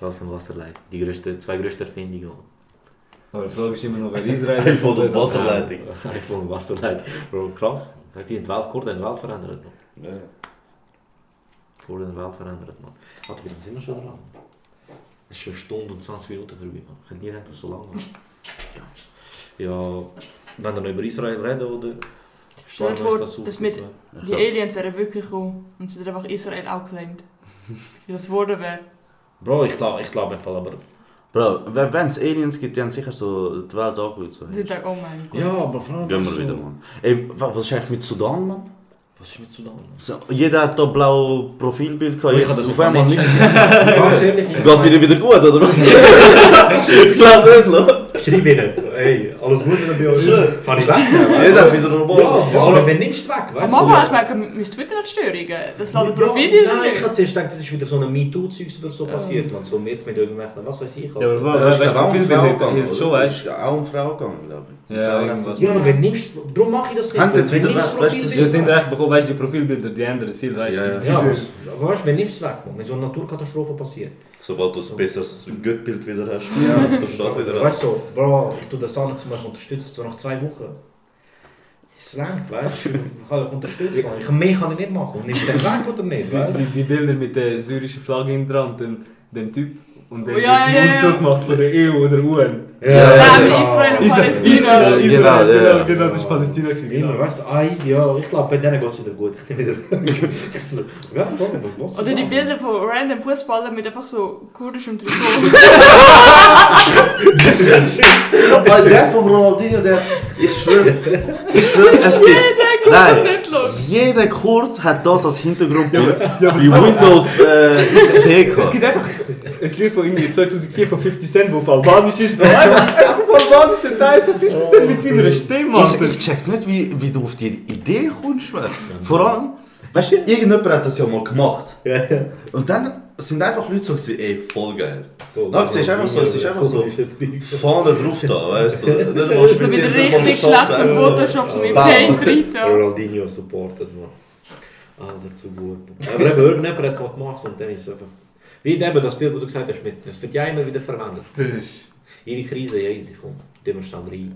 Das und Wasserleitung. Die größte, zwei größten Erfindungen. Aber die Frage ist immer noch, wer Israel und erfunden hat. Wasserleitung. Ja, iPhone und Wasserleitung. Bro, krass. Hat die in die Welt, Kurden in die Welt verändert, man. Ja. Kurden in die Welt verändert, man. Warte, wie lange sind wir schon dran? Es ist schon eine Stunde und 20 Minuten vorbei, man. Ich könnte nie denken, dass so lang war. Ja, wenn wir noch über Israel reden, oder? Stell dir vor, dass mit- Die Aliens wären wirklich gekommen und sie hätten einfach Israel auch geclaimed. Wie das geworden wäre. Bro, ich glaube ich glaub einfach, aber... Bro, wenn es Aliens gibt, die haben sicher so die Welt angeschaut. So. Sie denken, oh mein Gott. Ja, aber vor allem... Gehen wir so- wieder, Mann. Ey, wa- was ist eigentlich mit Sudan, Mann? Was ist mit Sudan? So, jeder hat da blau Profilbild gehabt. Ich jetzt kann das auf einmal nicht nichts. Ganz ehrlich, ich- Geht es ihnen wieder gut, oder was? ich glaube nicht, lo. Schreib ihnen. Ey, alles gut mit bei euch? Kann ich weg? Jeder wieder normal. Ja, aber wenn nimmst du weg, weißt Am du? Anfang, ich merke, mein Twitter hat Störungen. Das ladet Ja, nein, ich habe zuerst gedacht, das ist wieder so ein MeToo-Zeugs oder so passiert. Man. So jetzt mit irgendwelchen, was weiß ich. Ja, aber weißt du, auch Profilbild Frau gegangen. schon, weißt auch Frau gegangen, glaube ich. Ja, aber wenn nimmst darum mache ich das nicht. Haben sie jetzt wieder recht, weißt du, du? Sie sind recht bekommen, weißt du, die Profilbilder, die ändern viel, weißt du. Ja, Ja, weißt du, wenn nimmst du es weg, wenn so eine Naturkatastrophe passiert. Sobald du ein besseres Göttbild wieder hast, Ja. dann steht das wieder Weißt du, so, Bro, ich tue das an, zum Beispiel unterstützen, so nach zwei Wochen. Es langt, weißt du, ich kann dich unterstützen. Ich, mehr kann ich nicht machen. Und nimmst du den weg oder nicht, weißt Die, die Bilder mit der syrischen Flagge hinten dran, dem, dem Typ. Und der Oh, ja, hat ja, ja. Umzug gemacht von der EU oder UN. Ja, Nein, ja. Israel und Israel, Palästina. Israel, Genau, Israel, ja. genau, genau, das war Palästina. gewesen, Immer, Genau. weißt du, ah, easy, ja. Ich glaube, bei denen geht es wieder gut. Ich nehme wieder. ja, voll, aber was Oder die Bilder von random Fußballern mit einfach so kurdischem Trikot. Weil der von Ronaldinho, der. Ich schwöre, ich schwöre, es gibt. Nein, nicht los. jeder Kurd hat das als Hintergrundbild wie Windows äh, XP Es gibt einfach ein Lied von irgendwie 2004 von 50 Cent, wo auf Albanisch ist, wo einfach einfach auf albanischen Teil von 50 Cent mit seiner Stimme, Alter. Ich, ich check nicht, wie, wie du auf die Idee kommst, man. Vor allem, weißt du, irgendjemand hat das ja mal gemacht. Und dann sind einfach Leute so, gewesen, ey, voll geil. Na, du siehst einfach so, es ist einfach so vorne drauf da, weißt du. Nicht mal So nicht mal richtig Stadt, schlecht im einfach so. Photoshop, so mit. Paint rein. Ronaldinho supportet, man. Alter, zu gut. Aber eben, irgendjemand hat es mal gemacht und dann ist es einfach... Wie eben das Bild, das du gesagt hast, mit, das wird ja immer wieder verwendet. Jede Krise, ja easy, komm. Tun wir schnell rein.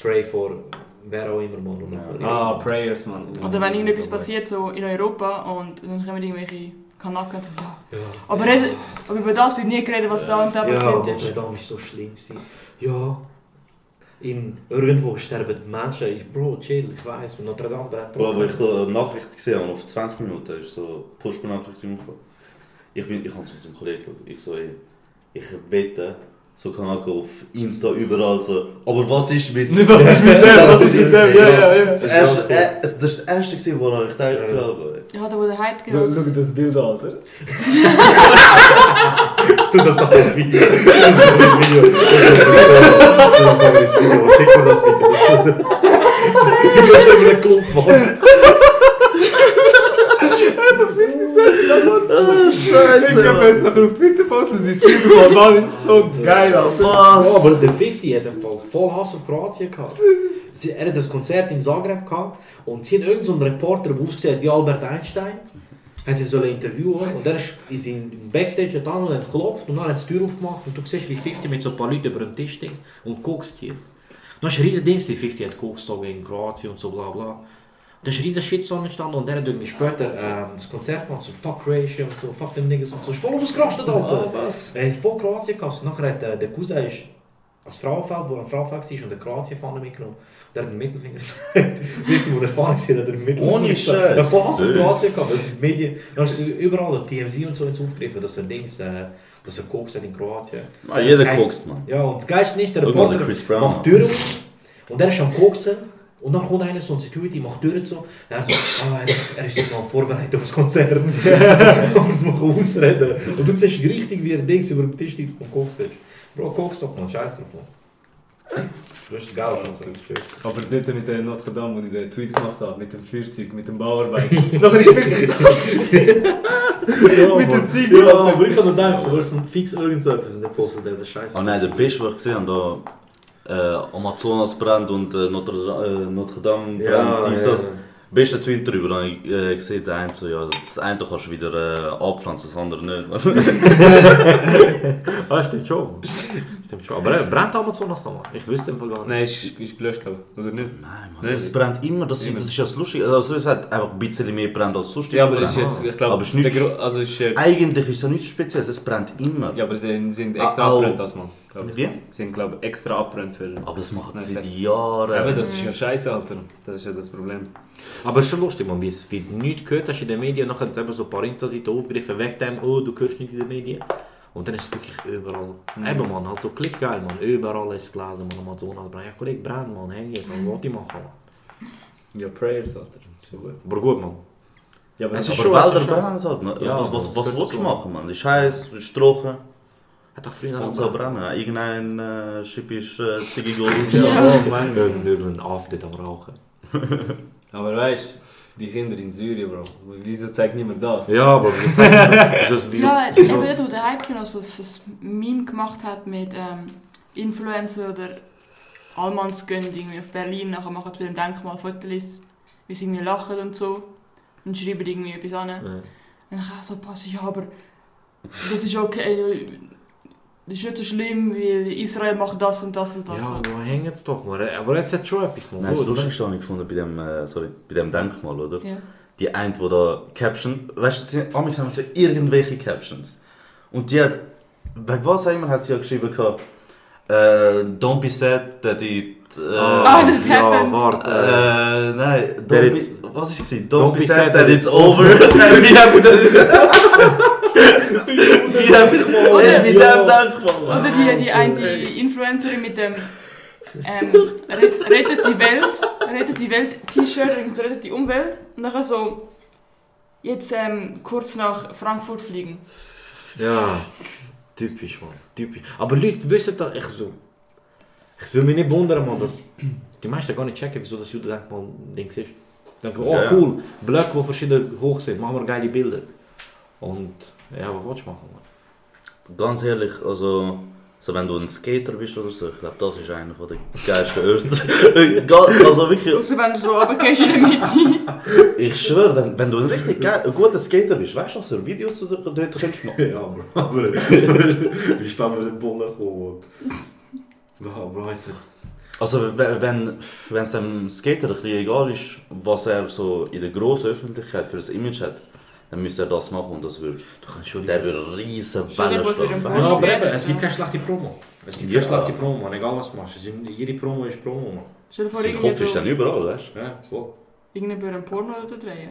Pray for wer auch immer, man. Und nachher- Ah, Prayers, Mann. Oder wenn irgendetwas passiert so in Europa und dann kommen irgendwelche Kanaken und sagen, ja. Ja. Aber, red, aber über das wird nie geredet, was da und da Ja, passiert Notre ist. Dame ist so schlimm. Gewesen. Ja, in irgendwo sterben die Menschen. Ich, Bro, chill, ich weiß, Notre Dame brennt Bro, aber ich da Nachricht gesehen habe, auf 20 Minuten ist so Push-Benachrichtigung gekommen. Ich, bin, ich habe zu unserem Kollegen geschaut. Ich so, ey, ich wette, so kann auch auf Insta überall so, aber was ist mit... Was ist mit dem? Was ist mit dem? Ja, ja, ja. Das, erste, äh, das ist das erste, woran ich dachte, ja. aber- Ja, da wo der Heid Schau genau. schau das Bild an, Alter. Tu das doch als Video. Das ist ein Video. Tu das noch als Video. Schick mir das bitte. Wieso hast du immer einen Klump, Mann? Ah, Ich Scheiße, habe jetzt Mann. nachher auf Twitter posten, das ist Bild von Albanisch so geil, Alter. Was? aber der 50 hat im Fall voll Hass auf Kroatien gehabt. Sie, er hat das Konzert in Zagreb gehabt und sie haben irgendeinen so Reporter, der ausgesehen hat wie Albert Einstein, hat ihn so ein Interview und er ist, ist in im Backstage getan und hat geklopft und dann hat er die Tür aufgemacht und du siehst wie 50 mit so ein paar Leuten über den Tisch steht und Koks zieht. Das war ein riesen Ding, 50 hat Koks gezogen in Kroatien und so bla bla. Da ist ein riesen Shitstorm entstanden und der hat irgendwie später ähm, das Konzert gemacht, so fuck Croatia und so, fuck them niggas und so. Ist voll ausgerastet, Alter. was? Er hat voll Kroatien gehabt. Nachher hat äh, der Cousin ist als Frauenfeld, wo er am Frauenfeld war, und der Kroatien-Fahne mitgenommen. Der hat den Mittelfinger gesagt. Richtig, wo der Fahne war, hat er den Mittelfinger Ohne. Scheiß. Ja, voll Hass auf. Kroatien gehabt. Das die Medien. Dann ist überall, die TMZ und so ins aufgegriffen, dass er Dings, äh, dass er Koks hat in Kroatien. Ah, jeder kokst, man. Ja, und das Geilste ist, der Reporter der macht Tür und er ist am Koksen. Und dann kommt einer so ein Security, macht die Tür zu. Und er so, ah, er ist, er noch vorbereitet auf das Konzert. Aber es muss ausreden. Und du siehst richtig, wie er Dings über dem Tisch liegt und Koks ist. Bro, Koks doch mal, scheiß drauf. Man. Das ist geil, Alter. Tschüss. Aber dort mit der Notre Dame, wo ich den Tweet gemacht habe, mit dem Feuerzeug, mit dem Bauarbeiter. Nachher ist wirklich das. Ja, Mit den Ziegen, Ja, aber ich habe gedacht, so, es fix irgend so etwas und dann postet der das Scheiß. Ah nein, der Beste, was ich gesehen habe, da äh, Amazonas brennt und äh, Notre, äh, Notre Dame brennt, Ja, dies, ja, das. ja. Beste Tweet darüber, habe ich äh, gesehen, der eine so, ja, das eine kannst du wieder äh, abpflanzen, das andere nicht. Ah, stimmt schon. Stimmt schon. Aber äh, brennt Amazonas nochmal? Ich wüsste im Fall gar nicht. Nein, ist, ist gelöscht, glaube ich. Oder nicht? Nein, Mann, Nein. es brennt immer, das, ist- das ist ja das Lustige. Also es hat einfach ein bisschen mehr brennt als sonst. Ja, aber das ist jetzt, ich glaube, Aber es ist nichts- also ist, äh, Eigentlich ist es ja nichts Spezielles, es brennt immer. ja, aber sie sind Ah, extra au. abbrennt das mal. glaub ich. Wie? Sie sind, glaube ich, extra abbrennt für. Aber das macht sie das- seit Jahren. Aber das ist ja scheiße, Alter. Das ist ja das Problem. Aber es ist schon lustig, man, wie es nichts gehört hast in den Medien, nachher es eben so ein paar Insta-Seiten aufgegriffen, weg dem, oh, du hörst nicht in den Medien. Und dann ist es wirklich überall. Eben, man, halt so klickgeil, man, überall ist es gelesen, man, Amazonas brennt. Ja, Kollege, brennt, man, häng jetzt, was wollte ich machen, man. Ja, Prayers, Alter. Ist ja gut. Aber gut, man. Ja, aber Es ist schon- Wälder ist brennen halt. Ne? Ja, was was, was willst du machen, man? Ist heiß, ist trocken. Hat doch früher Von so brennen. Irgendein äh, schippisch äh, Ziggy Gold. Ja, oh Mann. Irgendein Afdet am Rauchen. Aber weißt du, die Kinder in Syrien, Bro, wieso zeigt niemand das? Ja, aber wir zeigen wieso, wieso, Ja, wieso, eben so der Hype genau so das Meme gemacht hat mit ähm, Influencer oder Allmanns gehen irgendwie auf Berlin, nachher machen sie ein Denkmal Fotos, wie sie irgendwie lachen und so und schreiben irgendwie etwas an. Ja. Und dann kann ich so passen, ja, aber das ist okay, das ist nicht so schlimm, weil Israel macht das und das und das. Ja, wo hängen es doch mal. Aber es hat schon etwas noch. Nein, das? Lustigste habe ich gefunden bei dem, äh, sorry, bei dem Denkmal, oder? Ja. Die eine, die da Caption, weißt du, haben haben so irgendwelche Captions. Und die hat, wegen was auch immer, hat sie ja geschrieben gehabt, äh, don't be sad that it... Äh, Ah, that ja, happened. warte. Äh, nein, don't be, it's- was ist es? Don't, Don't be be sad sad that that it's over. Wie haben wir das? Wie haben wir das? Oder- Mit dem Denkmal. Oder die, die eine Influencerin mit dem ähm, Ret- Rettet die Welt, Rettet die Welt T-Shirt, Rettet die Umwelt und dann so jetzt ähm, kurz nach Frankfurt fliegen. Ja, typisch, man. Typisch. Aber Leute wissen da echt so. Ich will mich nicht wundern, man, dass die meisten gar nicht checken, wieso das Judendenkmal Dings ist. Denken, oh ja. cool, Blöcke, die verschieden hoch sind, machen wir geile Bilder. Und ja, was willst du machen? Man? Ganz ehrlich, also, so wenn du ein Skater bist oder so, ich glaube, das ist einer von den geilsten Orte. Also wirklich, Außer wenn du so runtergehst in der Mitte. ich schwöre, wenn, wenn du ein richtig geil, guter Skater bist, weißt du, was für Videos du dort könntest machen? Ja, Bro, aber wie stehen wir in den Bullen gekommen? Ja, Bro, jetzt. Also we- wenn wenn es dem Skater ein bisschen egal ist, was er so in der grossen Öffentlichkeit für ein Image hat, dann müsste er das machen und das würde, Du kannst schon der würde riesen Wellen schlagen. Ja, aber eben, es gibt keine schlechte Promo. Es gibt Ja. keine schlechte Promo, man, egal was du machst. Jede Promo ist Promo, man. Stell dir vor, Sein Kopf ist so, dann überall, weißt Ja, voll. irgendwie ein Porno oder drehen.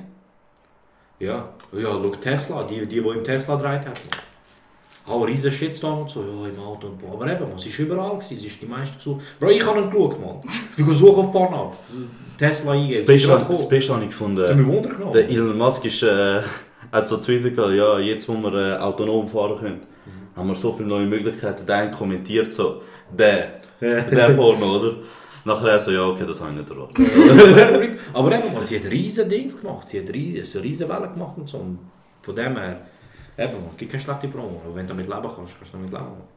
Ja, ja, schau Tesla, die, die, die im Tesla gedreht hat. Auch riesen Shitstorm und so, ja, im Auto und so. Aber eben, man, sie ist überall gewesen, sie ist die meiste gesucht. Bro, ich habe ihn geschaut, man. Ich gehe suchen auf Pornhub. Tesla eingeben. Das ist Beste habe ich Das hat gefunden, mich Wunder genommen. der Elon Musk ist, äh, hat so Twitter gehabt, ja, jetzt wo wir äh, autonom fahren können, haben wir so viele neue Möglichkeiten. Der eine kommentiert so, der, der Porno, oder? Nachher er so, ja, okay, das habe ich nicht erwartet. Aber eben, sie hat riesen Dings gemacht, sie hat riesen, eine riesen Welle gemacht und so. Und von dem her, eben, man, gibt keine schlechte Promo. Aber wenn du damit leben kannst, kannst du damit leben. Man.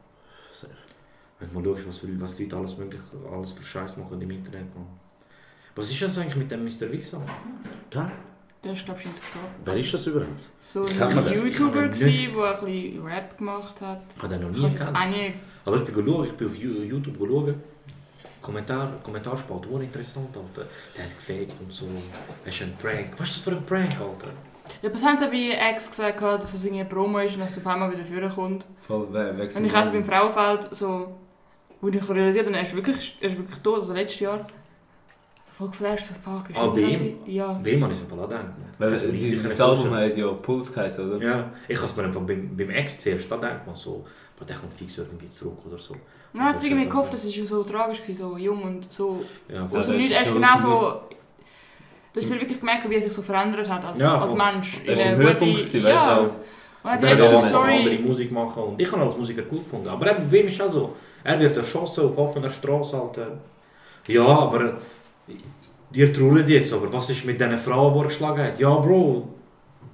Wenn du mal schaust, was, für, was Leute alles, möglich, alles für Scheiß machen im Internet. Man. Was ist das eigentlich mit dem Mr. Wixer? Ja, Der ist, glaube ich, gestorben. wer ist das überhaupt? So ein. YouTuber, der ein bisschen Rap gemacht hat. Ich habe den noch nie weiß gekannt. Aber ich bin schauen, ich bin auf YouTube schauen. Kommentar, Kommentarspalt, war interessant, Alter. Der hat gefaked und so. Das ist ein Prank. Was ist das für ein Prank, Alter? Ja, bis haben sie bei Ex gesagt, dass es irgendwie eine Promo ist und dass es auf einmal wieder vorkommt. Voll we wechseln. Und ich habe beim Frauenfeld so, wo ich so realisiert habe, er ist wirklich, er ist wirklich tot, also letztes Jahr. So fuck. Ah, bei er ihm? Ja. Bei ihm habe ich es gedacht. man. Weil Das Album vorstellen. hat ja Puls geheißen, oder? Ja, ich habe es mir einfach beim, beim Ex zuerst da gedacht, man so, aber der kommt fix irgendwie zurück oder so. Man hat es irgendwie gehofft, das war so tragisch, gewesen, so jung und so. Ja, Und voll. so das nicht, er schon genau so. Du hast wirklich gemerkt, wie er sich so verändert hat als, Ja, als. Mensch. Er ist In im eine Höhepunkt weißt du ja. auch. Und die hat auch andere. Musik machen und ich habe ihn als Musiker gut gefunden. Aber eben, bei ihm ist auch so, er wird erschossen auf offener Straße, Alter. Ja, aber dir trauert jetzt, aber was ist mit diesen Frauen, die er geschlagen hat? Ja, Bro,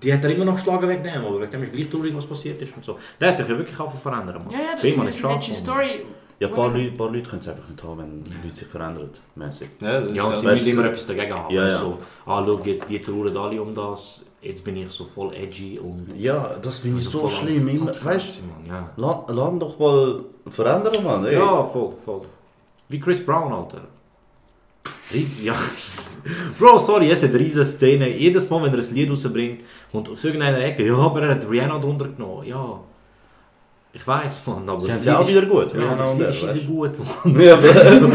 die hat er immer noch geschlagen wegen dem, aber wegen dem ist gleich traurig, was passiert ist und so. Der hat sich ja wirklich auch verändern. Mann. Ja, ja, das habe ist gefunden. Story. Ja, ein paar, Leute, paar Leute können es einfach nicht haben, wenn Leute sich verändern, mäßig. Ja, Ja, und sie ja- müssen immer etwas dagegen haben. Ja, ja. So, ah, schau, jetzt die trauern alle um das, jetzt bin ich so voll edgy und... Ja, das finde ich Also so schlimm. Immer, weißt ja. du, la- lass doch mal verändern, Mann. Ey. Ja, voll, voll. Wie Chris Brown, Alter. Ries, ja. Bro, sorry, es hat eine riesige Szene. Jedes Mal, wenn er ein Lied rausbringt, und aus irgendeiner Ecke, ja, aber er hat Rihanna drunter genommen. Ja. Ich weiß, man, aber Sie das haben sie auch wieder gut. ist- Ja, Rihanna das und Lied ist du. gut, man. Ja, aber das Und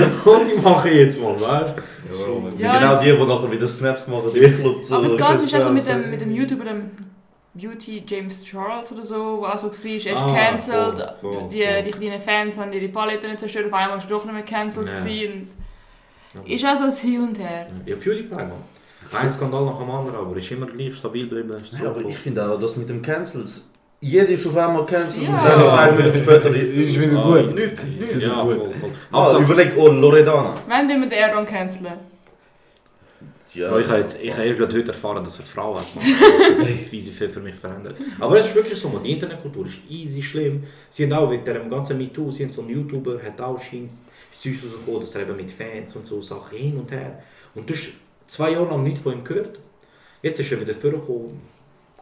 die mache ich jetzt mal, weißt du? sind Ja, genau die, die nachher wieder Snaps machen, die Club Aber das Ganze ist also mit so. dem, mit dem YouTuber, dem Beauty James Charles oder so, der auch so war, er ist Ah, cancelled. die, die kleinen Fans haben ihre Paletten nicht zerstört, auf einmal ist er doch nicht mehr cancelled. Ja. Ist auch so ein Hin und Her. Ja, PewDiePie, man. Ein Skandal nach dem anderen, aber ist immer gleich stabil geblieben. Ja, aber ich finde auch, das mit dem Cancels, Jeder ist auf einmal cancelled Ja. und dann zwei Minuten später... Ist wieder Ah, gut. Nicht, nicht. Ja, voll, voll. Ah, überleg, oh, Loredana. Wenn wir den Erdogan canceln. Ja. Bro, ich habe jetzt, ich habe gerade heute erfahren, dass er Frau hat. wie sie viel für mich verändert. Aber es ist wirklich so, man, die Internetkultur ist easy schlimm. Sie haben auch mit dem ganzen MeToo, sie haben so einen YouTuber, hat auch scheint das Zeug rausgekommen, dass er eben mit Fans und so Sachen hin und her. Und du hast zwei Jahre lang nichts von ihm gehört. Jetzt ist er wieder vorgekommen,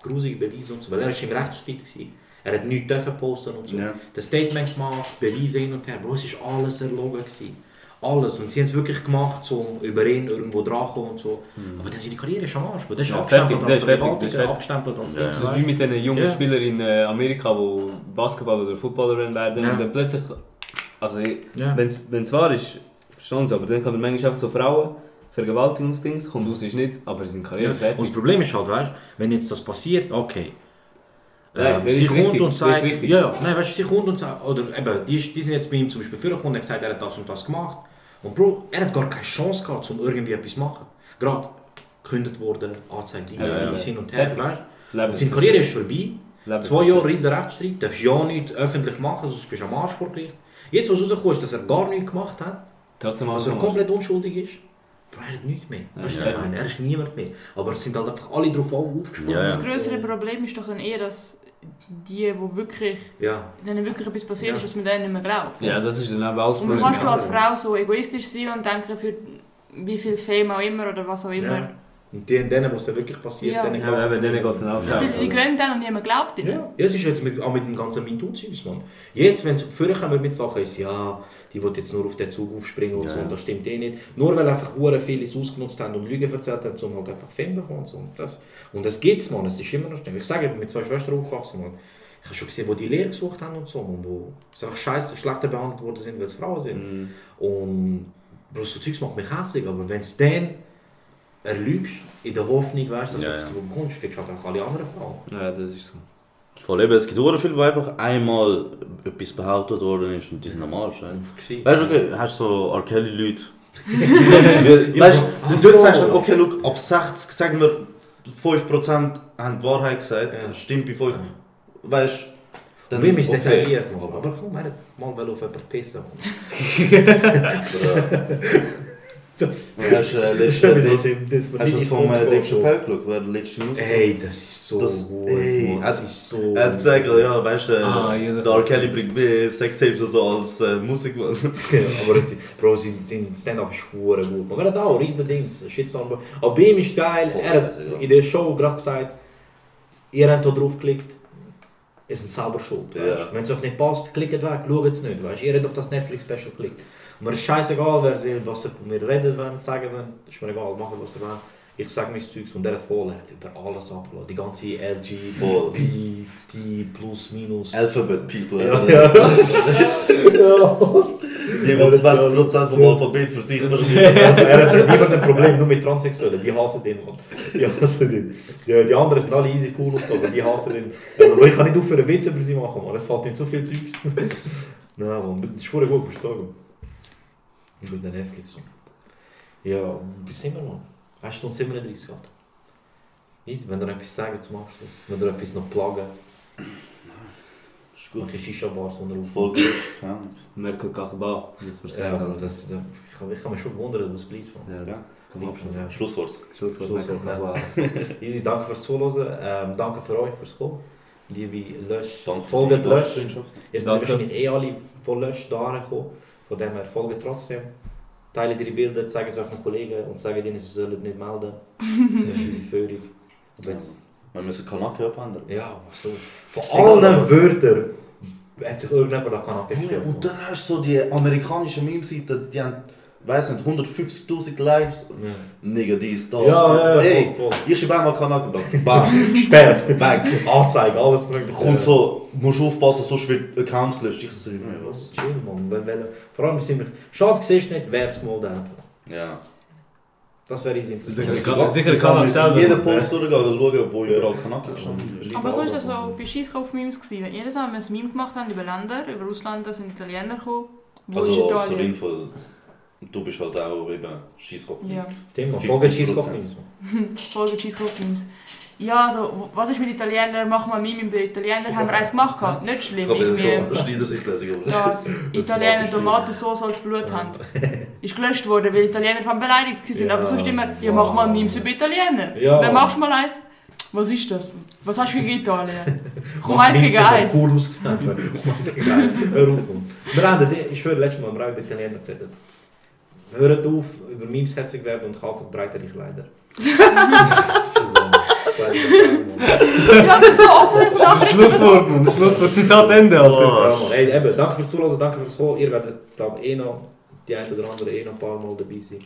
grusige Beweise und so, weil er ist im Rechtsstreit war. Er hat nichts dürfen posten und so. Ja. Das Statement gemacht, Beweise hin und her. Bro, es war alles erlogen. Gewesen. Alles. Und sie haben es wirklich gemacht, um über ihn irgendwo dran zu kommen und so. Aber dann seine Karriere ist am Arsch. weil Der ist Ja, abgestempelt fertig, als Vergewaltiger, abgestempelt Ja. Das ist wie mit den jungen Ja. Spielern in äh, Amerika, die Basketball oder Footballer werden werden Ja. und dann plötzlich, also Ja. wenn es wahr ist, verstehen sie, aber dann kommen manchmal einfach so Frauen, Vergewaltigungsdings, kommt raus, ist nicht, aber sie sind Karriere Ja. fertig. Und das Problem ist halt, weißt wenn jetzt das passiert, okay. Nein, Ähm, sie kommt richtig, und sagt, ja, ja, nein, weißt du, sie kommt und sagt, oder eben, die, die sind jetzt bei ihm zum Beispiel vorgekommen und hat gesagt, er hat das und das gemacht. Und Bro, er hat gar keine Chance gehabt, um irgendwie etwas zu machen. Gerade gekündigt worden, Anzeige, dies, Ja, dies, ja. hin und her, Fertig. weißt du. Und seine Karriere ist vorbei. Leben Zwei Jahre riesen Rechtsstreit, darfst ja nichts öffentlich machen, sonst bist du am Arsch vor Gericht. Jetzt, was rausgekommen ist, dass er gar nichts gemacht hat, Trotzdem dass er komplett unschuldig ist, Bro, er hat nichts mehr. Du, Ja, ja. nein, er ist niemand mehr. Aber es sind halt einfach alle drauf aufgesprungen. Ja, ja. Das größere Problem ist doch dann eher, dass die, die wirklich, Ja. denen wirklich etwas passiert Ja. ist, dass man denen nicht mehr glaubt. Ja, das ist dann eben auch Und wie Problem. kannst du als Frau so egoistisch sein und denken, für wie viel Fame auch immer oder was auch immer. Ja. Und die, denen, was dann wirklich passiert, Ja. denen Ja, glauben eben, denen geht es dann auch Ja. Die, gönnen dann und niemand glaubt ihnen. Ja, ja, es ist jetzt mit, auch mit dem ganzen MeToo-Zeugs, Mann. Jetzt, wenn es vorkommen mit Sachen ist, ja, die will jetzt nur auf den Zug aufspringen und so, und das stimmt eh nicht. Nur weil einfach hure viele es ausgenutzt haben und Lügen erzählt haben, um halt einfach Fame bekommen und so. Und das, und das gibt's, Mann, es ist immer noch schnell. Ich sage, ich bin mit zwei Schwestern aufgewachsen, Mann. Ich habe schon gesehen, wo die Lehre gesucht haben und so, und wo sie einfach scheiße, schlechter behandelt worden sind, weil es Frauen sind. Und Bro, so Zeugs macht mich hässlich, aber wenn es dann erlügst, in der Hoffnung, weißt, dass Ja, du etwas ja. davon bekommst, fickst du halt auch alle anderen Frauen. Ja, das ist so. Voll eben, es gibt sehr viele, wo einfach einmal etwas behauptet worden ist und die sind am Arsch. Gewesen. Weißt du, okay, hast du so R. Kelly-Leute. Die- weißt du, dort sagst du, okay, look, ab 60, sagen wir, 5% haben die Wahrheit gesagt, Ja. das stimmt bei 5. Weißt du, Dann Wem ist detailliert, Mann. Aber komm, er hat mal auf jemanden pissen. das Hast äh, letztens das, das, das, das vom äh, Dave Chappelle geschaut, wer letzte News Ey, das ist so Das- gut, ey, Mann. Das ist so Er hat gesagt, ja, weißt du, Ah, jeder der R. Kelly bringt mehr Sextapes so als äh, Musik. Ja, aber es, Bro, sein, sein Stand-up ist hure gut. Man hat auch riesen Dings, Shitstorm. Aber bei ihm ist geil, Voll er hat in der Show gerade gesagt, ihr habt da drauf geklickt, ist ein selber schuld. Weißt. Wenn es euch nicht passt, klickt weg, schaut es nicht. Weißt. Ihr habt auf das Netflix-Special geklickt. Und mir ist scheißegal, wer sie, was sie von mir reden wollen, sagen wollen. Ist mir egal, machen was sie wollen. Ich sage mein Zeugs und er hat voll, er hat über alles abgeladen. Die ganze LG, Voll. B, T, plus, minus. Alphabet People. Ja, äh, ja. Die, die 20% vom Alphabet für sich er hat niemand ein Problem nur mit Transsexuellen, die hassen den, Mann. Die hassen den. Die, die anderen sind alle easy cool und so, aber die hassen den. Also, ich kann nicht aufhören, Witze über sie machen, Mann. Es fällt ihm zu viel Zeugs. Nein, Mann, das ist gut, bist du gut. Mit der Netflix. Mann. Ja, wie sind wir noch? Eine Stunde 37 gerade. Easy, wenn ihr etwas sagen zum Abschluss. Wenn ihr etwas noch plagen. Ist gut. Manche Shisha-Bars, ihr auf... Voll. Ja. Merkel Kachba, muss man Ja, sagen. aber das, das, ich, kann, ich mich schon wundern, was bleibt. Ja, Ja. zum Abschluss. Ja. Schlusswort. Schlusswort Schlusswort, Merkel. Easy, danke fürs Zuhören. Ähm, danke für euch fürs Kommen. Liebe Lösch, folgt Lösch. Ihr seid wahrscheinlich eh alle von Lösch da gekommen. Von dem her folgt trotzdem. Teilt ihre Bilder, zeigen es euren Kollegen und sagen ihnen, sie sollen nicht melden. Das ist unsere Führung. Aber jetzt, Wir müssen Kanake abändern. ja, so. Von allen Wörtern hat sich irgendjemand an Kanake gestellt. Und dann hast du so die amerikanischen Meme-Seiten, die haben, weiß nicht, 150.000 Likes. Ja. Nigga, dies, das. Ja, ja, Ey, voll, voll. ich schreibe einmal Kanake, bam, Sperrt, back. Anzeige, alles mögliche. Kommt so, musst aufpassen, sonst wird Account gelöscht. Ich so, ja, was? Chill, man. Weil, weil, vor allem sind wir... Schade, siehst du nicht, wer es gemalt hat. Ja. Das wäre easy interessant. Sicher, Ich kann- sicher ich kann man selber. jeden Post durchgehen und schauen, wo überall Kanake ist. Aber so ist das so bei Scheisskauf-Memes gewesen. Jedes Mal, wenn wir ein Meme gemacht haben über Länder, über Ausländer sind Italiener gekommen. Wo ist Also zur Italien? Info, du bist halt auch eben Scheisskopf. Ja, Stimmt, man. 50%. Folgt Scheisskopf-Memes, man. Folge Scheisskauf-Memes. Ja, so, was ist mit Italienern? Mach mal ein Meme über Italiener. Haben wir eins gemacht? gehabt? Nicht schlimm. Ich habe so Schneidersicht dass Italiener Tomatensauce als Blut haben. Ist gelöscht worden, weil Italiener von beleidigt sind. Aber Ja, sonst immer, ja mach mal Memes über Italiener. Ja. Dann machst du mal eins. Was ist das? Was hast du gegen Italien? Komm eins gegen eins. cool. Komm eins gegen eins. Hör auf. Mann. Wir haben, ich schwöre, letztes Mal haben wir auch über Italiener geredet. Hört auf, über Memes hässlich werden und kauft breitere Kleider. das ist so. Ja, offen Schlusswort, Mann. Schlusswort, Zitat Ende, Alter. Ja, Mann. Hey, eben, danke fürs Zuhören, danke fürs Kommen. Ihr werdet, glaube eh noch, die ein oder andere eh noch ein paar Mal dabei sein.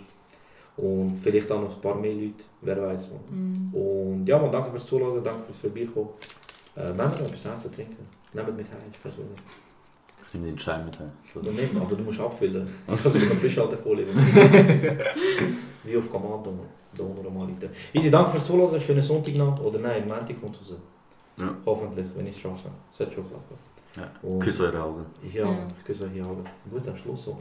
Und vielleicht auch noch ein paar mehr Leute, wer weiß. Man. Und ja, man, danke fürs Zuhören, danke fürs Vorbeikommen. Äh, wir noch etwas essen zu trinken, nehmt mit heim, ich weiß nehme den Schein mit. Oder nicht, aber du musst abfüllen. Ich kann sogar Frischhaltefolie. Wie auf Kommando, man. Da unten mal Leute. Easy, danke fürs Zuhören, schönen Sonntag noch. Oder nein, Montag kommt raus. Ja. Hoffentlich, wenn ich es schaffe. Es sollte schon klappen. Ja. Küsse eure Augen. Ja, Ja. ich küsse euch die Augen. Gut, am Schluss auch.